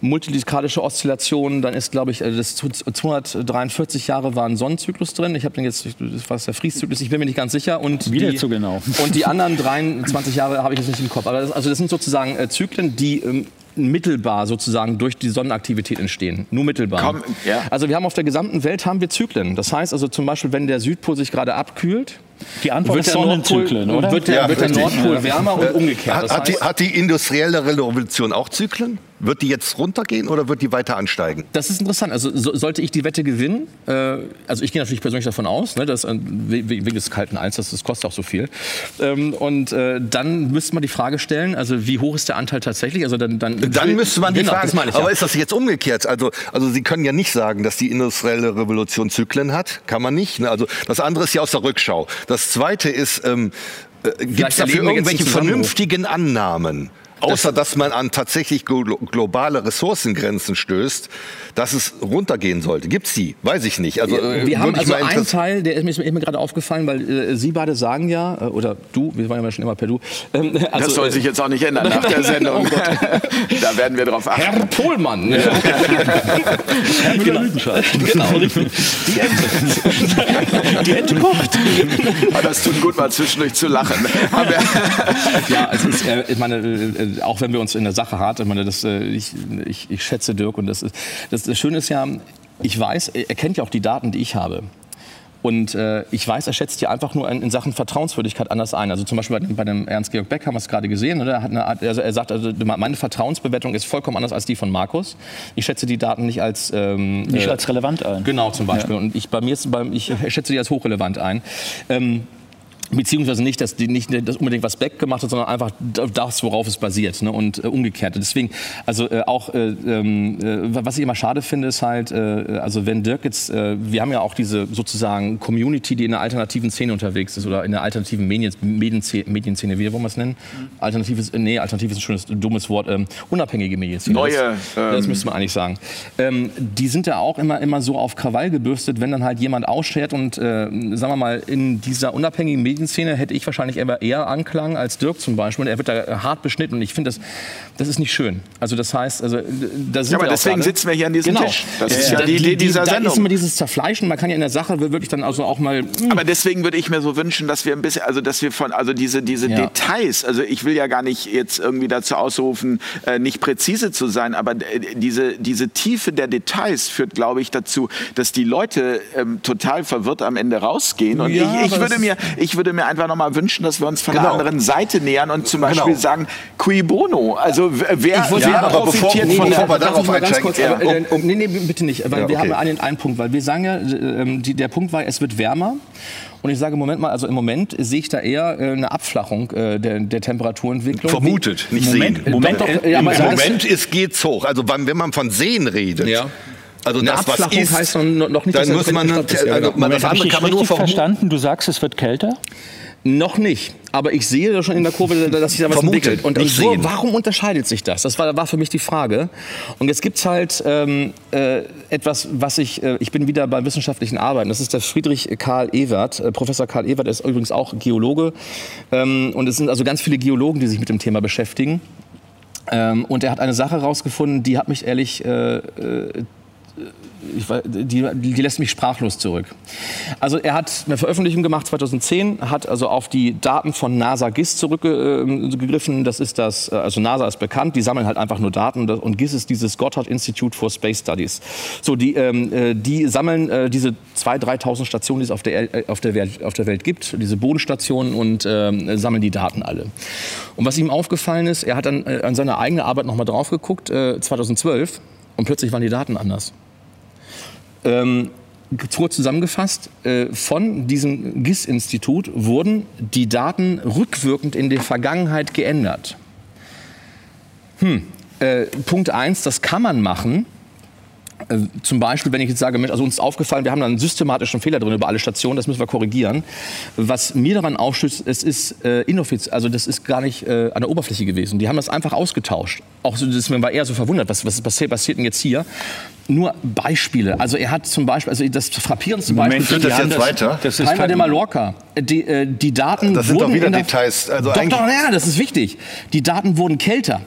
multilitradische Oszillation, dann ist glaube ich äh, das 243 Jahre war ein Sonnenzyklus drin, ich habe den jetzt, das war der Frieszyklus, ich bin mir nicht ganz sicher und Wieder die, genau. und die anderen 23 Jahre habe ich jetzt nicht im Kopf, aber das, also das sind sozusagen äh, Zyklen, die mittelbar sozusagen durch die Sonnenaktivität entstehen. Nur mittelbar. Komm, ja. Also wir haben auf der gesamten Welt haben wir Zyklen. Das heißt also zum Beispiel, wenn der Südpol sich gerade abkühlt, die Antwort wird ist der Nordpol, Sonnenzyklen, oder? wird der, Ja, wird der. Nordpol wärmer und umgekehrt. Hat, Das hat, die, hat die industrielle Revolution auch Zyklen? Wird die jetzt runtergehen oder wird die weiter ansteigen? das ist interessant. Also so, sollte ich die Wette gewinnen, äh, also ich gehe natürlich persönlich davon aus, ne, dass, äh, we- wegen des kalten Alsters, das kostet auch so viel. Ähm, und äh, dann müsste man die Frage stellen, also wie hoch ist der Anteil tatsächlich? Also dann, dann, Dann müsste man die genau, fragen. Ich, Aber ja. ist das jetzt umgekehrt? Also, also Sie können ja nicht sagen, dass die industrielle Revolution Zyklen hat. Kann man nicht. Ne? Also das andere ist ja aus der Rückschau. Das zweite ist, ähm, äh, gibt es dafür irgendwelche vernünftigen Annahmen? Außer dass man an tatsächlich glo globale Ressourcengrenzen stößt, dass es runtergehen sollte. Gibt's die? Weiß ich nicht. Also, äh, Wir haben also einen Teil, der ist mir, gerade aufgefallen, weil äh, Sie beide sagen ja, äh, oder du, wir waren ja schon immer per Du. Ähm, also, Das soll äh, sich jetzt auch nicht ändern nach der [LAUGHS] Sendung. da werden wir drauf achten. Herr Pohlmann. [LAUGHS] Herr Müller-Lüdenscheid. [LAUGHS] Genau, richtig. Die Ente. Die Ente kocht. Aber das tut gut, mal zwischendurch zu lachen. Ja, es ist, äh, ich meine, äh, auch wenn wir uns in der Sache hart, ich, meine, das, äh, ich, ich, ich schätze Dirk und das, ist, das, das Schöne ist ja, ich weiß, er kennt ja auch die Daten, die ich habe. Und äh, ich weiß, er schätzt die einfach nur in, in, Sachen Vertrauenswürdigkeit anders ein. Also zum Beispiel bei, bei dem Ernst-Georg Beck haben wir es gerade gesehen. Oder? Er, hat eine, also er sagt, also meine Vertrauensbewertung ist vollkommen anders als die von Markus. Ich schätze die Daten nicht als... Ähm, nicht äh, als relevant ein. Genau, zum Beispiel. Ja. Und ich, bei mir ist, bei, ich schätze die als hochrelevant ein. Ähm, Beziehungsweise nicht, dass die nicht das unbedingt was Beck gemacht hat, sondern einfach das, worauf es basiert ne? und äh, umgekehrt. Deswegen, also äh, auch, äh, ähm, äh, was ich immer schade finde, ist halt, äh, also wenn Dirk jetzt, äh, wir haben ja auch diese sozusagen Community, die in der alternativen Szene unterwegs ist oder in der alternativen Medien, Medienszene, Medienszene wie wollen wir es nennen? Mhm. Alternatives, nee, alternativ ist ein schönes, dummes Wort, ähm, unabhängige Medienszene. Neue. Das, ähm, das müsste man eigentlich sagen. Ähm, die sind ja auch immer, immer so auf Krawall gebürstet, wenn dann halt jemand ausschert und, sagen wir mal, in dieser unabhängigen Medien Medienszene hätte ich wahrscheinlich eher, eher Anklang als Dirk zum Beispiel. Und er wird da hart beschnitten und ich finde, das, das ist nicht schön. Also das heißt, also da sind ja, aber deswegen gerade. sitzen wir hier an diesem genau. Tisch. Das ist ja, ja die Idee dieser da Sendung. Da ist immer dieses Zerfleischen. Man kann ja in der Sache wirklich dann also auch mal. Mh. Hm. Aber deswegen würde ich mir so wünschen, dass wir ein bisschen, also dass wir von, also diese diese ja. Details. Also ich will ja gar nicht jetzt irgendwie dazu ausrufen, äh, nicht präzise zu sein, aber diese diese Tiefe der Details führt, glaube ich, dazu, dass die Leute ähm, total verwirrt am Ende rausgehen. Und ja, ich, ich würde mir ich würde mir einfach noch mal wünschen dass wir uns von genau. einer anderen Seite nähern und zum Beispiel genau. sagen, qui bono? Also wer, ich wer ja, profitiert bevor, von bevor der... Darauf ganz kurz, ja. aber, äh, um, nee, nee, bitte nicht, weil ja, okay. wir haben einen, einen Punkt, weil wir sagen ja, äh, die, der Punkt war, es wird wärmer. Und ich sage, Moment mal, also im Moment sehe ich da eher äh, eine Abflachung äh, der, der Temperaturentwicklung. Vermutet, nicht Moment, sehen. Moment, doch, ja, Im Moment ist, geht's hoch. Also wenn man von sehen redet, ja. Also eine das, Abflachung ist, heißt noch nicht, dann muss man, also, das andere kann man nur verstanden. Du sagst, es wird kälter? Noch nicht. Aber ich sehe ja schon in der Kurve, dass sich da was entwickelt. Und ich so, warum unterscheidet sich das? Das war, war für mich die Frage. Und jetzt gibt es halt ähm, äh, etwas, was ich, äh, ich bin wieder beim wissenschaftlichen Arbeiten. Das ist der Friedrich Karl Ewert. Äh, Professor Karl Ewert ist übrigens auch Geologe. Ähm, und es sind also ganz viele Geologen, die sich mit dem Thema beschäftigen. Ähm, und er hat eine Sache herausgefunden, die hat mich ehrlich äh, äh ich, die, die, lässt mich sprachlos zurück. Also er hat eine Veröffentlichung gemacht 2010, hat also auf die Daten von NASA GIS zurückgegriffen. Das ist das, also NASA ist bekannt, die sammeln halt einfach nur Daten und GIS ist dieses Gotthard Institute for Space Studies. So, die, ähm, äh, die sammeln äh, diese 2.000, 3.000 Stationen, die es auf der, äh, auf, der Welt, auf der Welt gibt, diese Bodenstationen und äh, sammeln die Daten alle. Und was ihm aufgefallen ist, er hat dann äh, an seine eigene Arbeit nochmal drauf geguckt, 2012, und plötzlich waren die Daten anders. Ähm, kurz zusammengefasst, äh, von diesem GIS-Institut wurden die Daten rückwirkend in der Vergangenheit geändert. Hm. Äh, Punkt 1, das kann man machen, zum Beispiel, wenn ich jetzt sage, also uns ist aufgefallen, wir haben da einen systematischen Fehler drin über alle Stationen, das müssen wir korrigieren. Was mir daran aufstößt, es ist äh, inoffiziell, also das ist gar nicht äh, an der Oberfläche gewesen. Die haben das einfach ausgetauscht. Auch so, das war eher so verwundert, was, was passiert, passiert denn jetzt hier? Nur Beispiele. Also er hat zum Beispiel, also das frappierendste Beispiel. Moment, das jetzt das, weiter? Das ist Palma de Mallorca. Die, äh, die Daten das sind doch wieder Details. Also doch, doch, ja, das ist wichtig. Die Daten wurden kälter.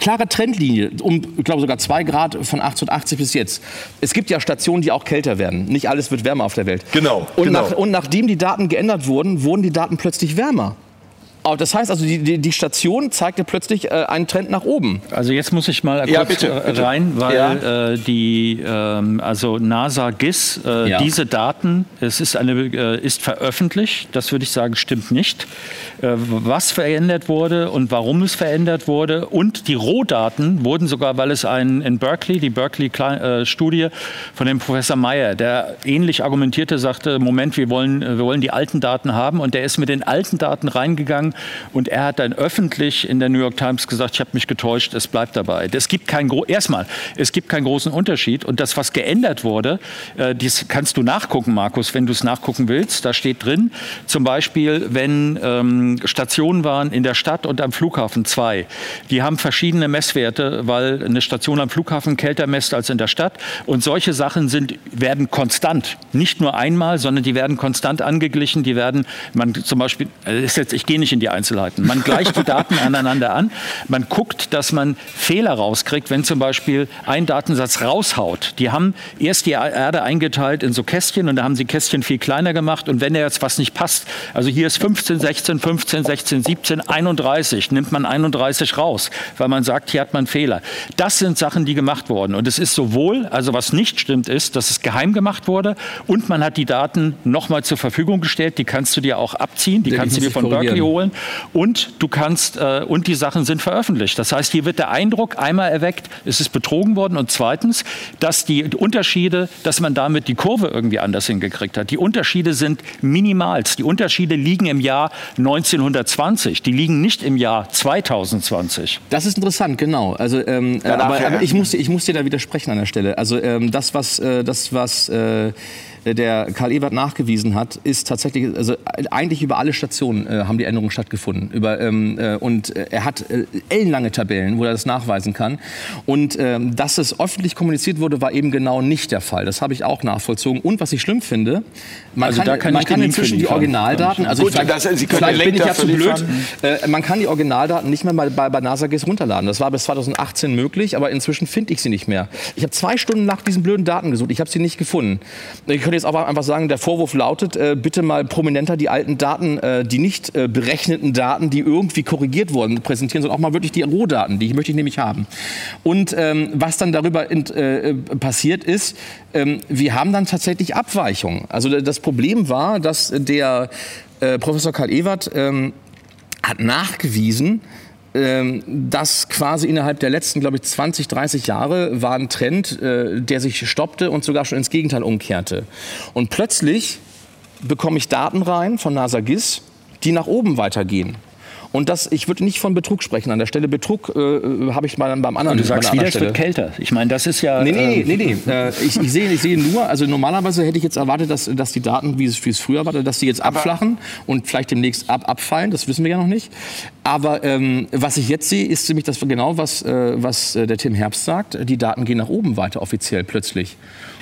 Klare Trendlinie, um, ich glaube sogar zwei Grad von 1880 bis jetzt. Es gibt ja Stationen, die auch kälter werden. Nicht alles wird wärmer auf der Welt. Genau. Und, genau. Nach, und nachdem die Daten geändert wurden, wurden die Daten plötzlich wärmer. Das heißt also, die, die, die Station zeigte plötzlich äh, einen Trend nach oben. Also jetzt muss ich mal ja, kurz bitte, bitte. rein, weil ja. äh, die, ähm, also NASA GIS, äh, ja. diese Daten, es ist, eine, äh, ist veröffentlicht, das würde ich sagen, stimmt nicht. Äh, was verändert wurde und warum es verändert wurde und die Rohdaten wurden sogar, weil es ein, in Berkeley, die Berkeley-Studie äh, von dem Professor Meyer, der ähnlich argumentierte, sagte, Moment, wir wollen, wir wollen die alten Daten haben und der ist mit den alten Daten reingegangen und er hat dann öffentlich in der New York Times gesagt, ich habe mich getäuscht, es bleibt dabei. Es gibt kein, erstmal, es gibt keinen großen Unterschied. Und das, was geändert wurde, äh, das kannst du nachgucken, Markus, wenn du es nachgucken willst. Da steht drin, zum Beispiel, wenn ähm, Stationen waren in der Stadt und am Flughafen zwei. Die haben verschiedene Messwerte, weil eine Station am Flughafen kälter messt als in der Stadt. Und solche Sachen sind, werden konstant, nicht nur einmal, sondern die werden konstant angeglichen. Die werden, man zum Beispiel, äh, jetzt, ich gehe nicht in in die Einzelheiten. Man gleicht die Daten [LAUGHS] aneinander an. Man guckt, dass man Fehler rauskriegt, wenn zum Beispiel ein Datensatz raushaut. Die haben erst die Erde eingeteilt in so Kästchen und da haben sie Kästchen viel kleiner gemacht. Und wenn da jetzt was nicht passt, also hier ist 15, 16, 15, 16, 17, 31, nimmt man 31 raus, weil man sagt, hier hat man Fehler. Das sind Sachen, die gemacht wurden. Und es ist sowohl, also was nicht stimmt, ist, dass es geheim gemacht wurde und man hat die Daten nochmal zur Verfügung gestellt. Die kannst du dir auch abziehen, die kannst du dir von Berkeley holen und du kannst äh, und die Sachen sind veröffentlicht. Das heißt, hier wird der Eindruck einmal erweckt, es ist betrogen worden und zweitens, dass die Unterschiede, dass man damit die Kurve irgendwie anders hingekriegt hat. Die Unterschiede sind minimalst. Die Unterschiede liegen im Jahr 1920. Die liegen nicht im Jahr 2020. Das ist interessant, genau. Also, ähm, aber, aber, ich, muss, ich muss dir da widersprechen an der Stelle. Also ähm, das, was, äh, das, was äh, der Karl Ewert nachgewiesen hat, ist tatsächlich, also eigentlich über alle Stationen äh, haben die Änderungen stattgefunden. Über, ähm, äh, und äh, er hat äh, ellenlange Tabellen, wo er das nachweisen kann. Und ähm, dass es öffentlich kommuniziert wurde, war eben genau nicht der Fall. Das habe ich auch nachvollzogen. Und was ich schlimm finde, man also kann, kann, man kann inzwischen die Originaldaten, also Gut, vielleicht, das, vielleicht bin ich ja zu blöd, äh, man kann die Originaldaten nicht mehr bei, bei, bei NASAGIS runterladen. Das war bis 2018 möglich, aber inzwischen finde ich sie nicht mehr. Ich habe zwei Stunden nach diesen blöden Daten gesucht. Ich habe sie nicht gefunden. Ich könnte jetzt auch einfach sagen, der Vorwurf lautet, äh, bitte mal prominenter die alten Daten, äh, die nicht äh, berechneten Daten, die irgendwie korrigiert wurden, präsentieren, sondern auch mal wirklich die Rohdaten, die möchte ich nämlich haben. Und ähm, was dann darüber in, äh, passiert ist, ähm, wir haben dann tatsächlich Abweichungen. Also das Problem war, dass der äh, Professor Karl Ewert ähm, hat nachgewiesen, das quasi innerhalb der letzten, glaube ich, 20, 30 Jahre war ein Trend, äh, der sich stoppte und sogar schon ins Gegenteil umkehrte. Und plötzlich bekomme ich Daten rein von NASA GIS, die nach oben weitergehen. Und das, ich würde nicht von Betrug sprechen an der Stelle. Betrug äh, äh habe ich mal beim anderen. Und du sagst wieder, es wird kälter. Ich meine, das ist ja. Nee, nee, nee, nee. nee. Äh, ich, ich, sehe, ich sehe nur, also normalerweise hätte ich jetzt erwartet, dass, dass die Daten, wie es, wie es früher war, dass die jetzt abflachen und vielleicht demnächst ab, abfallen. Das wissen wir ja noch nicht. Aber ähm, was ich jetzt sehe, ist nämlich das genau, was, äh, was äh, der Tim Herbst sagt. Die Daten gehen nach oben weiter offiziell plötzlich.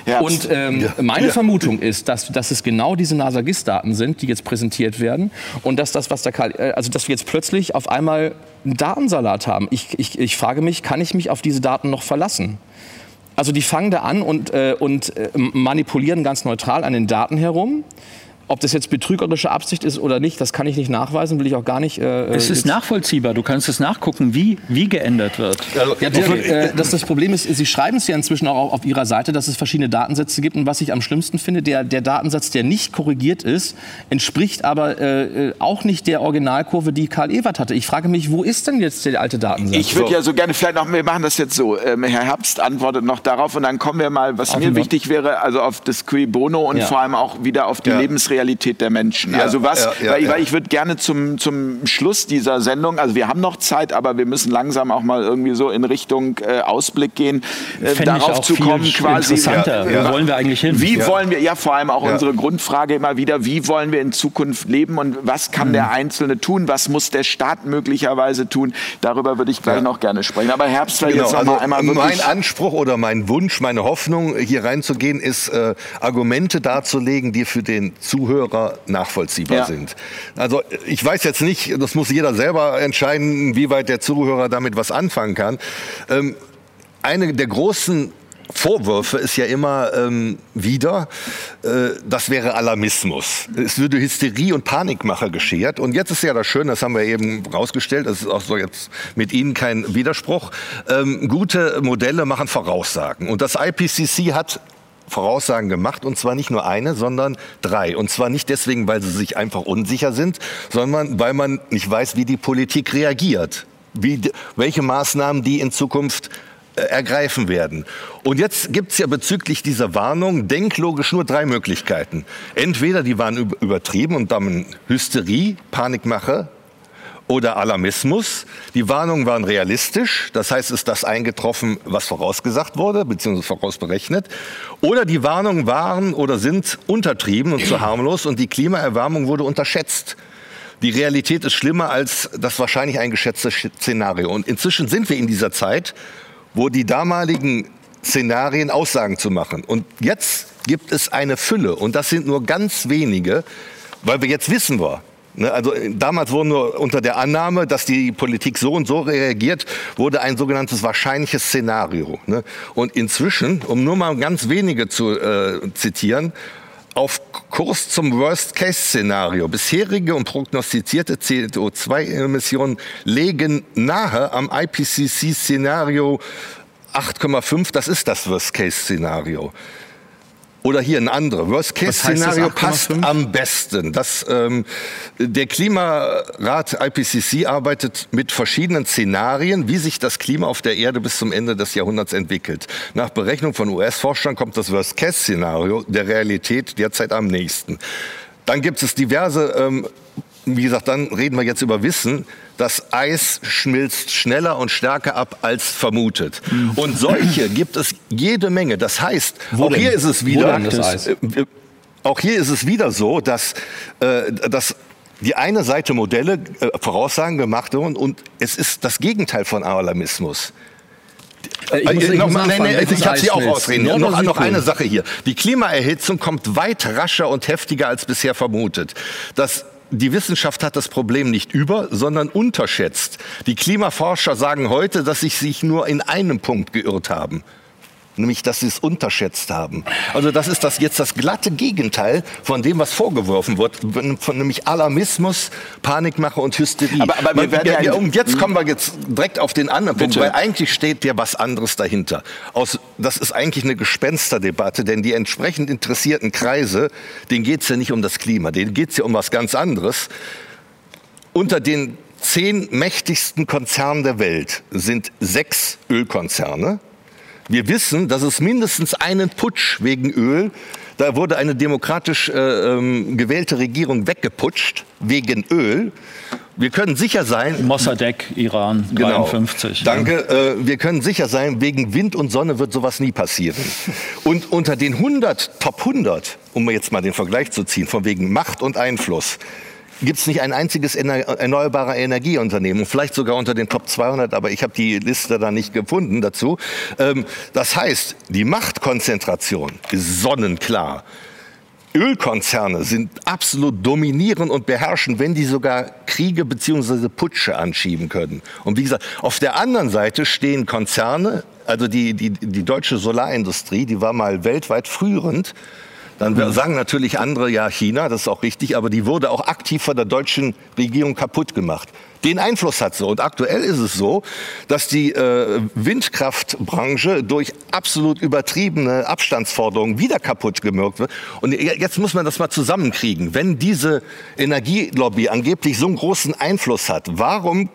Herbst. Und ähm, ja. meine ja. Vermutung ist, dass, dass es genau diese NASA-GIS-Daten sind, die jetzt präsentiert werden und dass das, was der Karl, äh, also dass wir jetzt plötzlich auf einmal einen Datensalat haben. Ich, ich, ich frage mich, kann ich mich auf diese Daten noch verlassen? Also die fangen da an und, äh, und äh, manipulieren ganz neutral an den Daten herum. Ob das jetzt betrügerische Absicht ist oder nicht, das kann ich nicht nachweisen, will ich auch gar nicht. Äh, es ist nachvollziehbar. Du kannst es nachgucken, wie, wie geändert wird. Also, ja, der, äh, das, das Problem ist, Sie schreiben es ja inzwischen auch auf Ihrer Seite, dass es verschiedene Datensätze gibt. Und was ich am schlimmsten finde, der, der Datensatz, der nicht korrigiert ist, entspricht aber äh, auch nicht der Originalkurve, die Karl Ewert hatte. Ich frage mich, wo ist denn jetzt der alte Datensatz? Ich würde ja so gerne, vielleicht noch, wir machen das jetzt so. Ähm, Herr Herbst antwortet noch darauf und dann kommen wir mal, was auf mir wichtig wäre, also auf das Qui Bono und ja. vor allem auch wieder auf die ja. Lebensrealität Realität der Menschen. Ja, also was, ja, ja, weil, weil, ich würde gerne zum, zum Schluss dieser Sendung, also wir haben noch Zeit, aber wir müssen langsam auch mal irgendwie so in Richtung äh, Ausblick gehen, äh, darauf zu kommen, quasi. Interessanter. Wo wollen wir eigentlich hin? Wie wollen wir, ja vor allem auch unsere Grundfrage immer wieder, wie wollen wir in Zukunft leben und was kann mhm. der Einzelne tun, was muss der Staat möglicherweise tun? Darüber würde ich gleich noch gerne sprechen. Aber Herbst, genau, jetzt also einmal Mein Anspruch oder mein Wunsch, meine Hoffnung, hier reinzugehen, ist, äh, Argumente darzulegen, die für den Zuhörer nachvollziehbar ja. sind. Also ich weiß jetzt nicht, das muss jeder selber entscheiden, wie weit der Zuhörer damit was anfangen kann. Ähm, eine der großen Vorwürfe ist ja immer ähm, wieder, äh, das wäre Alarmismus. Es würde Hysterie und Panikmache geschert. Und jetzt ist ja das Schöne, das haben wir eben rausgestellt, das ist auch so jetzt mit Ihnen kein Widerspruch. Ähm, gute Modelle machen Voraussagen. Und das IPCC hat Voraussagen gemacht und zwar nicht nur eine, sondern drei. Und zwar nicht deswegen, weil sie sich einfach unsicher sind, sondern weil man nicht weiß, wie die Politik reagiert, wie, welche Maßnahmen die in Zukunft äh, ergreifen werden. Und jetzt gibt es ja bezüglich dieser Warnung denklogisch nur drei Möglichkeiten. Entweder die waren übertrieben und dann Hysterie, Panikmache, oder Alarmismus. Die Warnungen waren realistisch, das heißt, ist das eingetroffen, was vorausgesagt wurde, beziehungsweise vorausberechnet. Oder die Warnungen waren oder sind untertrieben und zu [CLEARS THROAT] harmlos und die Klimaerwärmung wurde unterschätzt. Die Realität ist schlimmer als das wahrscheinlich eingeschätzte Szenario. Und inzwischen sind wir in dieser Zeit, wo die damaligen Szenarien Aussagen zu machen. Und jetzt gibt es eine Fülle, und das sind nur ganz wenige, weil wir jetzt wissen wir, also äh, damals wurde nur unter der Annahme, dass die Politik so und so reagiert, wurde ein sogenanntes wahrscheinliches Szenario. Ne? Und inzwischen, um nur mal ganz wenige zu äh, zitieren, auf Kurs zum Worst-Case-Szenario. Bisherige und prognostizierte CO2-Emissionen legen nahe am IPCC-Szenario 8,5. Das ist das Worst-Case-Szenario. Oder hier ein anderes. Worst-Case-Szenario passt am besten. Das, ähm, der Klimarat IPCC arbeitet mit verschiedenen Szenarien, wie sich das Klima auf der Erde bis zum Ende des Jahrhunderts entwickelt. Nach Berechnung von US-Forschern kommt das Worst-Case-Szenario der Realität derzeit am nächsten. Dann gibt es diverse ähm, wie gesagt, dann reden wir jetzt über Wissen. Das Eis schmilzt schneller und stärker ab als vermutet. Mhm. Und solche gibt es jede Menge. Das heißt, Wo auch denn? hier ist es wieder, äh, auch hier ist es wieder so, dass, äh, dass die eine Seite Modelle, äh, Voraussagen gemacht wurden und es ist das Gegenteil von Alarmismus. Äh, ich, muss, ich, noch, nein, nein, ich habe Sie auch ausreden. Noch, noch eine Sache hier. Die Klimaerhitzung kommt weit rascher und heftiger als bisher vermutet. Das die Wissenschaft hat das Problem nicht über, sondern unterschätzt. Die Klimaforscher sagen heute, dass sie sich nur in einem Punkt geirrt haben nämlich dass sie es unterschätzt haben. Also das ist das jetzt das glatte Gegenteil von dem, was vorgeworfen wird, von nämlich Alarmismus, Panikmache und Hysterie. Aber, aber wir werden ja, und jetzt kommen wir jetzt direkt auf den anderen Punkt, weil eigentlich steht ja was anderes dahinter. Aus, das ist eigentlich eine Gespensterdebatte, denn die entsprechend interessierten Kreise, denen geht es ja nicht um das Klima, denen geht es ja um was ganz anderes. Unter den zehn mächtigsten Konzernen der Welt sind sechs Ölkonzerne. Wir wissen, dass es mindestens einen Putsch wegen Öl da wurde eine demokratisch äh, ähm, gewählte Regierung weggeputscht wegen Öl. Wir können sicher sein. Mossadegh, Iran, 53. Genau. Danke. Äh, wir können sicher sein, wegen Wind und Sonne wird sowas nie passieren. [LAUGHS] Und unter den 100, Top 100, um jetzt mal den Vergleich zu ziehen, von wegen Macht und Einfluss, gibt es nicht ein einziges erneuerbare Energieunternehmen, vielleicht sogar unter den Top 200, aber ich habe die Liste da nicht gefunden dazu. Ähm, das heißt, die Machtkonzentration ist sonnenklar. Ölkonzerne sind absolut dominierend und beherrschen, wenn die sogar Kriege bzw. Putsche anschieben können. Und wie gesagt, auf der anderen Seite stehen Konzerne, also die, die, die deutsche Solarindustrie, die war mal weltweit führend dann mhm. sagen natürlich andere, ja, China, das ist auch richtig, aber die wurde auch aktiv von der deutschen Regierung kaputt gemacht. Den Einfluss hat sie. Und aktuell ist es so, dass die äh, Windkraftbranche durch absolut übertriebene Abstandsforderungen wieder kaputt gemürkt wird. Und jetzt muss man das mal zusammenkriegen. Wenn diese Energielobby angeblich so einen großen Einfluss hat, warum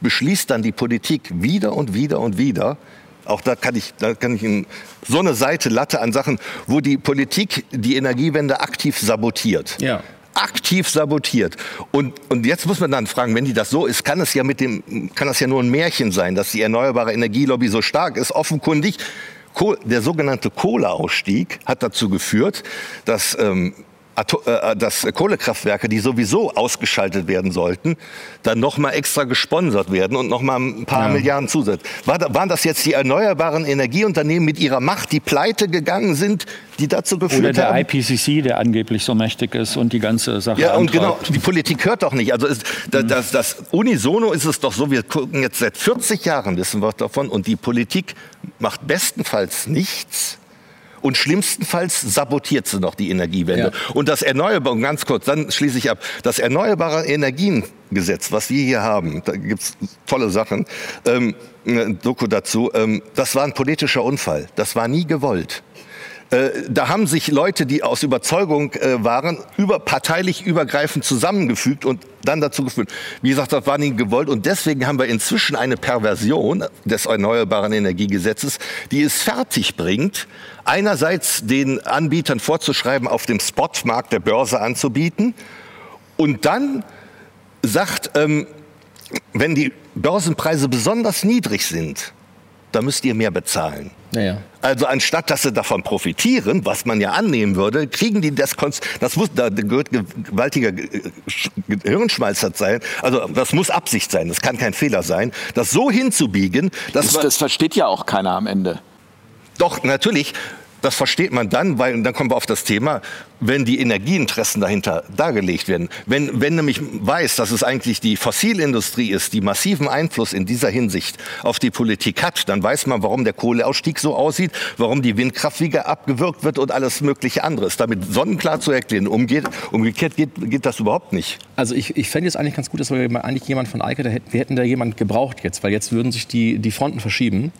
beschließt dann die Politik wieder und wieder und wieder, auch da kann ich, da kann ich Ihnen so eine Seite Latte an Sachen, wo die Politik die Energiewende aktiv sabotiert. Ja aktiv sabotiert. Und, und jetzt muss man dann fragen, wenn die das so ist, kann es ja mit dem, kann das ja nur ein Märchen sein, dass die erneuerbare Energielobby so stark ist. Offenkundig, der sogenannte Kohleausstieg hat dazu geführt, dass ähm, äh, äh, dass Kohlekraftwerke, die sowieso ausgeschaltet werden sollten, dann nochmal extra gesponsert werden und nochmal ein paar ja. Milliarden Zusatz. War, waren das jetzt die erneuerbaren Energieunternehmen mit ihrer Macht, die pleite gegangen sind, die dazu geführt Oder der haben? IPCC, der angeblich so mächtig ist und die ganze Sache Ja, und genau, die Politik hört doch nicht. Also ist, mhm. das, das, unisono ist es doch so, wir gucken jetzt seit 40 Jahren, wissen wir davon, und die Politik macht bestenfalls nichts, und schlimmstenfalls sabotiert sie noch die Energiewende. Ja. Und das Erneuerbare, ganz kurz, dann schließe ich ab, das Erneuerbare Energiengesetz, was wir hier haben, da gibt es tolle Sachen, ähm, Doku dazu, ähm, das war ein politischer Unfall. Das war nie gewollt. Äh, da haben sich Leute, die aus Überzeugung äh, waren, überparteilich übergreifend zusammengefügt und dann dazu geführt. Wie gesagt, das war nie gewollt und deswegen haben wir inzwischen eine Perversion des Erneuerbaren Energiegesetzes, die es fertig bringt, einerseits den Anbietern vorzuschreiben, auf dem Spotmarkt der Börse anzubieten und dann sagt, ähm, wenn die Börsenpreise besonders niedrig sind, da müsst ihr mehr bezahlen. Ja, Also anstatt, dass sie davon profitieren, was man ja annehmen würde, kriegen die das, das muss, da gehört gewaltiger Hirnschmalz sein. Also das muss Absicht sein, das kann kein Fehler sein, das so hinzubiegen, dass das, das versteht ja auch keiner am Ende. Doch natürlich das versteht man dann, weil, und dann kommen wir auf das Thema, wenn die Energieinteressen dahinter dargelegt werden. Wenn, wenn nämlich weiß, dass es eigentlich die Fossilindustrie ist, die massiven Einfluss in dieser Hinsicht auf die Politik hat, dann weiß man, warum der Kohleausstieg so aussieht, warum die Windkraft wieder abgewürgt wird und alles mögliche anderes. Damit sonnenklar zu erklären. Umgeht, umgekehrt geht, geht das überhaupt nicht. Also ich, ich fände es eigentlich ganz gut, dass wir eigentlich jemand von Eike, hätten, wir hätten da jemand gebraucht jetzt, weil jetzt würden sich die, die Fronten verschieben.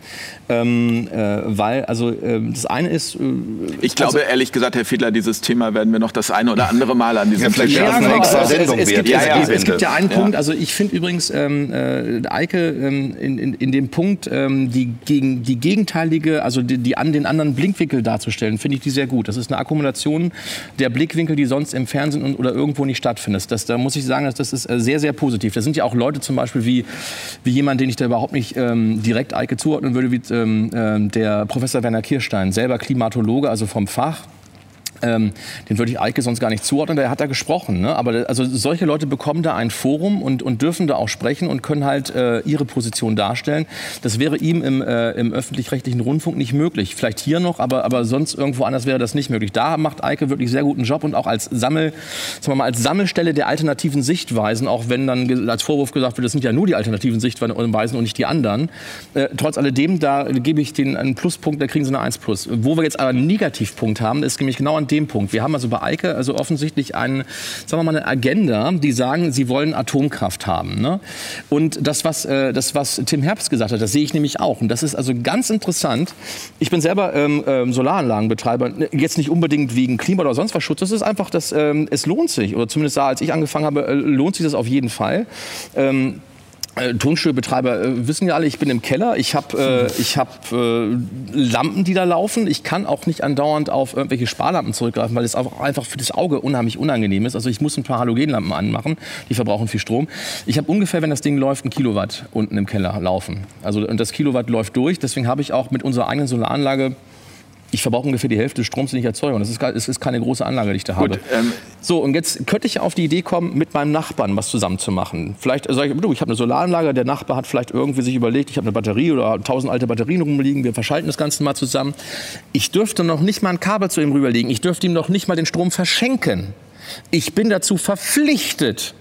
Ähm, äh, weil, also äh, das eine ist... Äh, ich glaube, also, ehrlich gesagt, Herr Fiedler, dieses Thema werden wir noch das eine oder andere Mal an diesem Ja, Tisch haben. wir extra also, es, Sendung es, gibt, wert. ja, Ja, es, ja. es gibt ja einen Ja. Punkt, also ich finde übrigens ähm, äh, Eike ähm, in, in, in dem Punkt, ähm, die, gegen, die gegenteilige, also die, die an den anderen Blickwinkel darzustellen, finde ich die sehr gut. Das ist eine Akkumulation der Blickwinkel, die sonst im Fernsehen und, oder irgendwo nicht stattfindet. Das, da muss ich sagen, dass das ist äh, sehr, sehr positiv. Da sind ja auch Leute zum Beispiel wie, wie jemand, den ich da überhaupt nicht ähm, direkt Eike zuordnen würde, wie ähm, ähm, der Professor Werner Kirstein, selber Klimatologe, also vom Fach. Ähm, den würde ich Eike sonst gar nicht zuordnen, der hat da gesprochen. Ne? Aber also solche Leute bekommen da ein Forum und, und dürfen da auch sprechen und können halt äh, ihre Position darstellen. Das wäre ihm im, äh, im öffentlich-rechtlichen Rundfunk nicht möglich. Vielleicht hier noch, aber, aber sonst irgendwo anders wäre das nicht möglich. Da macht Eike wirklich sehr guten Job und auch als Sammel, sagen wir mal, als Sammelstelle der alternativen Sichtweisen, auch wenn dann als Vorwurf gesagt wird, das sind ja nur die alternativen Sichtweisen und nicht die anderen. Äh, trotz alledem, da gebe ich denen einen Pluspunkt, da kriegen sie eine 1 plus. Wo wir jetzt aber einen Negativpunkt haben, ist nämlich genau an dem Punkt. Wir haben also bei Eike also offensichtlich einen, sagen wir mal, eine Agenda, die sagen, sie wollen Atomkraft haben. Ne? Und das was, äh, das, was Tim Herbst gesagt hat, das sehe ich nämlich auch. Und das ist also ganz interessant. Ich bin selber ähm, ähm, Solaranlagenbetreiber, ne, jetzt nicht unbedingt wegen Klima oder sonst was Schutz. Das ist einfach, dass ähm, es lohnt sich. Oder zumindest da, als ich angefangen habe, äh, lohnt sich das auf jeden Fall. Ähm, äh, Tonstuhlbetreiber äh, wissen ja alle, ich bin im Keller. Ich habe äh, ich hab, äh, Lampen, die da laufen. Ich kann auch nicht andauernd auf irgendwelche Sparlampen zurückgreifen, weil es auch einfach für das Auge unheimlich unangenehm ist. Also ich muss ein paar Halogenlampen anmachen, die verbrauchen viel Strom. Ich habe ungefähr, wenn das Ding läuft, ein Kilowatt unten im Keller laufen. Also und das Kilowatt läuft durch. Deswegen habe ich auch mit unserer eigenen Solaranlage ich verbrauche ungefähr die Hälfte des Stroms, den ich erzeuge. Und das ist, es ist keine große Anlage, die ich da habe. ähm, so, und jetzt könnte ich auf die Idee kommen, mit meinem Nachbarn was zusammen zu machen. Vielleicht sage ich, du, ich habe eine Solaranlage, der Nachbar hat vielleicht irgendwie sich überlegt, ich habe eine Batterie oder tausend alte Batterien rumliegen, wir verschalten das Ganze mal zusammen. Ich dürfte noch nicht mal ein Kabel zu ihm rüberlegen. Ich dürfte ihm noch nicht mal den Strom verschenken. Ich bin dazu verpflichtet,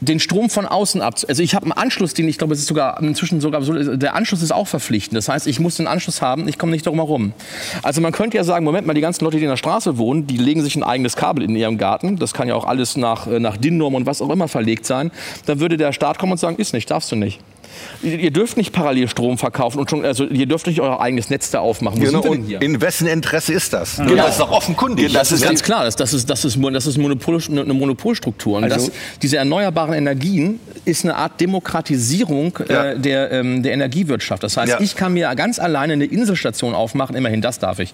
den Strom von außen ab. Also ich habe einen Anschluss, den ich glaube, es ist sogar inzwischen sogar so, der Anschluss ist auch verpflichtend. Das heißt, ich muss den Anschluss haben, ich komme nicht darum herum. Also man könnte ja sagen, Moment mal, die ganzen Leute, die in der Straße wohnen, die legen sich ein eigenes Kabel in ihrem Garten. Das kann ja auch alles nach, äh, nach DIN-Norm und was auch immer verlegt sein. Dann würde der Staat kommen und sagen, ist nicht, darfst du nicht. Ihr dürft nicht parallel Strom verkaufen und schon, also ihr dürft nicht euer eigenes Netz da aufmachen. Wo Genau, in wessen Interesse ist das? Das ist doch offenkundig. Das ist Ganz klar, das, das ist, das ist, das ist Monopol, eine Monopolstruktur. Und Also- das, diese erneuerbaren Energien ist eine Art Demokratisierung Ja. äh, der, ähm, der Energiewirtschaft. Das heißt, Ja. ich kann mir ganz alleine eine Inselstation aufmachen, immerhin das darf ich,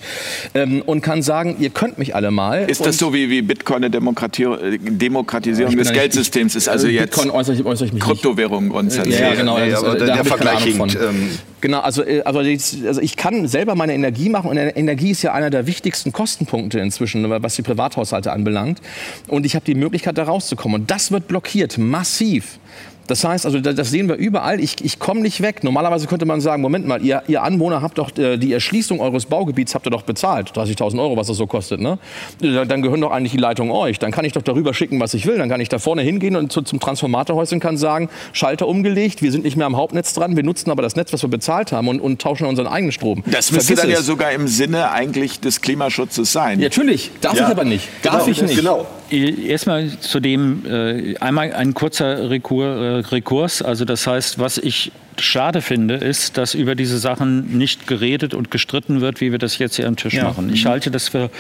ähm, und kann sagen, ihr könnt mich alle mal. Ist das so wie, wie Bitcoin eine Demokrati Demokratisierung des Geldsystems ist? Also Äh, jetzt Bitcoin äußere ich, äußere ich mich. Kryptowährungen grundsätzlich. Ja, genau. Ja, ja, das, aber äh, der da keine Vergleich hinkt, ähm, Genau, also, äh, aber also ich kann selber meine Energie machen und Energie ist ja einer der wichtigsten Kostenpunkte inzwischen, was die Privathaushalte anbelangt. Und ich habe die Möglichkeit, da rauszukommen. Und das wird blockiert, massiv. Das heißt, also da- das sehen wir überall. Ich, ich komme nicht weg. Normalerweise könnte man sagen, Moment mal, ihr, ihr Anwohner habt doch äh, die Erschließung eures Baugebiets habt ihr doch bezahlt, 30.000 Euro, was das so kostet. Ne? Dann dann gehören doch eigentlich die Leitungen euch. Dann kann ich doch darüber schicken, was ich will. Dann kann ich da vorne hingehen und zu, zum Transformatorhäuschen kann sagen, Schalter umgelegt, wir sind nicht mehr am Hauptnetz dran, wir nutzen aber das Netz, was wir bezahlt haben und, und tauschen unseren eigenen Strom. Das müsste dann ja sogar im Sinne eigentlich des Klimaschutzes sein. Ja, Natürlich, darf ich aber nicht. Darf ich nicht. Genau. Erstmal zu dem, äh, einmal ein kurzer Rekur, äh, Rekurs. Also das heißt, was ich schade finde, ist, dass über diese Sachen nicht geredet und gestritten wird, wie wir das jetzt hier am Tisch Ja. machen. Ich halte das für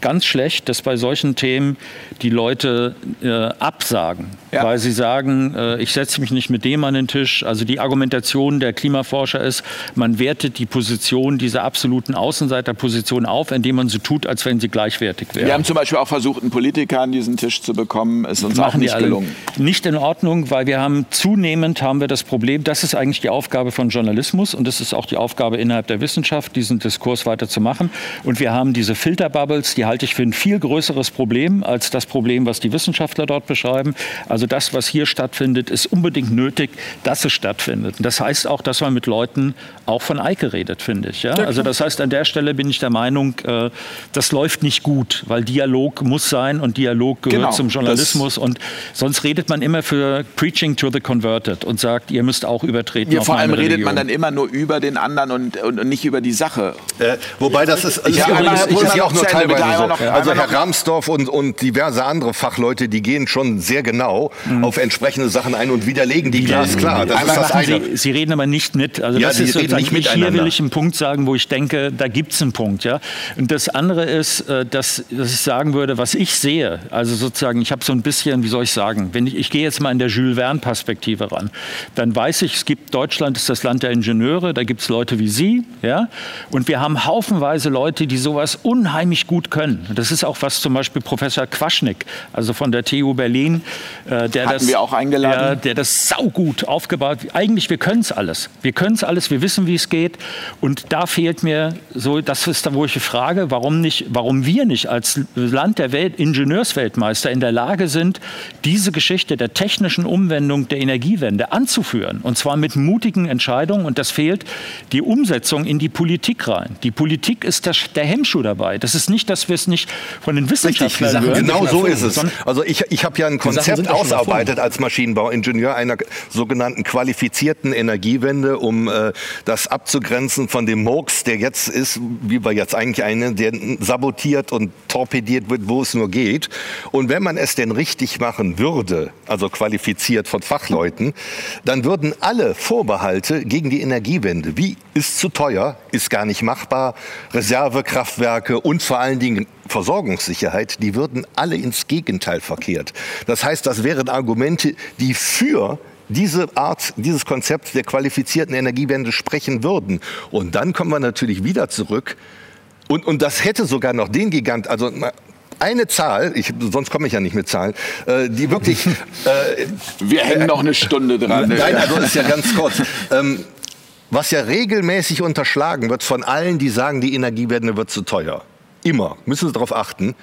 ganz schlecht, dass bei solchen Themen die Leute äh, absagen, Ja. weil sie sagen, äh, ich setze mich nicht mit dem an den Tisch. Also die Argumentation der Klimaforscher ist, man wertet die Position dieser absoluten Außenseiterposition auf, indem man so tut, als wenn sie gleichwertig wäre. Wir haben zum Beispiel auch versucht, einen Politiker an diesen Tisch zu bekommen. Ist uns auch machen die nicht gelungen. nicht in Ordnung, weil wir haben zunehmend haben wir das Problem, das ist eigentlich die Aufgabe von Journalismus und es ist auch die Aufgabe innerhalb der Wissenschaft, diesen Diskurs weiter zu machen. Und wir haben diese Filterbubbles, die halte ich für ein viel größeres Problem als das Problem, was die Wissenschaftler dort beschreiben. Also das, was hier stattfindet, ist unbedingt nötig, dass es stattfindet. Und das heißt auch, dass man mit Leuten auch von Eike redet, finde ich. Ja? Also das heißt, an der Stelle bin ich der Meinung, äh, das läuft nicht gut, weil Dialog muss sein und Dialog gehört Genau, zum Journalismus. Und sonst redet man immer für Preaching to the Converted und sagt, ihr müsst auch übertreten Ja, auf vor allem meine redet man dann immer nur über den anderen und, und, und nicht über die Sache. Äh, wobei das ist, ist, Ja, ja, einmal- ist, ist ja auch nur teilweise so. noch- also Herr Ramsdorf und, und diverse andere Fachleute, die gehen schon sehr genau auf entsprechende Sachen ein und widerlegen die glasklar. Das ist das eine. Sie, Sie reden aber nicht mit. Also Ja, das ist reden nicht ich, hier miteinander. will ich einen Punkt sagen, wo ich denke, da gibt es einen Punkt. Ja? Und das andere ist, äh, dass, dass ich sagen würde, was ich sehe, also sozusagen, ich habe so ein bisschen, wie soll ich sagen, wenn ich, ich gehe jetzt mal in der Jules Verne-Perspektive ran, dann weiß ich, es gibt, Deutschland ist das Land der Ingenieure, da gibt es Leute wie Sie, ja, und wir haben haufenweise Leute, die sowas unheimlich gut können. Das ist auch was zum Beispiel Professor Quaschnik, also von der TU Berlin, äh, der Hatten das, wir auch eingeladen. Der, der das saugut aufgebaut. Eigentlich, wir können es alles. Wir können es alles, wir wissen, wie es geht. Und da fehlt mir so, das ist da, wo ich frage, warum nicht, warum wir nicht als Land der Welt, Ingenieursweltmeister in der Lage sind, diese Geschichte der technischen Umwendung der Energiewende anzuführen. Und zwar mit mutigen Entscheidungen. Und das fehlt die Umsetzung in die Politik rein. Die Politik ist der, der Hemmschuh dabei. Das ist nicht, dass wir es nicht von den Wissenschaftlern hören. sind Genau so ist es. Also ich, ich habe ja ein Konzept schon ausarbeitet als Maschinenbauingenieur einer sogenannten qualifizierten Energiewende, um äh, das abzugrenzen von dem Murks, der jetzt ist, wie wir jetzt eigentlich einen, der sabotiert und torpediert wird, wo es nur geht. Und wenn man es denn richtig machen würde, also qualifiziert von Fachleuten, dann würden alle Vorbehalte gegen die Energiewende, wie ist zu teuer, ist gar nicht machbar, Reservekraftwerke und vor allen Dingen Versorgungssicherheit, die würden alle ins Gegenteil verkehrt. Das heißt, das wären Argumente, die für diese Art, dieses Konzept der qualifizierten Energiewende sprechen würden. Und dann kommen wir natürlich wieder zurück. Und, und das hätte sogar noch den Gigant, also eine Zahl, ich, sonst komme ich ja nicht mit Zahlen, äh, die wirklich, [LAUGHS] äh, Wir hängen noch eine Stunde dran. Nein, also ist ja ganz kurz. Ähm, was ja regelmäßig unterschlagen wird von allen, die sagen, die Energiewende wird zu teuer. Immer. Müssen Sie darauf achten.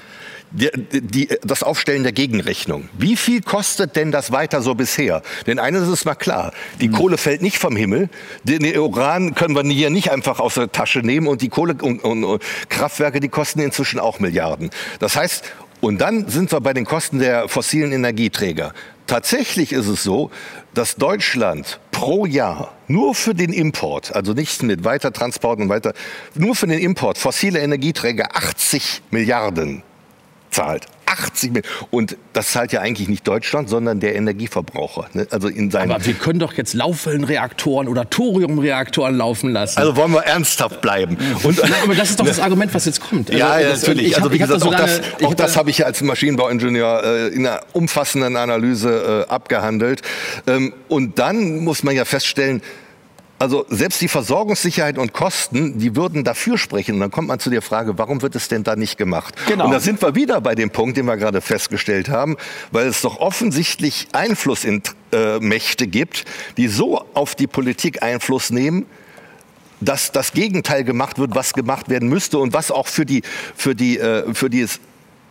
Die, die, das Aufstellen der Gegenrechnung. Wie viel kostet denn das weiter so bisher? Denn eines ist mal klar, die Kohle fällt nicht vom Himmel. Den den Uran können wir hier nicht einfach aus der Tasche nehmen und die Kohle und, und, und Kraftwerke, die kosten inzwischen auch Milliarden. Das heißt, und dann sind wir bei den Kosten der fossilen Energieträger. Tatsächlich ist es so, dass Deutschland pro Jahr nur für den Import, also nichts mit Weitertransport und weiter, nur für den Import fossile Energieträger 80 Milliarden zahlt. 80 Milliarden. Und das zahlt ja eigentlich nicht Deutschland, sondern der Energieverbraucher. Ne? Also in seinen Aber wir können doch jetzt Laufwellenreaktoren oder Thoriumreaktoren laufen lassen. also wollen wir ernsthaft bleiben. Und, Nein, aber das ist doch das Argument, was jetzt kommt. Ja, Also, ja, das- natürlich. ich hab- also wie hab da gesagt, so auch das, lange- ich auch das da- habe ich ja als Maschinenbauingenieur äh, in einer umfassenden Analyse äh, abgehandelt. Ähm, und dann muss man ja feststellen, also selbst die Versorgungssicherheit und Kosten, die würden dafür sprechen. Und dann kommt man zu der Frage, warum wird es denn da nicht gemacht? Genau. Und da sind wir wieder bei dem Punkt, den wir gerade festgestellt haben, weil es doch offensichtlich Einflussmächte gibt, die so auf die Politik Einfluss nehmen, dass das Gegenteil gemacht wird, was gemacht werden müsste und was auch für die, für die, äh, für die,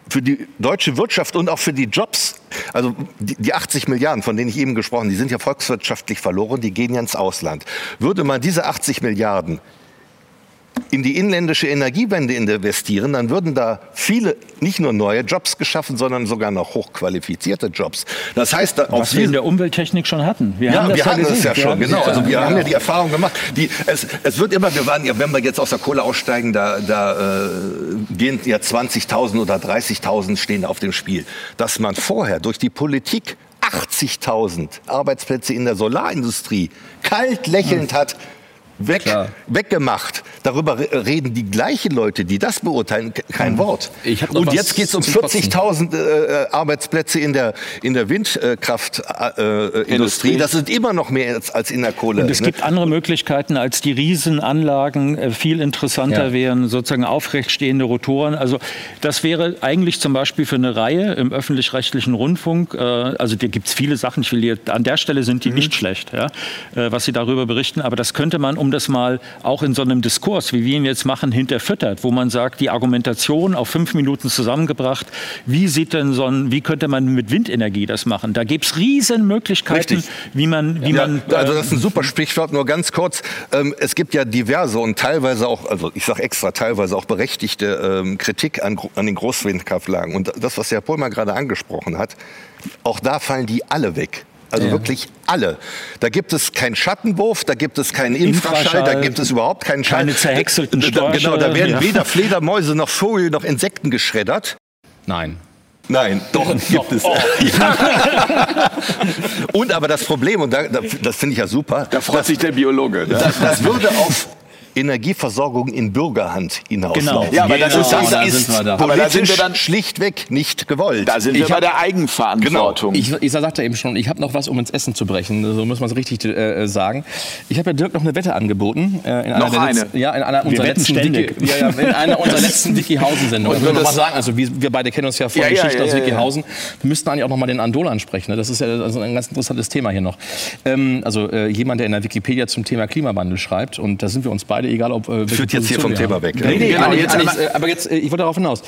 für die deutsche Wirtschaft und auch für die Jobs, also die, die 80 Milliarden, von denen ich eben gesprochen, die sind ja volkswirtschaftlich verloren, die gehen ja ins Ausland. Würde man diese 80 Milliarden in die inländische Energiewende investieren, dann würden da viele, nicht nur neue Jobs geschaffen, sondern sogar noch hochqualifizierte Jobs. Das heißt, Was wir in der Umwelttechnik schon hatten. Wir ja, haben das wir hatten gesehen. es ja schon, genau. das- Also wir haben ja die Erfahrung gemacht. Die, es, es wird immer, wir waren ja, wenn wir jetzt aus der Kohle aussteigen, da, da äh, gehen ja 20.000 oder 30.000 stehen auf dem Spiel. Dass man vorher durch die Politik 80.000 Arbeitsplätze in der Solarindustrie kalt lächelnd hat weg, Klar. weggemacht. darüber reden die gleichen Leute, die das beurteilen, kein Wort. Hab noch Und jetzt geht es um zum Kotzen. 40.000 äh, Arbeitsplätze in der, in der Windkraftindustrie. Äh, Industrie. das sind immer noch mehr als, als in der Kohle. Und es ne? gibt andere Möglichkeiten als die Riesenanlagen. Äh, Viel interessanter Ja. wären sozusagen aufrechtstehende Rotoren. Also das wäre eigentlich zum Beispiel für eine Reihe im öffentlich-rechtlichen Rundfunk. Äh, also da gibt es viele Sachen. Ich will hier, an der Stelle sind die Mhm. nicht schlecht, ja, äh, was sie darüber berichten. Aber das könnte man, um das mal auch in so einem Diskurs, wie wir ihn jetzt machen, hinterfüttert, wo man sagt, die Argumentation auf fünf Minuten zusammengebracht. Wie sieht denn so ein, wie könnte man mit Windenergie das machen? Da gibt es riesen Möglichkeiten, Richtig. wie man, wie Ja, man also das ist ein super Sprichwort, nur ganz kurz. Ähm, es gibt ja diverse und teilweise auch, also ich sage extra teilweise auch berechtigte ähm, Kritik an, an den Großwindkraftanlagen. Und das, was Herr Pohlmann gerade angesprochen hat, auch da fallen die alle weg. Also wirklich alle. Da gibt es keinen Schattenwurf, da gibt es keinen Infraschall, da Infraschall, gibt es überhaupt keinen Schall. keine zerhäckselten Da- da- Genau, da werden ja. weder Fledermäuse noch Vögel noch Insekten geschreddert. Nein. Nein, doch, [LAUGHS] gibt es. Ja. [LAUGHS] Und aber das Problem, und da, da, das finde ich ja super, Da freut sich der Biologe. Ne? das, das würde auf Energieversorgung in Bürgerhand hinauslaufen. Genau. Ja, aber das Genau, ist, das da ist sind wir da. aber da sind wir dann, schlichtweg nicht gewollt. da sind wir Ich bei hab- der Eigenverantwortung. Ich, ich sagte eben schon, ich habe noch was, um ins Essen zu brechen. So muss man es richtig äh, sagen. Ich habe ja Dirk noch eine Wette angeboten. Äh, in Noch der eine? Letzten, ja, in einer unserer letzten ständig. Wiki, ja, ja, in einer unserer letzten Wikihausen-Sendungen. Ich noch mal sagen, also wir, wir beide kennen uns ja von Ja, Geschichte ja, aus. Wikihausen. Wir müssten eigentlich auch noch mal den Andol ansprechen. Ne? Das ist ja also ein ganz interessantes Thema hier noch. Ähm, also äh, jemand, der in der Wikipedia zum Thema Klimawandel schreibt. Und da sind wir uns beide, egal ob... Äh, Führt jetzt hier vom Thema haben. weg. Nee, nee, Genau, aber, jetzt aber- aber jetzt, äh, ich wollte darauf hinaus.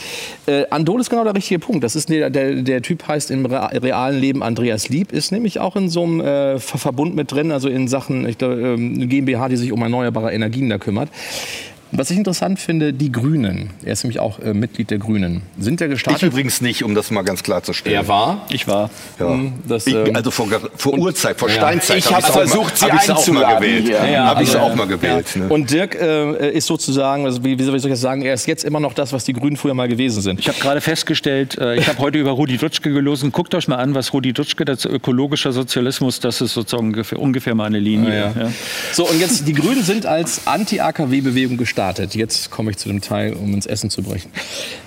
Äh, Andol ist genau der richtige Punkt. Das ist der, der, der Typ heißt im rea- realen Leben Andreas Lieb, ist nämlich auch in so einem äh, Ver- Verbund mit drin, also in Sachen, ich glaube, ähm, GmbH, die sich um erneuerbare Energien da kümmert. Was ich interessant finde, die Grünen, er ist nämlich auch äh, Mitglied der Grünen, sind ja ich gestartet. übrigens nicht, um das mal ganz klarzustellen. er war. ich war. Ja. Das, ich, ähm, also vor, vor Urzeit, vor Steinzeit. Ich hab hab ich's auch mal- versucht, Sie hab ich's auch mal einzuladen gewählt. Ja, Habe ich also, auch mal gewählt. Ja. Ne? Und Dirk äh, ist sozusagen, also wie, wie soll ich das sagen, er ist jetzt immer noch das, was die Grünen früher mal gewesen sind. Ich habe gerade festgestellt, äh, ich habe heute über Rudi Dutschke gelesen. Guckt euch mal an, was Rudi Dutschke, das ökologischer Sozialismus, das ist sozusagen ungefähr, ungefähr meine Linie. Ja, ja. Ja. So, und jetzt, die Grünen sind als Anti-AKW-Bewegung gestartet. Jetzt komme ich zu dem Teil, um ins Essen zu brechen.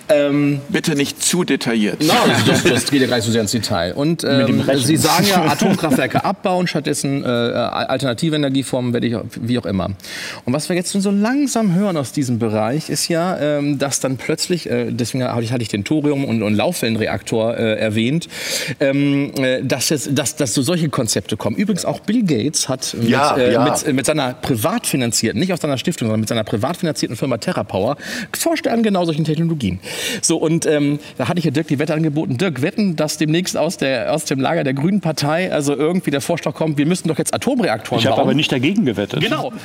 Ähm, Bitte nicht zu detailliert. no, das, das geht ja gar nicht so sehr ins Detail. Und ähm, Sie sagen ja, Atomkraftwerke abbauen, stattdessen äh, alternative Energieformen, werde ich, wie auch immer. Und was wir jetzt so langsam hören aus diesem Bereich, ist ja, ähm, dass dann plötzlich, äh, deswegen hatte ich, hatte ich den Thorium- und, und Laufwellenreaktor äh, erwähnt, ähm, äh, dass, jetzt, dass, dass so solche Konzepte kommen. Übrigens auch Bill Gates hat mit, Ja, äh, ja. mit, mit seiner privat finanzierten, nicht aus seiner Stiftung, sondern mit seiner privat finanzierten Firma TerraPower forscht er an genau solchen Technologien. So, und ähm, da hatte ich ja Dirk die Wette angeboten. Dirk, wetten, dass demnächst aus, der, aus dem Lager der Grünen Partei also irgendwie der Vorschlag kommt, wir müssen doch jetzt Atomreaktoren Ich habe bauen. aber nicht dagegen gewettet. Genau. [LAUGHS]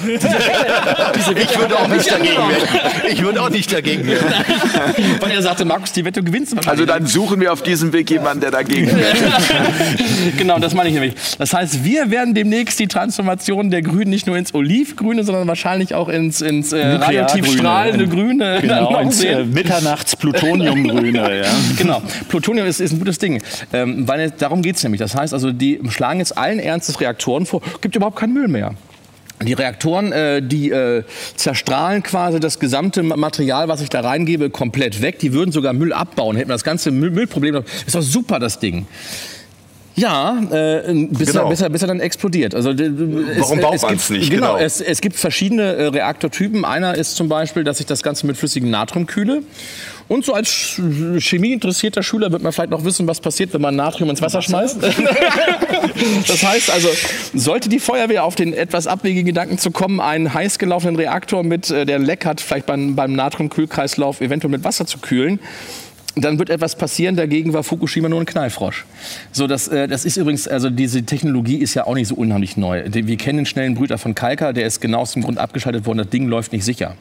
Ich würde auch nicht dagegen wetten. Ich würde auch nicht dagegen wetten. [LAUGHS] Weil er sagte, Markus, die Wette gewinnst du Also dann suchen wir auf diesem Weg jemanden, der dagegen [LAUGHS] ist. genau, das meine ich nämlich. Das heißt, wir werden demnächst die Transformation der Grünen nicht nur ins Olivgrüne, sondern wahrscheinlich auch ins, ins äh, radioaktiv strahlende Grüne dann Genau, ins äh, sehen. Mitternachts-Plutoniumgrüne. ja. [LAUGHS] Genau, Plutonium ist, ist ein gutes Ding. Ähm, weil es- darum geht es nämlich. Das heißt also, die schlagen jetzt allen Ernstes Reaktoren vor. Gibt überhaupt keinen Müll mehr. Die Reaktoren, äh, die äh, zerstrahlen quasi das gesamte Ma- Material, was ich da reingebe, komplett weg. Die würden sogar Müll abbauen, hätten das ganze Müll Müllproblem. Ist doch super, das Ding. Ja, äh, bis, Genau. er, bis, er, bis er dann explodiert. Also, Warum baut es man's gibt- nicht? Genau, Genau. Es, es gibt verschiedene äh, Reaktortypen. Einer ist zum Beispiel, dass ich das Ganze mit flüssigem Natrium kühle. Und so als chemieinteressierter Schüler wird man vielleicht noch wissen, was passiert, wenn man Natrium ins Wasser schmeißt. [LAUGHS] das heißt also, sollte die Feuerwehr auf den etwas abwegigen Gedanken zu kommen, einen heiß gelaufenen Reaktor mit, äh, der Leck hat, vielleicht beim, beim Natriumkühlkreislauf eventuell mit Wasser zu kühlen, dann wird etwas passieren. Dagegen war Fukushima nur ein Knallfrosch. So, das, äh, das ist übrigens, also diese Technologie ist ja auch nicht so unheimlich neu. Wir kennen den schnellen Brüter von Kalka, der ist genau aus dem Grund abgeschaltet worden. Das Ding läuft nicht sicher.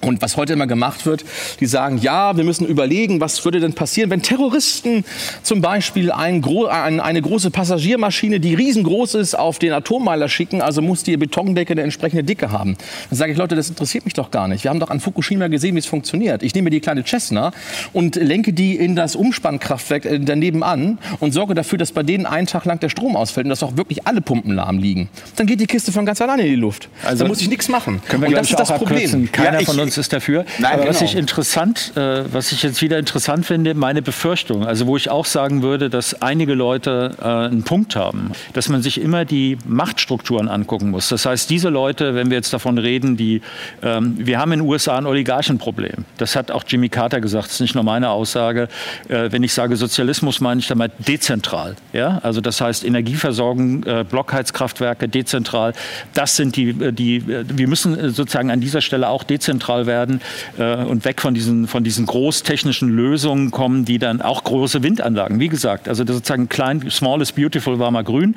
Und was heute immer gemacht wird, die sagen, ja, wir müssen überlegen, was würde denn passieren, wenn Terroristen zum Beispiel ein gro ein, eine große Passagiermaschine, die riesengroß ist, auf den Atommeiler schicken, also muss die Betondecke eine entsprechende Dicke haben. Dann sage ich, Leute, das interessiert mich doch gar nicht. Wir haben doch an Fukushima gesehen, wie es funktioniert. Ich nehme die kleine Cessna und lenke die in das Umspannkraftwerk äh, daneben an und sorge dafür, dass bei denen einen Tag lang der Strom ausfällt und dass auch wirklich alle Pumpen lahm liegen. Dann geht die Kiste von ganz alleine in die Luft. Also da muss ich nichts machen. Können wir und das ist das Problem. abkürzen. Keiner Ja, ich- von uns ist dafür. Nein, Aber was genau. ich interessant, äh, was ich jetzt wieder interessant finde, meine Befürchtung, also wo ich auch sagen würde, dass einige Leute äh, einen Punkt haben, dass man sich immer die Machtstrukturen angucken muss. Das heißt, diese Leute, wenn wir jetzt davon reden, die, ähm, wir haben in den USA ein Oligarchenproblem. Das hat auch Jimmy Carter gesagt, das ist nicht nur meine Aussage. Äh, wenn ich sage Sozialismus, meine ich damit dezentral. Ja? Also das heißt Energieversorgung, äh, Blockheizkraftwerke, dezentral. Das sind die, äh, die äh, wir müssen äh, sozusagen an dieser Stelle auch dezentral werden und weg von diesen, von diesen großtechnischen Lösungen kommen, die dann auch große Windanlagen, wie gesagt, also das sozusagen klein, small is beautiful war mal grün.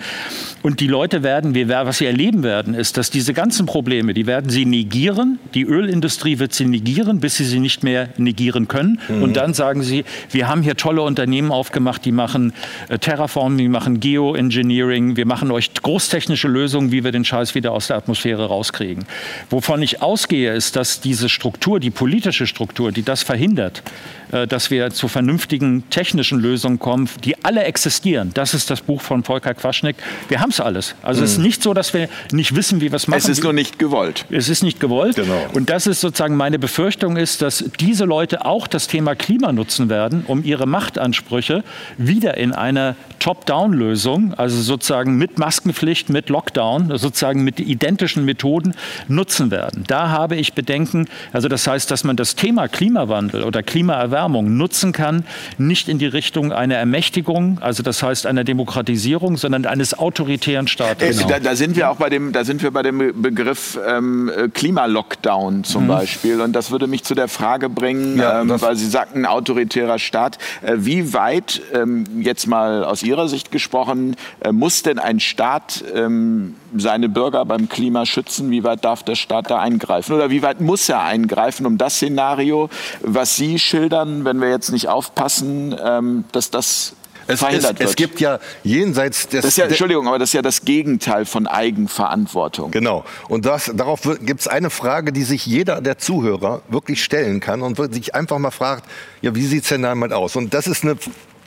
Und die Leute werden, wir, was sie erleben werden, ist, dass diese ganzen Probleme, die werden sie negieren. Die Ölindustrie wird sie negieren, bis sie sie nicht mehr negieren können. Und dann sagen sie, wir haben hier tolle Unternehmen aufgemacht, die machen äh, Terraforming, die machen Geoengineering, wir machen euch großtechnische Lösungen, wie wir den Scheiß wieder aus der Atmosphäre rauskriegen. Wovon ich ausgehe, ist, dass diese Struktur, die politische Struktur, die das verhindert, äh, dass wir zu vernünftigen technischen Lösungen kommen, die alle existieren. Das ist das Buch von Volker Quaschnik. Wir haben es alles. Also es ist nicht so, dass wir nicht wissen, wie wir es machen. Es ist nur nicht gewollt. Es ist nicht gewollt. Genau. Und das ist sozusagen meine Befürchtung ist, dass diese Leute auch das Thema Klima nutzen werden, um ihre Machtansprüche wieder in einer Top-Down-Lösung, also sozusagen mit Maskenpflicht, mit Lockdown, sozusagen mit identischen Methoden nutzen werden. Da habe ich Bedenken. Also das heißt, dass man das Thema Klimawandel oder Klimaerwärmung nutzen kann, nicht in die Richtung einer Ermächtigung, also das heißt einer Demokratisierung, sondern eines autoritären Staates. Äh, Da, da sind wir auch bei dem, da sind wir bei dem Begriff ähm, äh, Klimalockdown zum Beispiel. Und das würde mich zu der Frage bringen, Ja, ähm, weil Sie sagten, autoritärer Staat. Äh, wie weit, ähm, jetzt mal aus Ihrer Sicht gesprochen, äh, muss denn ein Staat ähm, seine Bürger beim Klima schützen? Wie weit darf der Staat da eingreifen? Oder wie weit muss er eingreifen, um das Szenario, was Sie schildern, wenn wir jetzt nicht aufpassen, ähm, dass das Es, es, verhindert wird? es gibt ja jenseits des... Das ist ja, Entschuldigung, aber das ist ja das Gegenteil von Eigenverantwortung. Genau. Und das, darauf gibt es eine Frage, die sich jeder der Zuhörer wirklich stellen kann und sich einfach mal fragt, ja, wie sieht's denn damit aus? Und das ist eine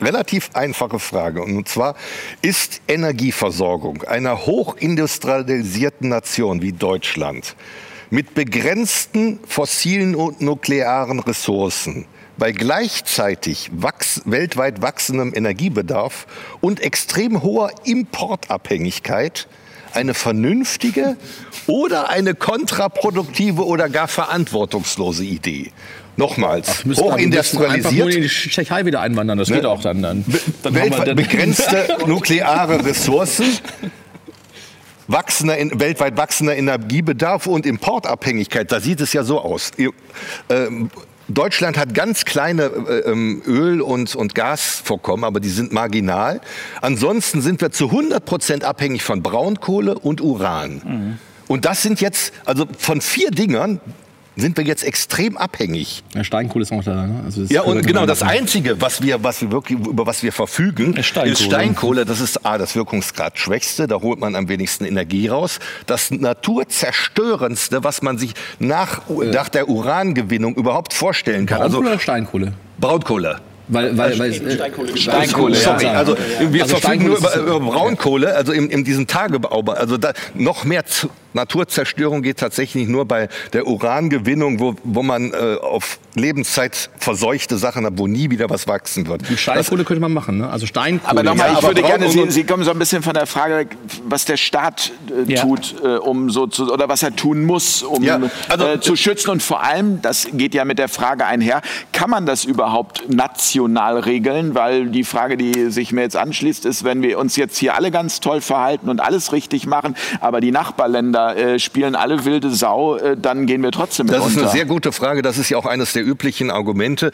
relativ einfache Frage. Und zwar, ist Energieversorgung einer hochindustrialisierten Nation wie Deutschland mit begrenzten fossilen und nuklearen Ressourcen bei gleichzeitig wachs weltweit wachsendem Energiebedarf und extrem hoher Importabhängigkeit eine vernünftige oder eine kontraproduktive oder gar verantwortungslose Idee. Nochmals, am besten einfach nur in hochindustrialisiert, die Tschechei wieder einwandern. Das geht auch dann. dann, dann weltweit dann- begrenzte [LAUGHS] nukleare Ressourcen, wachsender, weltweit wachsender Energiebedarf und Importabhängigkeit. Da sieht es ja so aus. Ähm, Deutschland hat ganz kleine äh, ähm, Öl- und, und Gasvorkommen, aber die sind marginal. Ansonsten sind wir zu 100 Prozent abhängig von Braunkohle und Uran. Und das sind jetzt, also von vier Dingern sind wir jetzt extrem abhängig. Ja, Steinkohle ist auch da. Ne? Also Ja, und genau, das. Einzige, was wir, was wir wirklich, über was wir verfügen, Ist Steinkohle. ist Steinkohle. Das ist A, das Wirkungsgrad schwächste, da holt man am wenigsten Energie raus. Das naturzerstörendste, was man sich nach, nach der Urangewinnung überhaupt vorstellen kann. Braunkohle Also oder Steinkohle? Braunkohle. Weil, weil, weil, Steinkohle, Sorry, ja. also wir Also verfügen nur Steinkohle über, über Braunkohle, also in, in diesem Tagebau. Also da, noch mehr Z Naturzerstörung geht tatsächlich nur bei der Urangewinnung, wo, wo man äh, auf Lebenszeit verseuchte Sachen hat, wo nie wieder was wachsen wird. die Steinkohle könnte man machen. Ne? Also Steinkohle. Aber nochmal, Ja, ich aber würde gerne, Sie, und- Sie kommen so ein bisschen von der Frage, weg, was der Staat äh, Ja. tut, äh, um so zu, oder was er tun muss, um Ja, also- äh, zu schützen. Und vor allem, das geht ja mit der Frage einher, kann man das überhaupt national regeln? Weil die Frage, die sich mir jetzt anschließt, ist, wenn wir uns jetzt hier alle ganz toll verhalten und alles richtig machen, aber die Nachbarländer äh, spielen alle wilde Sau, äh, dann gehen wir trotzdem mit Das ist unter. eine sehr gute Frage. Das ist ja auch eines der üblichen Argumente.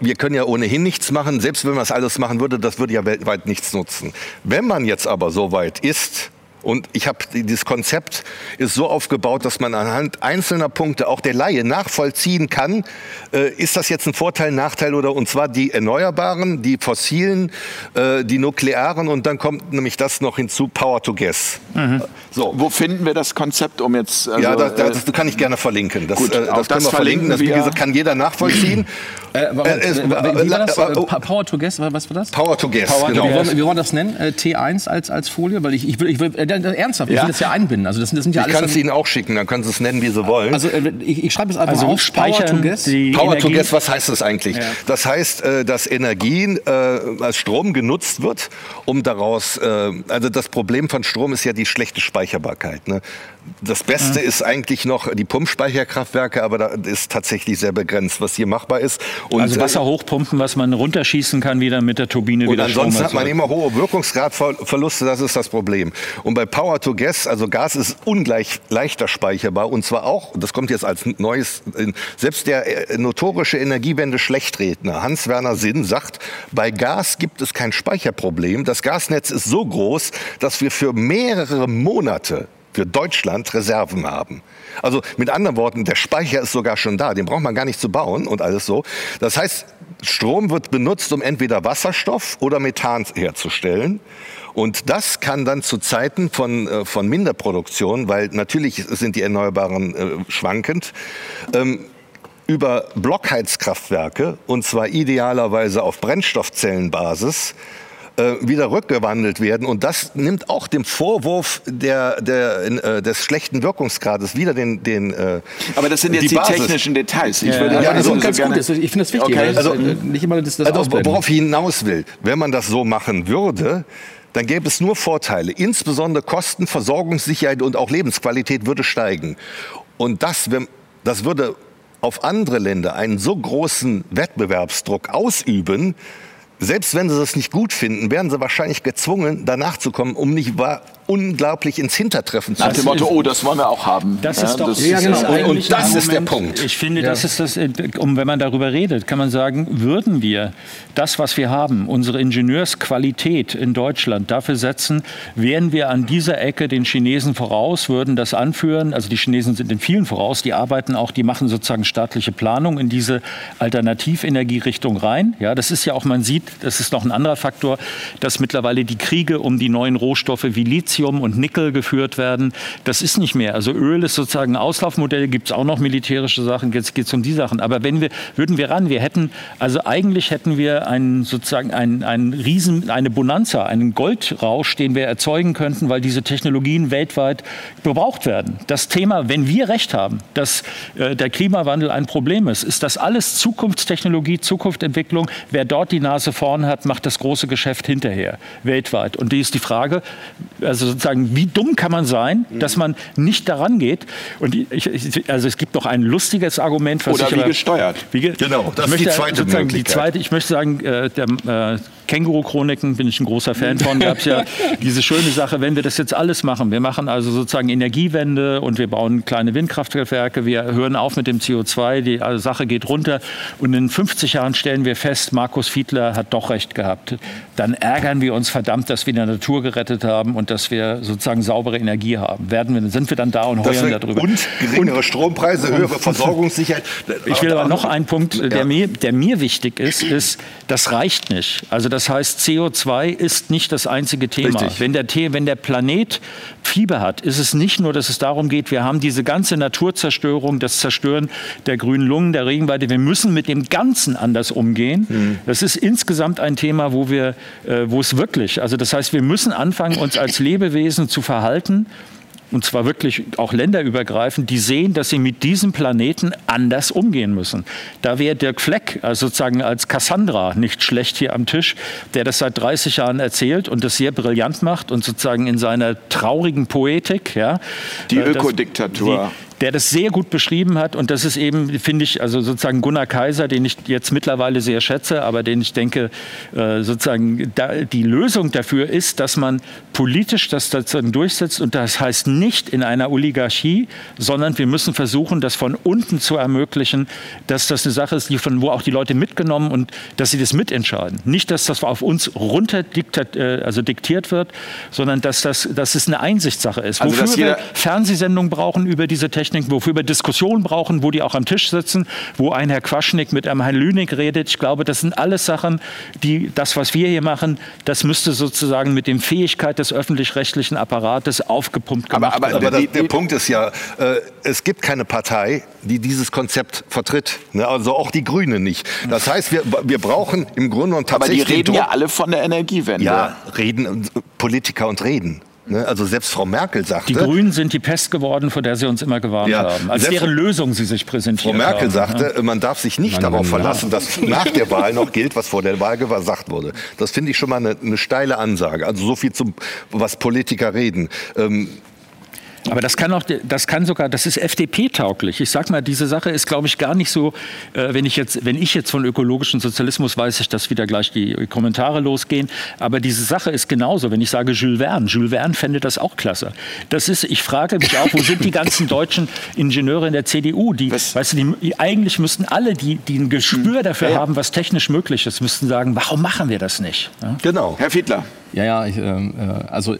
Wir können ja ohnehin nichts machen. Selbst wenn man das alles machen würde, das würde ja weltweit nichts nutzen. Wenn man jetzt aber so weit ist, Und ich habe dieses Konzept ist so aufgebaut, dass man anhand einzelner Punkte auch der Laie nachvollziehen kann, äh, ist das jetzt ein Vorteil, Nachteil oder und zwar die erneuerbaren, die fossilen, äh, die nuklearen und dann kommt nämlich das noch hinzu Power to Gas. Mhm. So, wo finden wir das Konzept, um jetzt also, ja, das, das, das, kann ich gerne verlinken. Das, gut, äh, das können wir verlinken. Das wie gesagt, kann jeder nachvollziehen. [CLEARS THROAT] Äh, warum, äh, wie war das? Power to Gas, was war das? Power to Gas, Power genau. Wie wollen, wie wollen wir das nennen? T1 als, als Folie? Weil ich, ich will, ich will ernsthaft, ich will das ja einbinden. Also das, das sind ja ich kann es Ihnen auch schicken, dann können Sie es nennen, wie Sie wollen. Also ich, ich schreibe es einfach also auf. Power to Gas. Power to Gas, was heißt das eigentlich? Ja. Das heißt, dass Energie äh, als Strom genutzt wird, um daraus, äh, also das Problem von Strom ist ja die schlechte Speicherbarkeit. Ne? Das Beste mhm. ist eigentlich noch die Pumpspeicherkraftwerke, aber da ist tatsächlich sehr begrenzt, was hier machbar ist. Und also Wasser hochpumpen, was man runterschießen kann wieder mit der Turbine und wieder ansonsten hat man immer hohe Wirkungsgradverluste, das ist das Problem. Und bei Power to Gas, also Gas ist ungleich leichter speicherbar und zwar auch, das kommt jetzt als neues, selbst der äh, notorische Energiewende-Schlechtredner Hans-Werner Sinn sagt, bei Gas gibt es kein Speicherproblem. Das Gasnetz ist so groß, dass wir für mehrere Monate für Deutschland Reserven haben. Also mit anderen Worten, der Speicher ist sogar schon da, den braucht man gar nicht zu bauen und alles so. Das heißt, Strom wird benutzt, um entweder Wasserstoff oder Methan herzustellen. Und das kann dann zu Zeiten von, äh, von Minderproduktion, weil natürlich sind die Erneuerbaren äh, schwankend, ähm, über Blockheizkraftwerke, und zwar idealerweise auf Brennstoffzellenbasis, äh, wieder rückgewandelt werden. Und das nimmt auch dem Vorwurf der, der, äh, des schlechten Wirkungsgrades wieder den. den äh, Aber das sind jetzt die, die technischen Details. Ich, würde ja, also ganz so gut. Ich finde das wichtig. Okay. Also, nicht immer das, das also, worauf ich hinaus will, wenn man das so machen würde, dann gäbe es nur Vorteile. Insbesondere Kosten, Versorgungssicherheit und auch Lebensqualität würde steigen. Und das, das würde auf andere Länder einen so großen Wettbewerbsdruck ausüben, selbst wenn sie das nicht gut finden, werden sie wahrscheinlich gezwungen, danach zu kommen, um nicht wahr unglaublich ins Hintertreffen zu Nach dem Motto, oh, das wollen wir auch haben. Das ja, ist doch, das ja, genau. ist und, und das ist der Punkt. Ich finde, ja. das ist das, um, wenn man darüber redet, kann man sagen, würden wir das, was wir haben, unsere Ingenieursqualität in Deutschland dafür setzen, wären wir an dieser Ecke den Chinesen voraus, würden das anführen. Also die Chinesen sind in vielen voraus, die arbeiten auch, die machen sozusagen staatliche Planung in diese Alternativenergierichtung rein. Ja, das ist ja auch, man sieht, das ist noch ein anderer Faktor, dass mittlerweile die Kriege um die neuen Rohstoffe wie Lithium Lithium und Nickel geführt werden. Das ist nicht mehr. Also Öl ist sozusagen ein Auslaufmodell, gibt es auch noch militärische Sachen, jetzt geht es um die Sachen. Aber wenn wir, würden wir ran, wir hätten, also eigentlich hätten wir einen, sozusagen einen, einen Riesen, eine Bonanza, einen Goldrausch, den wir erzeugen könnten, weil diese Technologien weltweit gebraucht werden. Das Thema, wenn wir recht haben, dass äh, der Klimawandel ein Problem ist, ist das alles Zukunftstechnologie, Zukunftsentwicklung. Wer dort die Nase vorn hat, macht das große Geschäft hinterher, weltweit. Und die ist die Frage, also sozusagen, wie dumm kann man sein, dass man nicht daran geht? Und ich, also es gibt noch ein lustiges Argument, was Oder ich wie aber, gesteuert. Wie ge genau, das ist die zweite Möglichkeit. Die zweite, ich möchte sagen, äh, der, äh, Känguru-Chroniken bin ich ein großer Fan von. [LAUGHS] Gab es ja diese schöne Sache, wenn wir das jetzt alles machen, wir machen also sozusagen Energiewende und wir bauen kleine Windkraftwerke, wir hören auf mit dem CO2, die Sache geht runter und in 50 Jahren stellen wir fest, Markus Fiedler hat doch recht gehabt. Dann ärgern wir uns verdammt, dass wir die Natur gerettet haben und dass wir sozusagen saubere Energie haben. Werden wir, sind wir dann da und heuern darüber. Und geringere und, Strompreise, höhere [LAUGHS] Versorgungssicherheit. Ich will aber noch einen Punkt, der, ja. mir, der mir wichtig ist, ist, das reicht nicht. Also das heißt, CO2 ist nicht das einzige Thema. Wenn der, wenn der Planet Fieber hat, ist es nicht nur, dass es darum geht, wir haben diese ganze Naturzerstörung, das Zerstören der grünen Lungen, der Regenweide. Wir müssen mit dem Ganzen anders umgehen. Mhm. Das ist insgesamt ein Thema, wo wir, äh, wo es wirklich, also das heißt, wir müssen anfangen, uns als [LAUGHS] Lebewesen zu verhalten, und zwar wirklich auch länderübergreifend, die sehen, dass sie mit diesem Planeten anders umgehen müssen. Da wäre Dirk Fleck also sozusagen als Cassandra nicht schlecht hier am Tisch, der das seit 30 Jahren erzählt und das sehr brillant macht und sozusagen in seiner traurigen Poetik, ja, die äh, Ökodiktatur der das sehr gut beschrieben hat. Und das ist eben, finde ich, also sozusagen Gunnar Kaiser, den ich jetzt mittlerweile sehr schätze, aber den ich denke, äh, sozusagen die Lösung dafür ist, dass man politisch das sozusagen durchsetzt. Und das heißt nicht in einer Oligarchie, sondern wir müssen versuchen, das von unten zu ermöglichen, dass das eine Sache ist, die von wo auch die Leute mitgenommen und dass sie das mitentscheiden. Nicht, dass das auf uns runter diktat, äh, also diktiert wird, sondern dass, das, dass es eine Einsichtssache ist. Also, wofür wir Fernsehsendungen brauchen über diese Technik, wofür wir Diskussionen brauchen, wo die auch am Tisch sitzen, wo ein Herr Quaschnik mit einem Herrn Lünig redet. Ich glaube, das sind alles Sachen, die das, was wir hier machen, das müsste sozusagen mit dem Fähigkeit des öffentlich-rechtlichen Apparates aufgepumpt gemacht aber, aber, werden. Aber der, der Punkt ist ja, äh, es gibt keine Partei, die dieses Konzept vertritt. Ne? Also auch die Grünen nicht. Das heißt, wir, wir brauchen im Grunde genommen tatsächlich. Aber die reden ja alle von der Energiewende. Ja, reden, Politiker und reden. Ne? Also selbst Frau Merkel sagte. Die Grünen sind die Pest geworden, vor der sie uns immer gewarnt ja, haben. Als deren Lösung sie sich präsentieren. Frau Merkel haben. sagte, ja. man darf sich nicht Meine darauf verlassen, dass [LAUGHS] nach der Wahl noch gilt, was vor der Wahl gesagt wurde. Das finde ich schon mal eine, eine, steile Ansage. Also so viel zum, was Politiker reden. Ähm, aber das kann auch, das kann sogar, das ist FDP-tauglich. Ich sag mal, diese Sache ist, glaube ich, gar nicht so, äh, wenn ich jetzt, wenn ich jetzt von ökologischen Sozialismus weiß ich, dass wieder gleich die Kommentare losgehen. Aber diese Sache ist genauso. Wenn ich sage Jules Verne, Jules Verne fände das auch klasse. Das ist, ich frage mich auch, wo sind die ganzen deutschen Ingenieure in der CDU? Die, was? weißt du, die, eigentlich müssten alle, die, die ein Gespür hm. dafür ja. haben, was technisch möglich ist, müssten sagen, warum machen wir das nicht? Ja? Genau. Herr Fiedler. Ja, ja, ich, ähm, äh, also äh,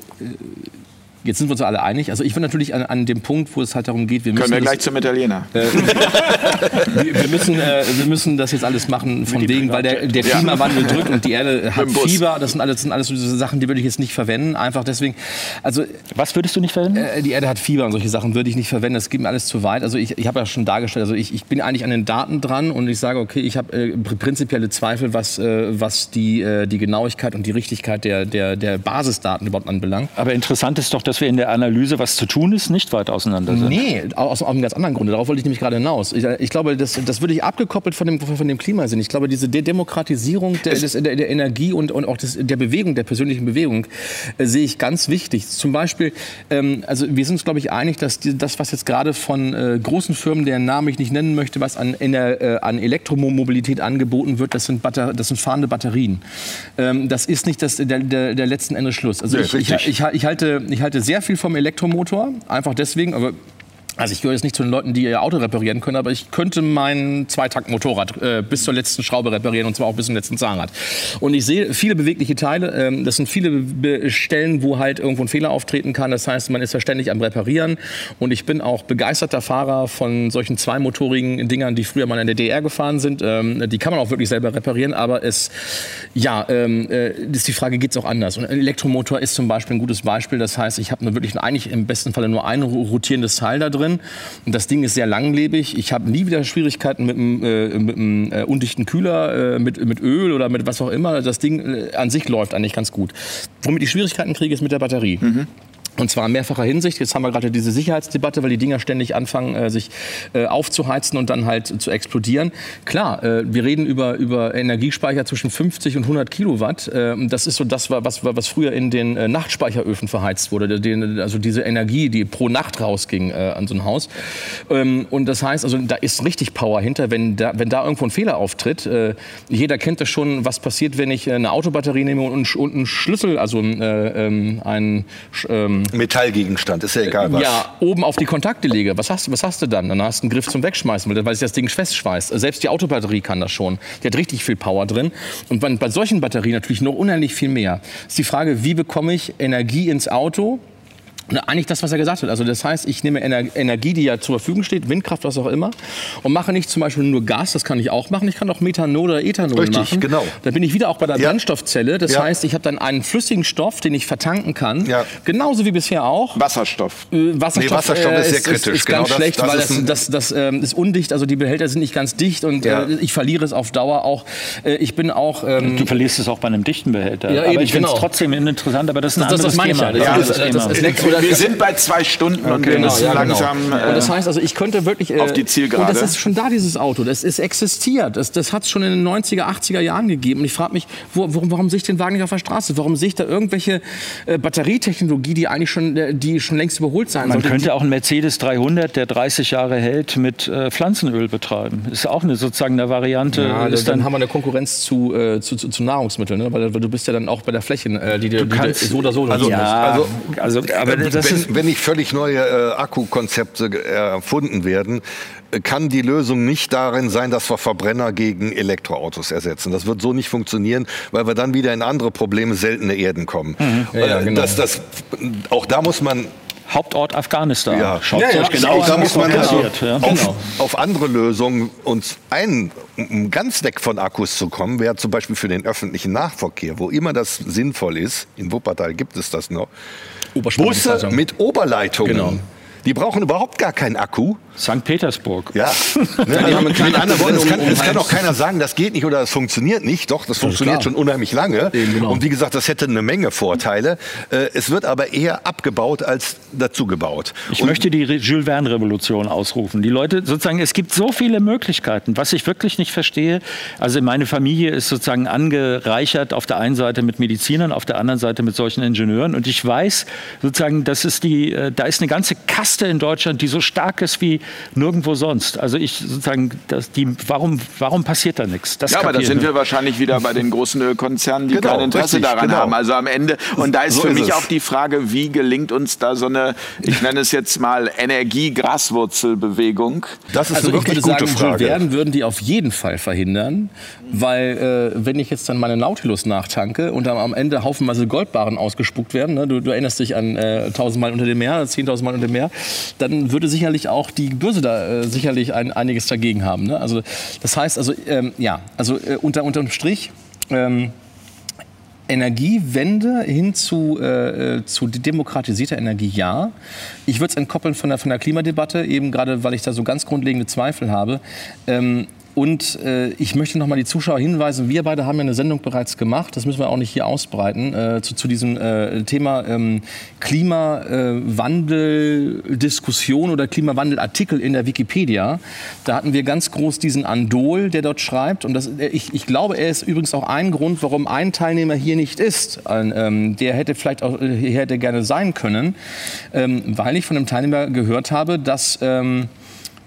Jetzt sind wir uns alle einig. Also ich bin natürlich an, an, dem Punkt, wo es halt darum geht, wir müssen... Können wir gleich das, zum Italiener. Äh, [LAUGHS] wir, wir, müssen, äh, wir müssen das jetzt alles machen von wegen, weil der, der Klimawandel ja. drückt und die Erde [LAUGHS] hat Fieber. Das sind alles, das sind alles so diese Sachen, die würde ich jetzt nicht verwenden. Einfach deswegen... Also, Was würdest du nicht verwenden? Äh, die Erde hat Fieber und solche Sachen würde ich nicht verwenden. Das geht mir alles zu weit. Also ich, ich habe ja schon dargestellt, also ich, ich bin eigentlich an den Daten dran und ich sage, okay, ich habe äh, prinzipielle Zweifel, was, äh, was die, äh, die Genauigkeit und die Richtigkeit der, der, der Basisdaten überhaupt anbelangt. Aber interessant ist doch, dass wir in der Analyse was zu tun ist, nicht weit auseinander sind. Nee, aus, aus einem ganz anderen Grund. Darauf wollte ich nämlich gerade hinaus. Ich, ich, glaube, das, das würde ich abgekoppelt von dem, von dem Klima sehen. Ich glaube, diese Demokratisierung der, des, der, der Energie und, und auch des, der Bewegung, der persönlichen Bewegung, äh, sehe ich ganz wichtig. Zum Beispiel, ähm, also wir sind uns, glaube ich, einig, dass die, das, was jetzt gerade von äh, großen Firmen, deren Namen ich nicht nennen möchte, was an, der, äh, an Elektromobilität angeboten wird, das sind, Batter das sind fahrende Batterien. Ähm, das ist nicht das, der, der, der letzten Endes Schluss. Also ja, ich, ich, ich, ich, halte, ich halte sehr viel vom Elektro Elektromotor, einfach deswegen, aber also ich gehöre jetzt nicht zu den Leuten, die ihr Auto reparieren können, aber ich könnte mein Zweitakt-Motorrad äh, bis zur letzten Schraube reparieren und zwar auch bis zum letzten Zahnrad. Und ich sehe viele bewegliche Teile. Ähm, das sind viele Stellen, wo halt irgendwo ein Fehler auftreten kann. Das heißt, man ist ja ständig am Reparieren. Und ich bin auch begeisterter Fahrer von solchen zweimotorigen Dingern, die früher mal in der DDR gefahren sind. Ähm, die kann man auch wirklich selber reparieren. Aber es, ja, ähm, äh, ist die Frage, geht es auch anders? Und ein Elektromotor ist zum Beispiel ein gutes Beispiel. Das heißt, ich habe wirklich eigentlich im besten Falle nur ein rotierendes Teil da drin drin. Und das Ding ist sehr langlebig. Ich habe nie wieder Schwierigkeiten mit einem, äh, mit einem äh, undichten Kühler, äh, mit, mit Öl oder mit was auch immer. Das Ding äh, an sich läuft eigentlich ganz gut. Womit ich Schwierigkeiten kriege, ist mit der Batterie. Mhm. Und zwar in mehrfacher Hinsicht. Jetzt haben wir gerade diese Sicherheitsdebatte, weil die Dinger ständig anfangen, äh, sich äh, aufzuheizen und dann halt zu explodieren. Klar, äh, wir reden über, über Energiespeicher zwischen 50 und 100 Kilowatt. Äh, das ist so das, was, was früher in den Nachtspeicheröfen verheizt wurde. Also diese Energie, die pro Nacht rausging an so ein Haus. Ähm, und das heißt, also da ist richtig Power hinter, wenn da, wenn da irgendwo ein Fehler auftritt. jeder kennt das schon, was passiert, wenn ich eine Autobatterie nehme und, einen Schlüssel, also ähm, ein Metallgegenstand, ist ja egal was. Ja, oben auf die Kontakte lege. Was hast, was hast du dann? Dann hast du einen Griff zum Wegschmeißen, weil sich das Ding festschweißt. Selbst die Autobatterie kann das schon. Die hat richtig viel Power drin. Und bei, bei solchen Batterien natürlich noch unheimlich viel mehr. Ist die Frage, wie bekomme ich Energie ins Auto? Eigentlich das, was er gesagt hat. Also das heißt, ich nehme Energie, die ja zur Verfügung steht, Windkraft, was auch immer, und mache nicht zum Beispiel nur Gas, das kann ich auch machen. Ich kann auch Methanol oder Ethanol Richtig, machen. genau. Da bin ich wieder auch bei der ja. Brennstoffzelle. Das ja. heißt, ich habe dann einen flüssigen Stoff, den ich vertanken kann. Ja. Genauso wie bisher auch. Wasserstoff. Äh, Wasserstoff, nee, Wasserstoff ist sehr äh, kritisch. Ist, ist genau, ganz schlecht, das, das weil das, das, das ähm, ist undicht. Also die Behälter sind nicht ganz dicht und ja. äh, ich verliere es auf Dauer auch. Äh, ich bin auch... Ähm, du verlierst es auch bei einem dichten Behälter. Ja, aber eben, ich finde es genau. trotzdem interessant, aber das ist ein das, anderes das Thema. Ja. Das, das, das, das, wir sind bei zwei Stunden und wir Genau, müssen ja, genau. langsam. und das Äh, heißt also, ich könnte wirklich. Äh, auf die Zielgerade. Und das ist schon da, dieses Auto. Das ist existiert. Das, das hat es schon in den 90er, 80er Jahren gegeben. Und ich frage mich, wo, warum, warum sehe ich den Wagen nicht auf der Straße? Warum sehe ich da irgendwelche äh, Batterietechnologie, die eigentlich schon, äh, die schon längst überholt sein Man sollte? könnte auch einen Mercedes 300, der 30 Jahre hält, mit äh, Pflanzenöl betreiben. Ist auch eine sozusagen eine Variante. ja, ist dann, dann, haben wir eine Konkurrenz zu, äh, zu, zu, zu Nahrungsmitteln, ne? weil, weil du bist ja dann auch bei der Fläche, äh, die dir die dir kannst- so oder so Also, musst. ja, also, also, aber das wenn, ist wenn nicht völlig neue äh, Akkukonzepte ge- erfunden werden, äh, kann die Lösung nicht darin sein, dass wir Verbrenner gegen Elektroautos ersetzen. Das wird so nicht funktionieren, weil wir dann wieder in andere Probleme, seltene Erden kommen. Ja, ja, Äh, genau. das, das, auch da muss man Hauptort Afghanistan. Ja. Schaut Ja, euch ja, genau auch da an, muss man da also passiert. Ja. auf, Genau. auf andere Lösungen uns ein, um ganz weg von Akkus zu kommen, wäre zum Beispiel für den öffentlichen Nahverkehr, wo immer das sinnvoll ist, in Wuppertal gibt es das noch, Busse mit Oberleitungen. Genau. Die brauchen überhaupt gar keinen Akku. St. Petersburg. Ja, ne? kleinen mit anderen Worten, es kann, um- es kann auch keiner sagen, das geht nicht oder das funktioniert nicht. Doch, das funktioniert klar. schon unheimlich lange. Genau. Und wie gesagt, das hätte eine Menge Vorteile. Äh, Es wird aber eher abgebaut als dazugebaut. Ich Und möchte die Jules Verne-Revolution ausrufen. Die Leute sozusagen, es gibt so viele Möglichkeiten. Was ich wirklich nicht verstehe, also meine Familie ist sozusagen angereichert auf der einen Seite mit Medizinern, auf der anderen Seite mit solchen Ingenieuren. Und ich weiß sozusagen, das ist die, äh, da ist eine ganze Kaste in Deutschland, die so stark ist wie nirgendwo sonst. Also ich sozusagen, das, die, warum, warum passiert da nichts? Das ja, aber da sind ich wir wahrscheinlich wieder bei den großen Ölkonzernen, die Genau, kein Interesse richtig, daran genau. haben. Also am Ende, und da ist So für ist mich es. auch die Frage, wie gelingt uns da so eine, ich nenne es jetzt mal Energie-Graswurzelbewegung? das ist Also eine ich wirklich würde gute sagen, Frage. Verne würden die auf jeden Fall verhindern, weil äh, wenn ich jetzt dann meine Nautilus nachtanke und dann am Ende haufenweise Goldbarren ausgespuckt werden, ne, du, du erinnerst dich an äh, 1000 Mal unter dem Meer, 10.000 Mal unter dem Meer, dann würde sicherlich auch die Börse da äh, sicherlich ein, einiges dagegen haben. Ne? Also das heißt also ähm, ja, also äh, unter unterm Strich ähm, Energiewende hin zu, äh, äh, zu demokratisierter Energie, ja. Ich würde es entkoppeln von der, von der Klimadebatte, eben gerade weil ich da so ganz grundlegende Zweifel habe. Ähm, und äh, ich möchte noch mal die Zuschauer hinweisen, wir beide haben ja eine Sendung bereits gemacht, das müssen wir auch nicht hier ausbreiten, äh, zu, zu diesem äh, Thema ähm, Klimawandel-Diskussion oder Klimawandel-Artikel in der Wikipedia. Da hatten wir ganz groß diesen Andol, der dort schreibt. Und das, äh, ich, ich glaube, er ist übrigens auch ein Grund, warum ein Teilnehmer hier nicht ist. Ein, ähm, der hätte vielleicht auch äh, hier hätte gerne sein können, ähm, weil ich von einem Teilnehmer gehört habe, dass ähm,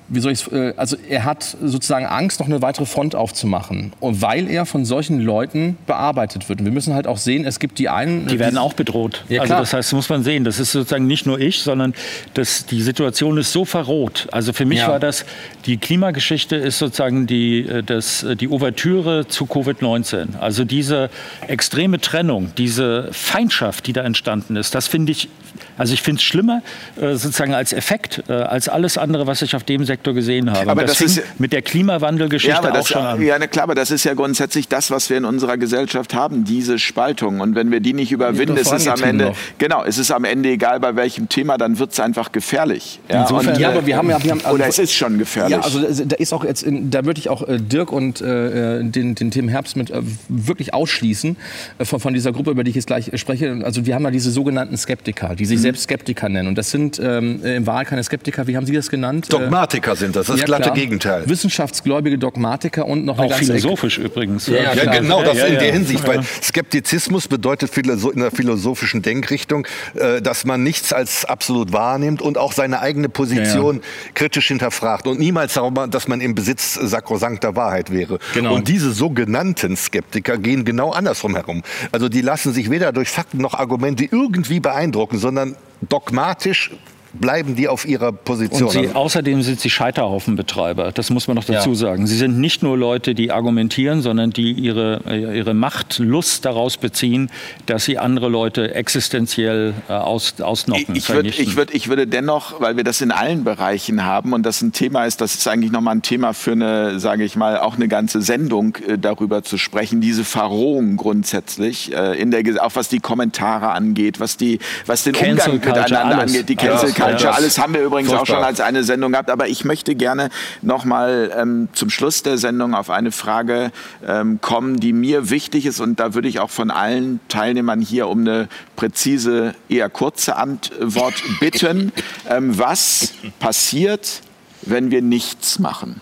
wie soll ich äh, also er hat sozusagen Angst, noch eine weitere Front aufzumachen, und weil er von solchen Leuten bearbeitet wird. Und wir müssen halt auch sehen, es gibt die einen, Die werden auch bedroht. Ja, also das heißt, das muss man sehen. Das ist sozusagen nicht nur ich, sondern das, die Situation ist so verroht. Also für mich Ja. war das, die Klimageschichte ist sozusagen die, äh, das, äh, die Ouvertüre zu Covid-19. Also diese extreme Trennung, diese Feindschaft, die da entstanden ist, das finde ich, also ich finde es schlimmer äh, sozusagen als Effekt, äh, als alles andere, was ich auf dem Sektor gesehen habe. Aber das fing ist mit der Klimawandelgeschichte Ja, auch das, schon an. ja, na klar, aber das ist ja grundsätzlich das, was wir in unserer Gesellschaft haben, diese Spaltung. Und wenn wir die nicht überwinden, ist es am Ende, noch. genau, es ist am Ende egal bei welchem Thema, dann wird es einfach gefährlich. Ja, Insofern- und, Ja, äh, aber wir haben ja- wir haben- also- oder es ist schon gefährlich. Ja, also da- da ist auch jetzt, in, da würde ich auch äh, Dirk und äh, den, den Tim Herbst mit äh, wirklich ausschließen äh, von, von dieser Gruppe, über die ich jetzt gleich äh, spreche. Also wir haben ja diese sogenannten Skeptiker, die Mhm. sich selbst Skeptiker nennen. Und das sind ähm, äh, in Wahrheit keine Skeptiker. Wie haben Sie das genannt? Äh, Dogmatiker sind das, das ja, glatte klar. Gegenteil. Wissenschaftsgläubige Dogmatiker und noch eine Auch ganze Ecke- philosophisch übrigens. Ja, Ja, genau, das Ja, ja, in der. Hinsicht. Weil Skeptizismus bedeutet in der philosophischen Denkrichtung, äh, dass man nichts als absolut wahrnimmt und auch seine eigene Position kritisch hinterfragt und niemals darüber, dass man im Besitz sakrosankter Wahrheit wäre. Genau. Und diese sogenannten Skeptiker gehen genau andersrum herum. Also die lassen sich weder durch Fakten noch Argumente irgendwie beeindrucken, sondern dogmatisch bleiben die auf ihrer Position. Und sie, außerdem sind sie Scheiterhaufenbetreiber. Das muss man noch dazu Ja. sagen. Sie sind nicht nur Leute, die argumentieren, sondern die ihre, äh, ihre Machtlust daraus beziehen, dass sie andere Leute existenziell äh, aus, ausnocken. Ich, würd, vernichten. ich, würd, ich würde dennoch, weil wir das in allen Bereichen haben und das ein Thema ist, das ist eigentlich nochmal ein Thema für eine, sage ich mal, auch eine ganze Sendung äh, darüber zu sprechen, diese Verrohung grundsätzlich, äh, in der, auch was die Kommentare angeht, was, die, was den Cancel Umgang Culture, miteinander alles. angeht, die Cancel falsche. Alles haben wir übrigens Furchtbar. auch schon als eine Sendung gehabt. Aber ich möchte gerne noch mal ähm, zum Schluss der Sendung auf eine Frage ähm, kommen, die mir wichtig ist. Und da würde ich auch von allen Teilnehmern hier um eine präzise, eher kurze Antwort bitten. [LAUGHS] Ähm, was passiert, wenn wir nichts machen?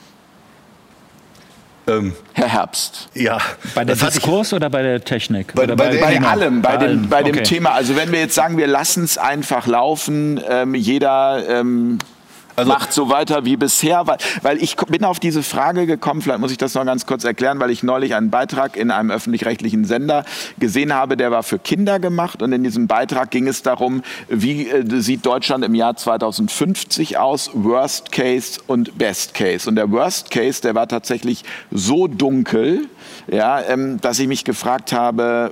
Ähm, Herr Herbst. Ja. Bei der Diskurs oder bei der Technik? Bei, bei, bei, bei allem, bei, dem, allem. bei dem okay. Thema. Also wenn wir jetzt sagen, wir lassen es einfach laufen, ähm, jeder ähm, also, macht so weiter wie bisher, weil, weil ich bin auf diese Frage gekommen, vielleicht muss ich das noch ganz kurz erklären, weil ich neulich einen Beitrag in einem öffentlich-rechtlichen Sender gesehen habe, der war für Kinder gemacht und in diesem Beitrag ging es darum, wie äh, sieht Deutschland im Jahr 2050 aus, Worst Case und Best Case. Und der Worst Case, der war tatsächlich so dunkel, ja, ähm, dass ich mich gefragt habe,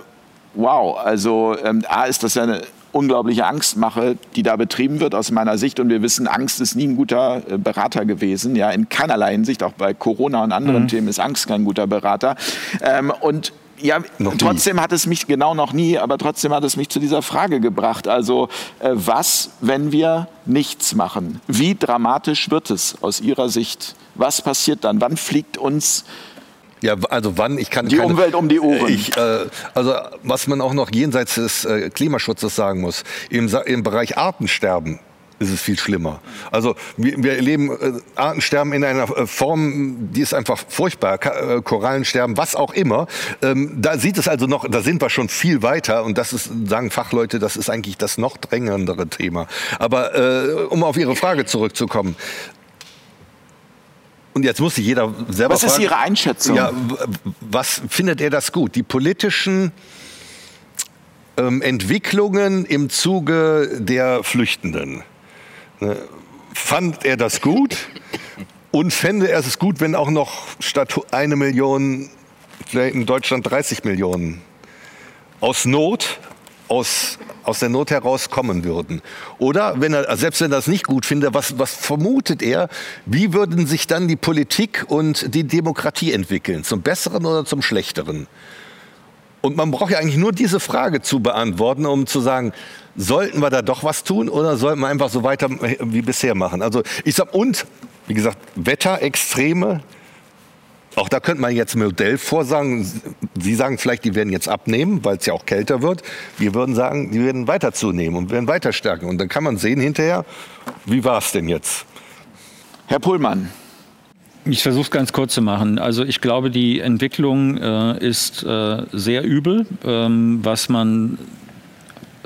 wow, also ähm, A ist das ja eine unglaubliche Angstmache, die da betrieben wird aus meiner Sicht. Und wir wissen, Angst ist nie ein guter äh, Berater gewesen. Ja, in keinerlei Hinsicht, auch bei Corona und anderen mhm. Themen ist Angst kein guter Berater. Ähm, und ja, noch trotzdem nie. hat es mich, genau noch nie, aber trotzdem hat es mich zu dieser Frage gebracht. Also, äh, was, wenn wir nichts machen? Wie dramatisch wird es aus Ihrer Sicht? Was passiert dann? Wann fliegt uns ja, also wann ich kann die keine, Umwelt um die Ohren. Ich, äh, also was man auch noch jenseits des äh, Klimaschutzes sagen muss: im, im Bereich Artensterben ist es viel schlimmer. Also wir, wir erleben äh, Artensterben in einer äh, Form, die ist einfach furchtbar. Ka äh, Korallensterben, was auch immer. Ähm, da sieht es also noch, da sind wir schon viel weiter und das ist, sagen Fachleute, das ist eigentlich das noch drängendere Thema. Aber äh, um auf Ihre Frage zurückzukommen, und jetzt muss sich jeder selber Was ist Ihre Einschätzung? Ja, was findet er das gut? Die politischen ähm, Entwicklungen im Zuge der Flüchtenden. Ne? Fand er das gut? Und fände er es gut, wenn auch noch statt eine Million, vielleicht in Deutschland 30 Millionen aus Not aus, aus der Not heraus kommen würden. Oder wenn er, selbst wenn er das nicht gut findet, was, was vermutet er, wie würden sich dann die Politik und die Demokratie entwickeln? Zum Besseren oder zum Schlechteren? Und man braucht ja eigentlich nur diese Frage zu beantworten, um zu sagen, sollten wir da doch was tun oder sollten wir einfach so weiter wie bisher machen? Also ich sag, und, wie gesagt, Wetterextreme, auch da könnte man jetzt ein Modell vorsagen. Sie sagen vielleicht, die werden jetzt abnehmen, weil es ja auch kälter wird. Wir würden sagen, die werden weiter zunehmen und werden weiter stärken. Und dann kann man sehen hinterher, wie war es denn jetzt? Herr Pullmann. Ich versuche es ganz kurz zu machen. Also ich glaube, die Entwicklung äh, ist äh, sehr übel, ähm, was man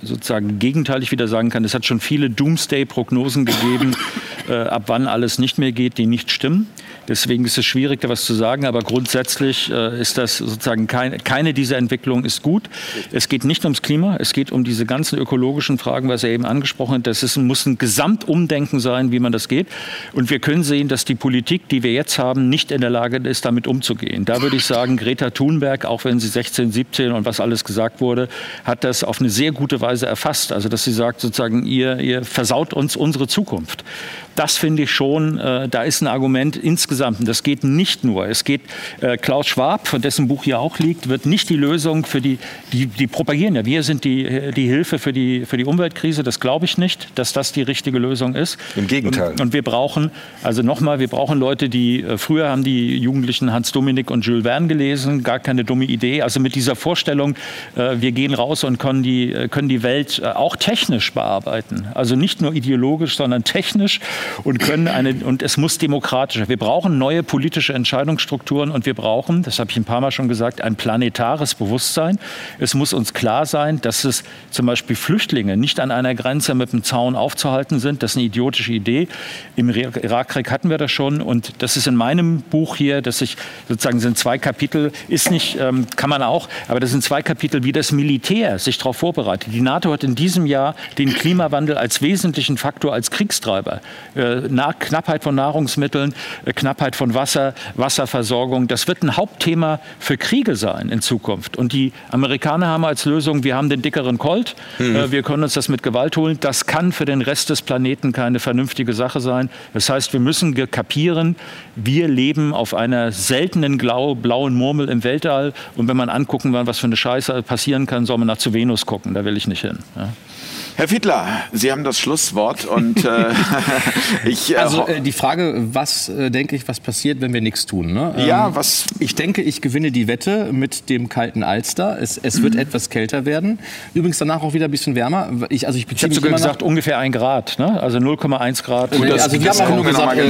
sozusagen gegenteilig wieder sagen kann. Es hat schon viele Doomsday-Prognosen gegeben, [LAUGHS] äh, ab wann alles nicht mehr geht, die nicht stimmen. Deswegen ist es schwierig, da was zu sagen, aber grundsätzlich äh, ist das sozusagen kein, keine dieser Entwicklungen ist gut. Es geht nicht ums Klima, es geht um diese ganzen ökologischen Fragen, was er eben angesprochen hat. Das ist, muss ein Gesamtumdenken sein, wie man das geht. Und wir können sehen, dass die Politik, die wir jetzt haben, nicht in der Lage ist, damit umzugehen. Da würde ich sagen, Greta Thunberg, auch wenn sie 16, 17 und was alles gesagt wurde, hat das auf eine sehr gute Weise erfasst. Also dass sie sagt, sozusagen, ihr, ihr versaut uns unsere Zukunft. Das finde ich schon, äh, da ist ein Argument insgesamt. Und das geht nicht nur. Es geht, äh, Klaus Schwab, von dessen Buch hier auch liegt, wird nicht die Lösung für die, die, die propagieren ja, wir sind die, die Hilfe für die, für die Umweltkrise. Das glaube ich nicht, dass das die richtige Lösung ist. Im Gegenteil. Und, und wir brauchen, also nochmal, wir brauchen Leute, die, äh, früher haben die Jugendlichen Hans Dominik und Jules Verne gelesen, gar keine dumme Idee. Also mit dieser Vorstellung, äh, wir gehen raus und können die, äh, können die Welt äh, auch technisch bearbeiten. Also nicht nur ideologisch, sondern technisch und können eine, und es muss demokratischer. Wir brauchen neue politische Entscheidungsstrukturen und wir brauchen, das habe ich ein paar Mal schon gesagt, ein planetares Bewusstsein. Es muss uns klar sein, dass es zum Beispiel Flüchtlinge nicht an einer Grenze mit einem Zaun aufzuhalten sind. Das ist eine idiotische Idee. Im Irakkrieg hatten wir das schon und das ist in meinem Buch hier, dass ich sozusagen sind zwei Kapitel, ist nicht, ähm, kann man auch, aber das sind zwei Kapitel, wie das Militär sich darauf vorbereitet. Die NATO hat in diesem Jahr den Klimawandel als wesentlichen Faktor, als Kriegstreiber äh, Knappheit von Nahrungsmitteln, äh, Knappheit von Wasser, Wasserversorgung. Das wird ein Hauptthema für Kriege sein in Zukunft. Und die Amerikaner haben als Lösung, wir haben den dickeren Colt, mhm. Äh, wir können uns das mit Gewalt holen. Das kann für den Rest des Planeten keine vernünftige Sache sein. Das heißt, wir müssen kapieren, wir leben auf einer seltenen blauen Murmel im Weltall. Und wenn man angucken will, was für eine Scheiße passieren kann, soll man nach zu Venus gucken. Da will ich nicht hin. Ja. Herr Fiedler, Sie haben das Schlusswort und äh, [LAUGHS] ich. Äh, Also äh, die Frage, was äh, denke ich, was passiert, wenn wir nichts tun? Ne? Ja, was- Ich denke, ich gewinne die Wette mit dem kalten Alster. Es, es wird etwas kälter werden. Übrigens danach auch wieder ein bisschen wärmer. Ich, also ich Ich habe sogar gesagt, ungefähr ein Grad, ne? also 0,1 Grad. nach, das- also wir das haben nur gesagt, mal äh,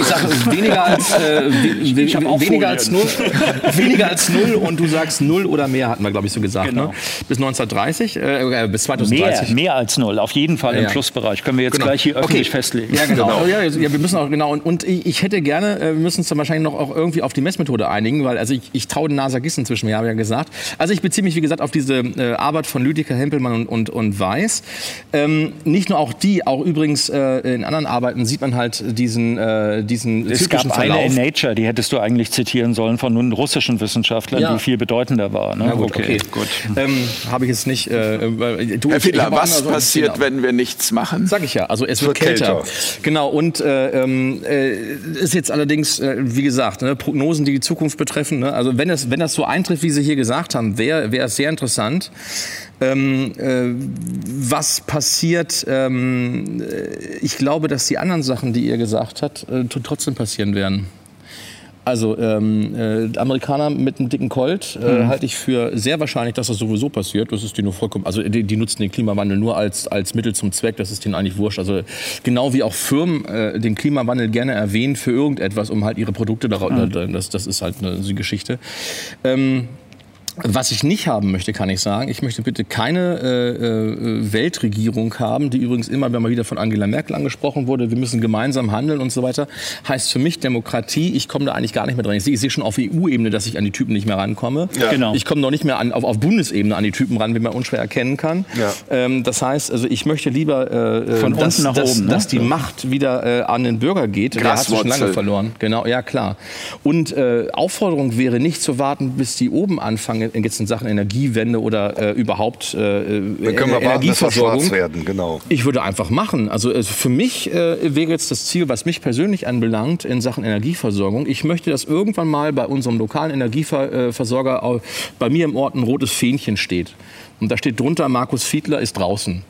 ich sage weniger als äh, we- [LAUGHS] we- weniger als null, [LAUGHS] weniger als null und du sagst null oder mehr hatten wir glaube ich so gesagt. Genau. Ne? Bis 1930, äh, bis Mehr, 2030. mehr als null, auf jeden Fall im Ja. Plusbereich. Können wir jetzt Genau. gleich hier öffentlich Okay. festlegen. Ja, genau. Oh, Ja, ja, wir müssen auch genau. Und, und ich, ich hätte gerne, äh, wir müssen uns dann wahrscheinlich noch auch irgendwie auf die Messmethode einigen, weil also ich, ich traue den NASA Giss inzwischen, wir haben ja gesagt. Also ich beziehe mich, wie gesagt, auf diese äh, Arbeit von Lüdiker, Hempelmann und, und, und Weiß. Ähm, nicht nur auch die, auch übrigens äh, in anderen Arbeiten sieht man halt diesen, äh, diesen Es gab eine Verlauf. in Nature, die hättest du eigentlich zitieren sollen von nun russischen Wissenschaftlern, Ja. die viel bedeutender war. Ne? Na gut, okay. gut. Ähm, Habe ich jetzt nicht. Äh, weil- du, Herr ich- ich Fiedler, was passiert, genau. wenn wir nichts machen? Sag ich ja, also es wird, wird kälter. kälter. Genau, und äh, ähm, äh, ist jetzt allerdings, äh, wie gesagt, ne, Prognosen, die die Zukunft betreffen. Ne? Also wenn das, wenn das so eintrifft, wie Sie hier gesagt haben, wäre es sehr interessant. Ähm, äh, was passiert? Ähm, äh, ich glaube, dass die anderen Sachen, die ihr gesagt habt, äh, trotzdem passieren werden. Also ähm, äh, Amerikaner mit einem dicken Colt äh, halte ich für sehr wahrscheinlich, dass das sowieso passiert. Das ist denen nur vollkommen. Also die, die nutzen den Klimawandel nur als als Mittel zum Zweck. Das ist denen eigentlich wurscht. Also genau wie auch Firmen äh, den Klimawandel gerne erwähnen für irgendetwas, um halt ihre Produkte daraus. Das, das ist halt eine, die Geschichte. Ähm, was ich nicht haben möchte, kann ich sagen, ich möchte bitte keine äh, äh, Weltregierung haben, die übrigens immer, wenn mal wieder von Angela Merkel angesprochen wurde, wir müssen gemeinsam handeln und so weiter, heißt für mich Demokratie, ich komme da eigentlich gar nicht mehr dran. Ich sehe, ich sehe schon auf EU-Ebene, dass ich an die Typen nicht mehr rankomme. Genau. Ich komme noch nicht mehr an, auf, auf Bundesebene an die Typen ran, wie man unschwer erkennen kann. Ja. Ähm, das heißt, also ich möchte lieber, äh, Von dass, unten nach dass, oben, ne? dass die Macht wieder äh, an den Bürger geht. Der hat schon lange verloren. Genau, ja klar. Und äh, Aufforderung wäre nicht zu warten, bis die oben anfangen, in Sachen Energiewende oder äh, überhaupt äh, Dann können wir warten, dass wir werden, genau. Ich würde einfach machen. Also äh, für mich äh, wäre jetzt das Ziel, was mich persönlich anbelangt, in Sachen Energieversorgung. Ich möchte, dass irgendwann mal bei unserem lokalen Energieversorger au- bei mir im Ort ein rotes Fähnchen steht. Und da steht drunter, Markus Fiedler ist draußen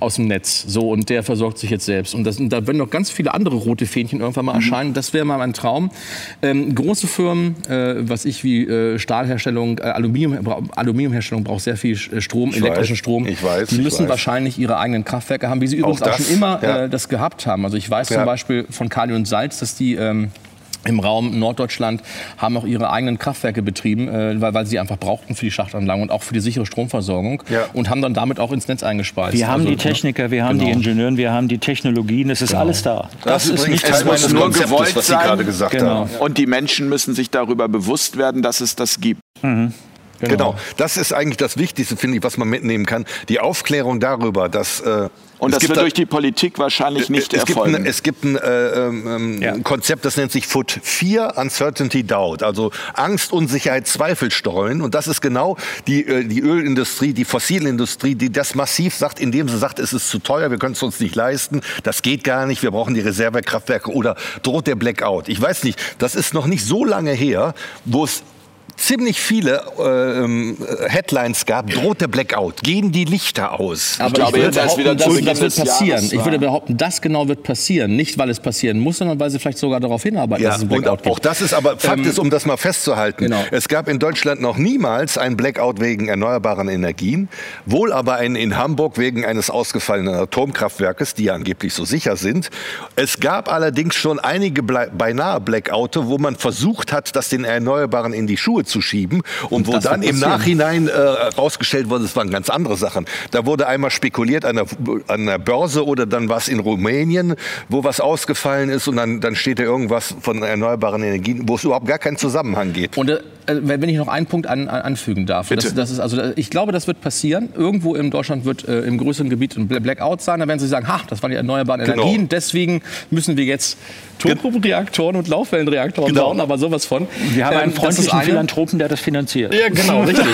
aus dem Netz. So, und der versorgt sich jetzt selbst. Und, das, und da werden noch ganz viele andere rote Fähnchen irgendwann mal erscheinen. Das wäre mal mein Traum. Ähm, große Firmen, äh, was ich wie äh, Stahlherstellung, äh, Aluminium, Aluminiumherstellung braucht sehr viel äh, Strom, Ich elektrischen weiß, Strom. ich weiß, Die müssen weiß. wahrscheinlich ihre eigenen Kraftwerke haben, wie sie übrigens auch, das, schon immer ja. äh, das gehabt haben. Also ich weiß Ja. zum Beispiel von Kali und Salz, dass die ähm, im Raum Norddeutschland haben auch ihre eigenen Kraftwerke betrieben, äh, weil, weil sie einfach brauchten für die Schachtanlagen und auch für die sichere Stromversorgung Ja. und haben dann damit auch ins Netz eingespeist. Wir haben Also, die Techniker, wir haben Genau. die Ingenieure, wir haben die Technologien, es ist alles da. Das, ist übrigens nicht Teil das, was meines nur Konzeptes, gewollt was Sie sein. gerade gesagt Genau. haben. Und die Menschen müssen sich darüber bewusst werden, dass es das gibt. Genau. Das ist eigentlich das Wichtigste, finde ich, was man mitnehmen kann. Die Aufklärung darüber, dass äh, Und es das gibt wird da- durch die Politik wahrscheinlich nicht es gibt, erfolgen. ein, es gibt ein äh, ähm, Ja. Konzept, das nennt sich FUT 4, Uncertainty Doubt, also Angst, Unsicherheit, Zweifel streuen. Und das ist genau die, äh, die Ölindustrie, die Fossilindustrie, die das massiv sagt, indem sie sagt, es ist zu teuer, wir können es uns nicht leisten, das geht gar nicht, wir brauchen die Reservekraftwerke oder droht der Blackout. Ich weiß nicht, das ist noch nicht so lange her, wo es ziemlich viele äh, ähm, Headlines gab, droht der Blackout, gehen die Lichter aus. Aber glaube, ich würde jetzt behaupten, das, das wird passieren. Jahres Ich würde behaupten, das genau wird passieren. Nicht, weil es passieren muss, sondern weil sie vielleicht sogar darauf hinarbeiten, Ja, dass es einen und Blackout auch gibt. das ist aber Fakt ist, um das mal festzuhalten. Genau. Es gab in Deutschland noch niemals einen Blackout wegen erneuerbaren Energien, wohl aber einen in Hamburg wegen eines ausgefallenen Atomkraftwerkes, die ja angeblich so sicher sind. Es gab allerdings schon einige beinahe Blackouts, wo man versucht hat, das den Erneuerbaren in die Schuhe zu schieben und wo das dann im. Nachhinein äh, rausgestellt wurde, es waren ganz andere Sachen. Da wurde einmal spekuliert an der, an der Börse oder dann was in Rumänien, wo was ausgefallen ist und dann, dann steht da irgendwas von erneuerbaren Energien, wo es überhaupt gar keinen Zusammenhang geht. Und äh, wenn wenn ich noch einen Punkt an, an, anfügen darf, Bitte. Das, das ist also, äh, ich glaube, das wird passieren. Irgendwo in Deutschland wird äh, im größeren Gebiet ein Bla- Blackout sein. Da werden sie sagen, ha, das waren die erneuerbaren Genau. Energien. Deswegen müssen wir jetzt Turboreaktoren und Laufwellenreaktoren Genau. bauen, aber sowas von. Wir haben Ähm, einen freundlichen eine. Philanthropen, der das finanziert. Ja, genau, [LAUGHS] richtig.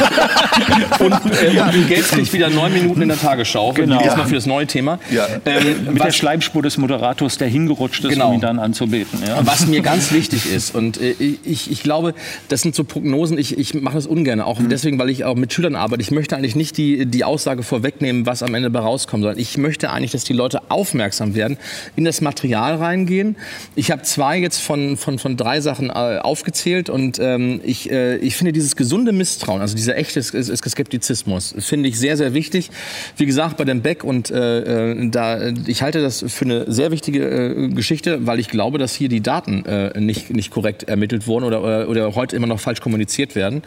und äh, Bill Gates kriegt wieder neun Minuten in der Tagesschau. Genau. Erstmal für das neue Thema. Ja. Ähm, Mit der was, Schleimspur des Moderators, der hingerutscht ist, Genau. um ihn dann anzubeten. Ja. was mir ganz wichtig ist, und äh, ich, ich glaube, das sind so Pro Prognosen, ich, ich mache das ungern, auch mhm. deswegen, weil ich auch mit Schülern arbeite. Ich möchte eigentlich nicht die, die Aussage vorwegnehmen, was am Ende dabei rauskommt, sondern ich möchte eigentlich, dass die Leute aufmerksam werden, in das Material reingehen. Ich habe zwei jetzt von, von, von drei Sachen äh, aufgezählt und ähm, ich, äh, ich finde dieses gesunde Misstrauen, also dieser echte Skeptizismus, finde ich sehr, sehr wichtig. Wie gesagt, bei dem Beck und äh, äh da, ich halte das für eine sehr wichtige äh, Geschichte, weil ich glaube, dass hier die Daten äh, nicht, nicht korrekt ermittelt wurden oder, oder, oder heute immer noch falsch kommuniziert werden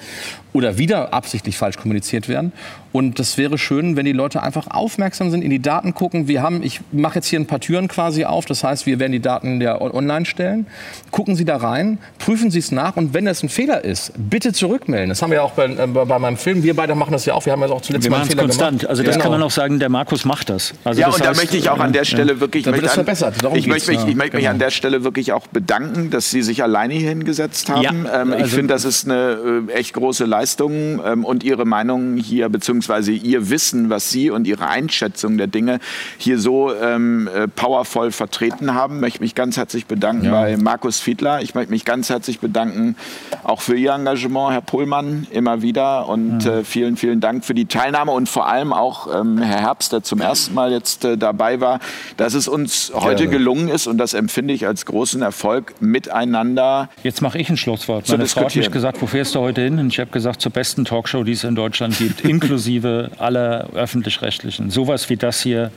oder wieder absichtlich falsch kommuniziert werden. Und das wäre schön, wenn die Leute einfach aufmerksam sind, in die Daten gucken. Wir haben, ich mache jetzt hier ein paar Türen quasi auf. Das heißt, wir werden die Daten ja online stellen. Gucken Sie da rein, prüfen Sie es nach und wenn das ein Fehler ist, bitte zurückmelden. Das haben wir ja auch bei, äh, bei meinem Film. Wir beide machen das ja auch. Wir haben ja auch zuletzt wir mal einen Fehler konstant. gemacht. Also das genau. kann man auch sagen, der Markus macht das. Also ja, das und heißt, da möchte ich auch an der Stelle ja. wirklich... Da wird das verbessert. Darum ich möchte, mich, ich möchte genau. mich an der Stelle wirklich auch bedanken, dass Sie sich alleine hier hingesetzt haben. Ja, ähm, also ich finde, das ist eine äh, echt große Leistung ähm, und Ihre Meinung hier, beziehungsweise Ihr Wissen was Sie und Ihre Einschätzung der Dinge hier so ähm, äh, powervoll vertreten haben. Ich möchte mich ganz herzlich bedanken ja. bei Markus Fiedler. Ich möchte mich ganz herzlich bedanken auch für Ihr Engagement, Herr Pohlmann, immer wieder. Und ja. äh, vielen, vielen Dank für die Teilnahme und vor allem auch ähm, Herr Herbst, der zum ersten Mal jetzt äh, dabei war, dass es uns heute Gerne. gelungen ist und das empfinde ich als großen Erfolg, miteinander. Jetzt mache ich ein Schlusswort. Meine Frau hat mich gesagt, wo fährst du heute hin? Und ich habe gesagt, zur besten Talkshow, die es in Deutschland gibt, [LAUGHS] inklusive aller öffentlich-rechtlichen. Sowas wie das hier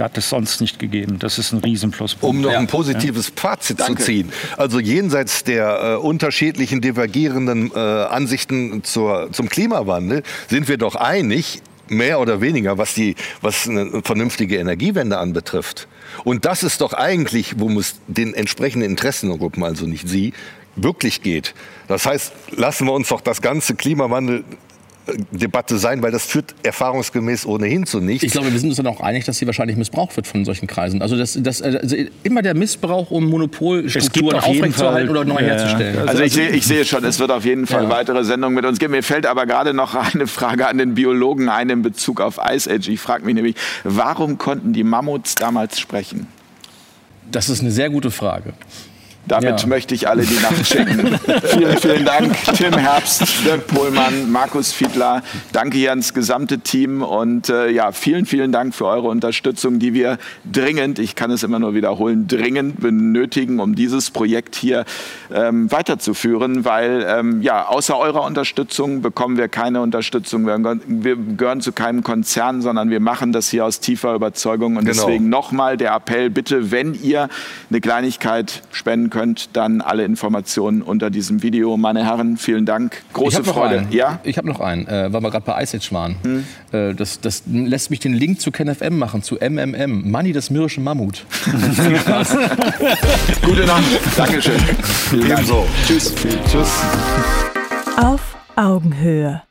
hat es sonst nicht gegeben. Das ist ein Riesenpluspunkt. Um noch ein positives Fazit Danke. zu ziehen. Also jenseits der äh, unterschiedlichen divergierenden äh, Ansichten zur, zum Klimawandel sind wir doch einig, mehr oder weniger, was, die, was eine vernünftige Energiewende anbetrifft. Und das ist doch eigentlich, wo es den entsprechenden Interessengruppen, also nicht Sie, wirklich geht. Das heißt, lassen wir uns doch das ganze Klimawandel Debatte sein, weil das führt erfahrungsgemäß ohnehin zu nichts. Ich glaube, wir sind uns dann auch einig, dass sie wahrscheinlich missbraucht wird von solchen Kreisen. Also, das, das, also immer der Missbrauch, um Monopolstrukturen aufrechtzuerhalten oder neu herzustellen. Ja. Also, ich, sehe, ich sehe schon, es wird auf jeden Fall ja. weitere Sendungen mit uns geben. Mir fällt aber gerade noch eine Frage an den Biologen ein in Bezug auf Ice Age. Ich frage mich nämlich, warum konnten die Mammuts damals sprechen? Das ist eine sehr gute Frage. Damit ja. möchte ich alle die Nacht schicken. [LAUGHS] vielen, vielen Dank, Tim Herbst, Dirk Pohlmann, Markus Fiedler. Danke hier ans gesamte Team und äh, ja, vielen, vielen Dank für eure Unterstützung, die wir dringend, ich kann es immer nur wiederholen, dringend benötigen, um dieses Projekt hier ähm, weiterzuführen, weil ähm, ja, außer eurer Unterstützung bekommen wir keine Unterstützung. Wir, wir, gehören zu keinem Konzern, sondern wir machen das hier aus tiefer Überzeugung und genau. deswegen nochmal der Appell, bitte, wenn ihr eine Kleinigkeit spenden könnt, könnt, dann alle Informationen unter diesem Video. Meine Herren, vielen Dank. Große Freude. Ja? Ich habe noch einen, äh, weil wir gerade bei Ice Age waren. Hm. Äh, das, das, lässt mich den Link zu KenFM machen, zu MMM. Money, das mürrische Mammut. [LAUGHS] Gute Nacht. Dankeschön. Ebenso. Tschüss. Tschüss. Auf Augenhöhe.